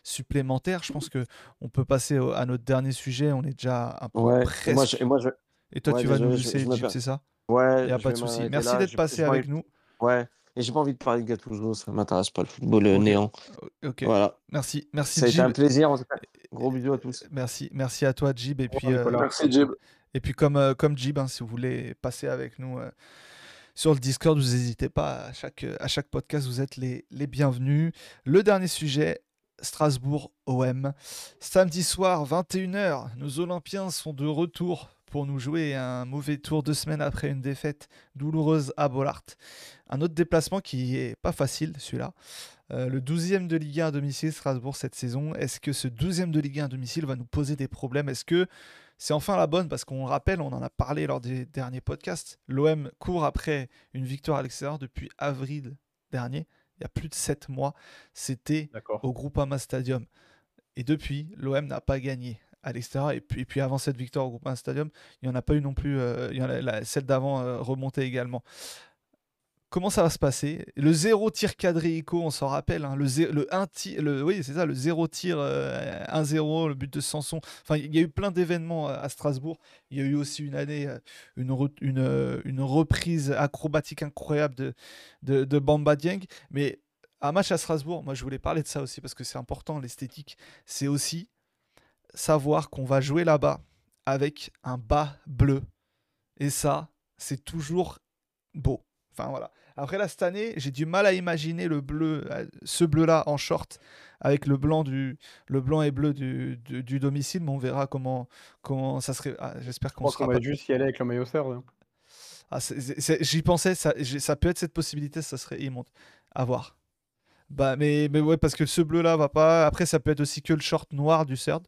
supplémentaires. Je pense que on peut passer au- à notre dernier sujet. On est déjà un peu Ouais, et presque. moi, je, et moi, je, Et toi, ouais, tu vas nous laisser, c'est ça? Ouais, Il n'y a pas de souci. Merci là, d'être passé avec nous. Ouais, et j'ai pas envie de parler de Gattuso, ça m'intéresse pas le football euh, néant. Ok, Voilà, merci, merci ça a été un plaisir en tout cas. Gros bisous à tous. Merci, merci à toi, Jib. Et puis, euh. Merci, Jib. Et puis comme, euh, comme Jib, hein, si vous voulez passer avec nous euh, sur le Discord, vous n'hésitez pas. À chaque, euh, à chaque podcast, vous êtes les, les bienvenus. Le dernier sujet, Strasbourg OM. Samedi soir, 21h, nos Olympiens sont de retour pour nous jouer un mauvais tour deux semaines après une défaite douloureuse à Bollard. Un autre déplacement qui est pas facile, celui-là. Euh, le 12e de Ligue 1 à domicile, Strasbourg, cette saison. Est-ce que ce 12e de Ligue 1 à domicile va nous poser des problèmes? Est-ce que c'est enfin la bonne? Parce qu'on le rappelle, on en a parlé lors des derniers podcasts. L'OM court après une victoire à l'extérieur depuis avril dernier, il y a plus de 7 mois. C'était au Groupama Stadium. Et depuis, l'OM n'a pas gagné à l'extérieur. Et puis, et puis avant cette victoire au Groupama Stadium, il n'y en a pas eu non plus. euh, il y en a, la- celle d'avant euh, remontait également. Comment ça va se passer? Le zéro tir cadré ICO, on s'en rappelle. hein, le, zé- le 1 tir, le, oui, c'est ça, le zéro tir euh, 1-0, le but de Sanson. Enfin, il y a eu plein d'événements euh, à Strasbourg. Il y a eu aussi une année, euh, une, une, une reprise acrobatique incroyable de, de, de Bamba Dieng. Mais un match à Strasbourg, moi je voulais parler de ça aussi parce que c'est important, l'esthétique. C'est aussi savoir qu'on va jouer là-bas avec un bas bleu. Et ça, c'est toujours beau. Enfin voilà. Après là, cette année, j'ai du mal à imaginer le bleu, euh, ce bleu-là en short avec le blanc du, le blanc et bleu du, du, du domicile, mais on verra comment, comment ça serait. ah, J'espère Je qu'on sera pas va juste y aller avec le maillot third. hein. ah, J'y pensais, ça, ça peut être cette possibilité, ça serait immonde. À voir. Bah, mais, mais ouais, parce que ce bleu-là va pas. Après, ça peut être aussi que le short noir du CERD.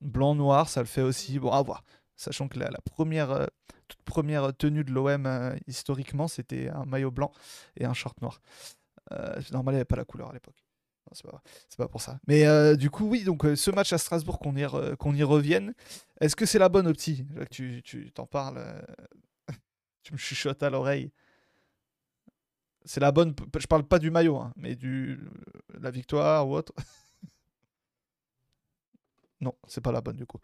Blanc-noir, ça le fait aussi. Bon, à voir. Sachant que la, première, euh, toute première tenue de l'OM, euh, historiquement, c'était un maillot blanc et un short noir. Euh, normal, il n'y avait pas la couleur à l'époque. C'est pas, pas pour ça. Mais du coup, oui, donc ce match à Strasbourg, qu'on y, revienne, est-ce que c'est la bonne optique? Tu t'en parles tu me chuchotes à l'oreille. C'est la bonne. Je parle pas du maillot, hein, mais du la victoire ou autre Non, c'est pas la bonne du coup.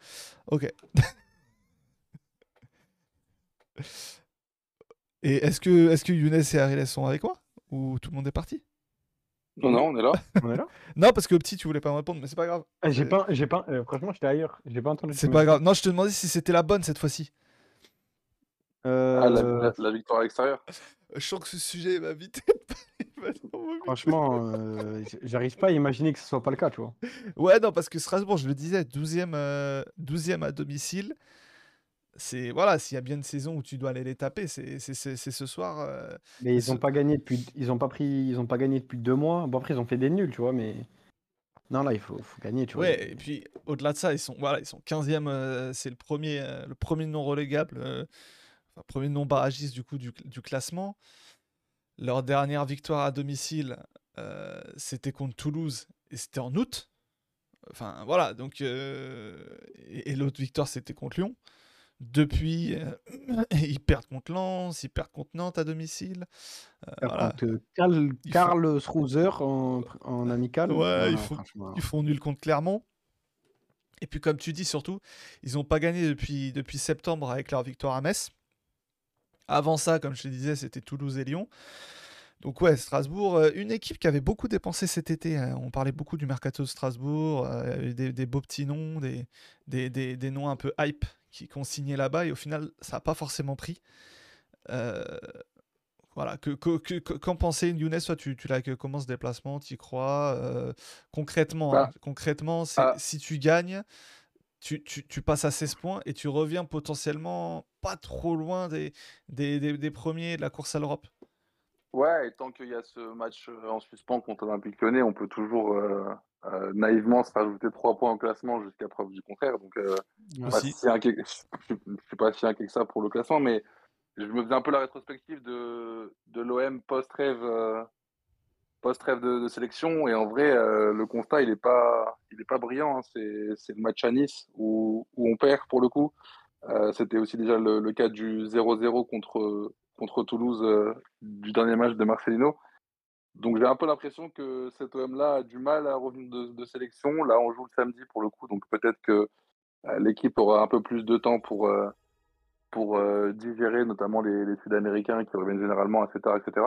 Ok. et est-ce que, est-ce que Younes et Ariel sont avec moi? Ou tout le monde est parti? Non, non, on est là. On est là? Non, parce que petit, tu voulais pas me répondre, mais c'est pas grave. Ah, J'ai Euh, pas, j'ai pas, euh, franchement, j'étais ailleurs. J'ai pas entendu. C'est pas message. grave. Non, je te demandais si c'était la bonne cette fois-ci. Ah, la, Euh, la- la victoire à l'extérieur. Je sens que ce sujet va vite. Franchement, euh, j'arrive pas à imaginer que ce soit pas le cas, tu vois. Ouais, non, parce que Strasbourg, je le disais, 12e, euh, 12e à domicile. C'est voilà, s'il y a bien une saison où tu dois aller les taper, c'est ce soir. euh, Mais ils Ce- ont pas gagné depuis, ils ont pas pris, ils ont pas gagné depuis deux mois. Bon après, ils ont fait des nuls, tu vois, mais non là, il faut, faut gagner, tu vois. Ouais, et puis au-delà de ça, ils sont voilà, ils sont 15e, euh, c'est le premier, le premier non relégable, enfin, premier non barragiste du coup du, du classement. Leur dernière victoire à domicile, euh, c'était contre Toulouse et c'était en août. Enfin voilà, donc euh, et, et l'autre victoire c'était contre Lyon. Depuis, euh, ils perdent contre Lens, ils perdent contre Nantes à domicile. Voilà. contre, Karl, faut- en, en amical. Ouais, voilà, il faut- franchement. Ils font nul contre Clermont. Et puis, comme tu dis, surtout, ils n'ont pas gagné depuis, depuis septembre avec leur victoire à Metz. Avant ça, comme je te disais, c'était Toulouse et Lyon. Donc ouais, Strasbourg, euh, une équipe qui avait beaucoup dépensé cet été. hein. On parlait beaucoup du mercato de Strasbourg, euh, il y avait des, des beaux petits noms, des, des, des- des noms un peu hype qui qu'on signait là-bas. Et au final, ça n'a pas forcément pris. Euh, voilà, que, que, que- qu'en pensait Younes Toi, tu, tu l'as comment ce déplacement Tu y crois euh, Concrètement, Bah, hein, concrètement c'est- ah. si tu gagnes, tu, tu- tu passes à 16 points et tu reviens potentiellement pas trop loin des, des, des- des premiers de la course à l'Europe. Ouais, et tant qu'il y a ce match euh, en suspens contre l'Olympique Lyonnais, on peut toujours euh, euh, naïvement se rajouter trois points au classement jusqu'à preuve du contraire. Donc, euh, je ne suis pas si inquiet que ça pour le classement, mais je me faisais un peu la rétrospective de, de l'OM post-rêve post-rêve de, sélection. Et en vrai, euh, le constat, il n'est pas, pas brillant. hein. C'est, le match à Nice où, où on perd pour le coup. Euh, c'était aussi déjà le, cas du 0-0 contre, contre Toulouse euh, du dernier match de Marcelino. Donc j'ai un peu l'impression que cet OM-là a du mal à revenir de, de sélection. Là, on joue le samedi pour le coup, donc peut-être que l'équipe aura un peu plus de temps pour, pour digérer, notamment les, les Sud-Américains qui reviennent généralement, etc. etc.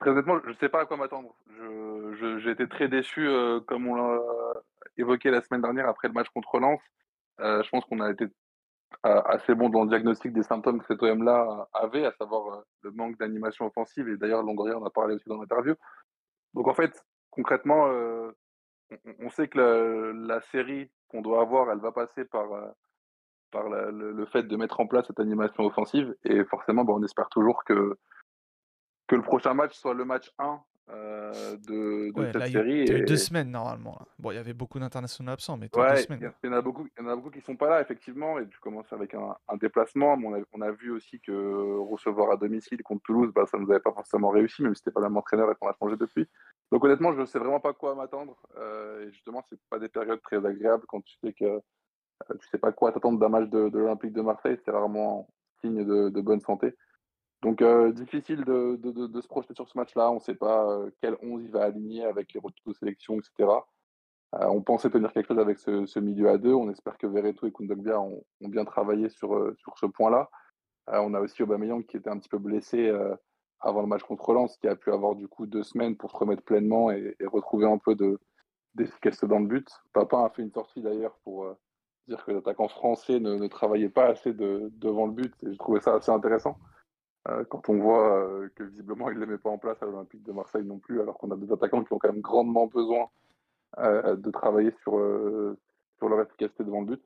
Très honnêtement, je ne sais pas à quoi m'attendre. J'ai été très déçu, euh, comme on l'a évoqué la semaine dernière après le match contre Lens. Euh, je pense qu'on a été euh, assez bon dans le diagnostic des symptômes que cet OM-là avait, à savoir euh, le manque d'animation offensive. Et d'ailleurs, Longoria en a parlé aussi dans l'interview. Donc en fait, concrètement, euh, on, sait que la, série qu'on doit avoir, elle va passer par, euh, le, le fait de mettre en place cette animation offensive. Et forcément, bah, on espère toujours que, que le prochain match soit le match 1 euh, de, de Ouais, cette là, série. a il y a eu et- deux semaines normalement. Bon, il y avait beaucoup d'internationaux absents, mais deux semaines. y, en- il y en a beaucoup, il y en a beaucoup qui sont pas là, effectivement, et tu commences avec un, un déplacement. Mais on, a, on a vu aussi que recevoir à domicile contre Toulouse, bah, ça ne nous avait pas forcément réussi, même si c'était pas le même entraîneur et qu'on a changé depuis. Donc honnêtement, je ne sais vraiment pas quoi m'attendre. euh, et justement, c'est pas des périodes très agréables quand tu sais que euh, tu sais pas quoi t'attendre d'un match de, de l'Olympique de Marseille. C'est rarement signe de, de bonne santé. Donc euh, difficile de, de- se projeter sur ce match-là. On ne sait pas euh, quel 11 il va aligner avec les retours de sélection, etc. Euh, on pensait tenir quelque chose avec ce, milieu à deux. On espère que Verreto et Kundogbia ont, bien travaillé sur, sur ce point-là. On a aussi Aubameyang qui était un petit peu blessé avant le match contre Lens, qui a pu avoir du coup deux semaines pour se remettre pleinement et, et retrouver un peu de, d'efficacité dans le but. Papin a fait une sortie d'ailleurs pour dire que l'attaquant français ne, ne travaillait pas assez de- devant le but. Et j'ai trouvé ça assez intéressant. Euh, quand on voit euh, que visiblement il ne les met pas en place à l'Olympique de Marseille non plus, alors qu'on a des attaquants qui ont quand même grandement besoin euh, de travailler sur, sur leur efficacité devant le but.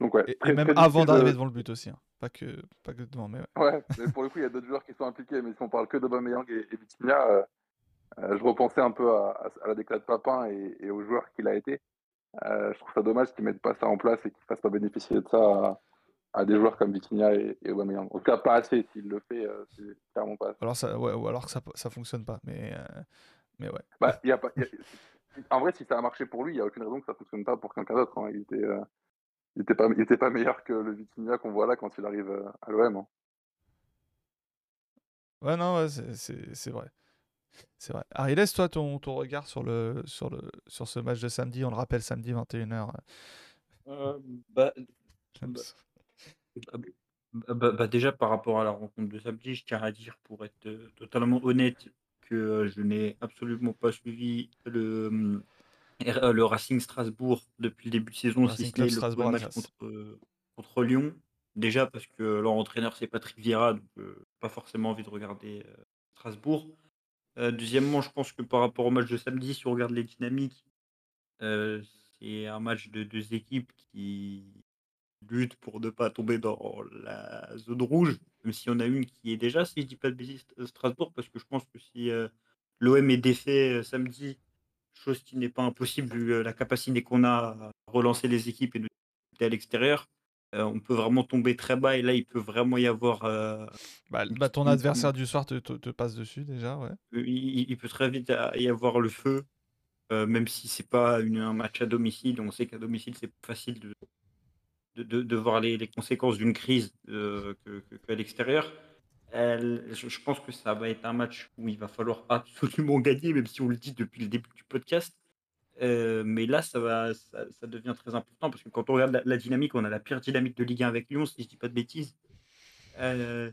Donc ouais, Et, même avant de- d'arriver devant le but aussi. hein. Pas, que, pas que devant, mais ouais. Ouais, mais pour le coup, il y a d'autres joueurs qui sont impliqués, mais si on parle que d'Aubameyang et, et Vitinha, euh, euh, je repensais un peu à, à- à la déclat de Papin et, et aux joueurs qu'il a été. Euh, je trouve ça dommage qu'ils mettent pas ça en place et qu'ils ne fassent pas bénéficier de ça à, à des joueurs comme Vitinha et, et Aubameyang. En tout cas, pas assez. S'il le fait, euh, c'est clairement pas assez. Alors ça, ouais, ou alors que ça, ça fonctionne pas. Mais, euh, mais ouais. Bah, il y a pas, il y a- En vrai, si ça a marché pour lui, il n'y a aucune raison que ça ne fonctionne pas pour quelqu'un d'autre. hein. Il était, euh, il était pas, il était pas meilleur que le Vitinha qu'on voit là quand il arrive euh, à l'OM. hein. Ouais, non, ouais, c'est- vrai. C'est vrai. Harry, laisse toi ton, ton regard sur, le, sur, le, sur ce match de samedi? On le rappelle, samedi 21h. Euh, bah, bah, bah, bah, déjà, par rapport à la rencontre de samedi, je tiens à dire, pour être euh, totalement honnête, que euh, je n'ai absolument pas suivi le, hum, R- le Racing Strasbourg depuis le début de saison, si Racing ce Club n'est le Strasbourg, match Alsace. contre, contre Lyon. Déjà parce que leur entraîneur, c'est Patrick Vieira, donc euh, pas forcément envie de regarder euh, Strasbourg. Euh, deuxièmement, je pense que par rapport au match de samedi, si on regarde les dynamiques, euh, c'est un match de deux équipes qui luttent pour ne pas tomber dans la zone rouge, même si on a une qui est déjà, si je dis pas de bêtises, euh, Strasbourg, parce que je pense que si euh, l'OM est défait euh, samedi, chose qui n'est pas impossible vu euh, la capacité qu'on a à relancer les équipes et de à l'extérieur, on peut vraiment tomber très bas et là il peut vraiment y avoir Bah, bah, ton adversaire du soir te, te- te passe dessus déjà, ouais. il, il peut très vite y avoir le feu, même si c'est pas une- un match à domicile. On sait qu'à domicile, c'est facile de, de, voir les, conséquences d'une crise euh, l'extérieur. Je, pense que ça va être un match où il va falloir absolument gagner, même si on le dit depuis le début du podcast. Euh, mais là, ça, va, ça, devient très important parce que quand on regarde la, dynamique, on a la pire dynamique de Ligue 1 avec Lyon, si je dis pas de bêtises. Euh,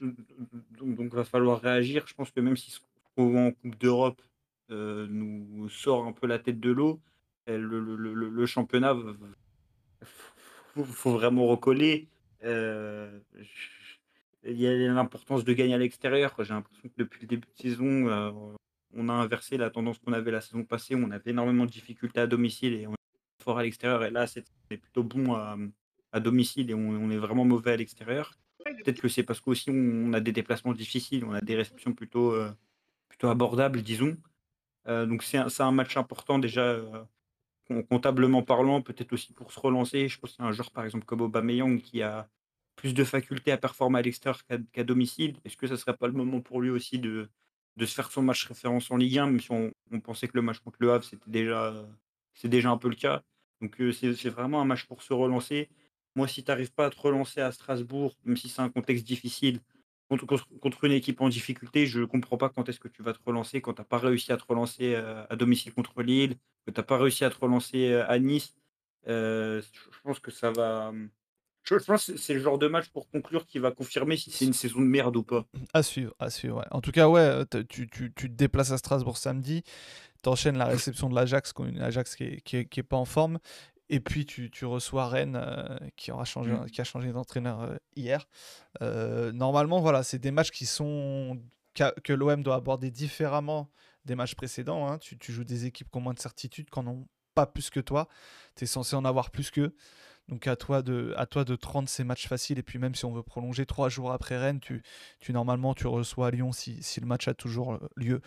donc, donc, va falloir réagir. Je pense que même si ce qu'on en Coupe d'Europe euh, nous sort un peu la tête de l'eau, le, le- le- le championnat, il faut, faut vraiment recoller. Euh, il y a l'importance de gagner à l'extérieur. J'ai l'impression que depuis le début de saison, euh, on a inversé la tendance qu'on avait la saison passée. On avait énormément de difficultés à domicile et on est fort à l'extérieur. Et là, c'est plutôt bon à, domicile et on, est vraiment mauvais à l'extérieur. Peut-être que c'est parce qu'aussi on a des déplacements difficiles, on a des réceptions plutôt, euh, abordables, disons. Donc c'est un, match important déjà, comptablement parlant, peut-être aussi pour se relancer. Je pense a un joueur par exemple comme Aubameyang qui a plus de facultés à performer à l'extérieur qu'à domicile. Est-ce que ça ne serait pas le moment pour lui aussi de, se faire son match référence en Ligue 1, même si on, pensait que le match contre le Havre, c'était déjà, c'est déjà un peu le cas. Donc euh, c'est vraiment un match pour se relancer. Moi, si tu n'arrives pas à te relancer à Strasbourg, même si c'est un contexte difficile, contre, une équipe en difficulté, je ne comprends pas quand est-ce que tu vas te relancer, quand tu n'as pas réussi à te relancer euh, à domicile contre Lille, que tu n'as pas réussi à te relancer euh, à Nice. Euh, je pense que ça va. Je, pense que c'est le genre de match pour conclure qui va confirmer si c'est une saison de merde ou pas. À suivre, à suivre. En tout cas, ouais, tu, tu- tu te déplaces à Strasbourg samedi, t'enchaînes la réception de l'Ajax, une Ajax qui est, qui est- qui est pas en forme, et puis tu, tu reçois Rennes, euh, qui, aura changé, Mm. qui a changé d'entraîneur euh, hier. Euh, normalement, voilà, c'est des matchs qui sont que l'OM doit aborder différemment des matchs précédents. hein. Tu, tu joues des équipes qui ont moins de certitude, qui n'en ont pas plus que toi. Tu es censé en avoir plus qu'eux. Donc à toi de à toi de te rendre ces matchs faciles et puis même si on veut prolonger trois jours après Rennes, tu, tu normalement tu reçois à Lyon si, si le match a toujours lieu.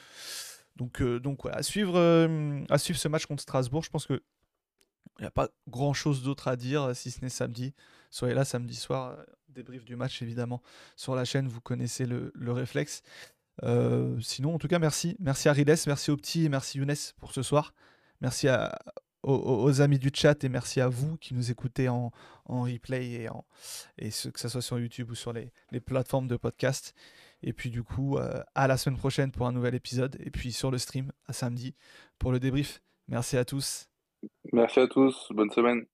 Donc euh, donc ouais, à suivre euh, à suivre ce match contre Strasbourg, je pense que il n'y a pas grand chose d'autre à dire si ce n'est samedi. Soyez là samedi soir, euh, débrief du match évidemment sur la chaîne, vous connaissez le, le réflexe. Euh, sinon, en tout cas, merci. Merci à Riles, merci au petit et merci Younes pour ce soir. Merci aux, aux- aux amis du chat et merci à vous qui nous écoutez en, en replay et, et que ce soit sur YouTube ou sur les, les plateformes de podcast. Et puis du coup, euh, à la semaine prochaine pour un nouvel épisode. Et puis sur le stream à samedi pour le débrief. Merci à tous. Merci à tous, bonne semaine.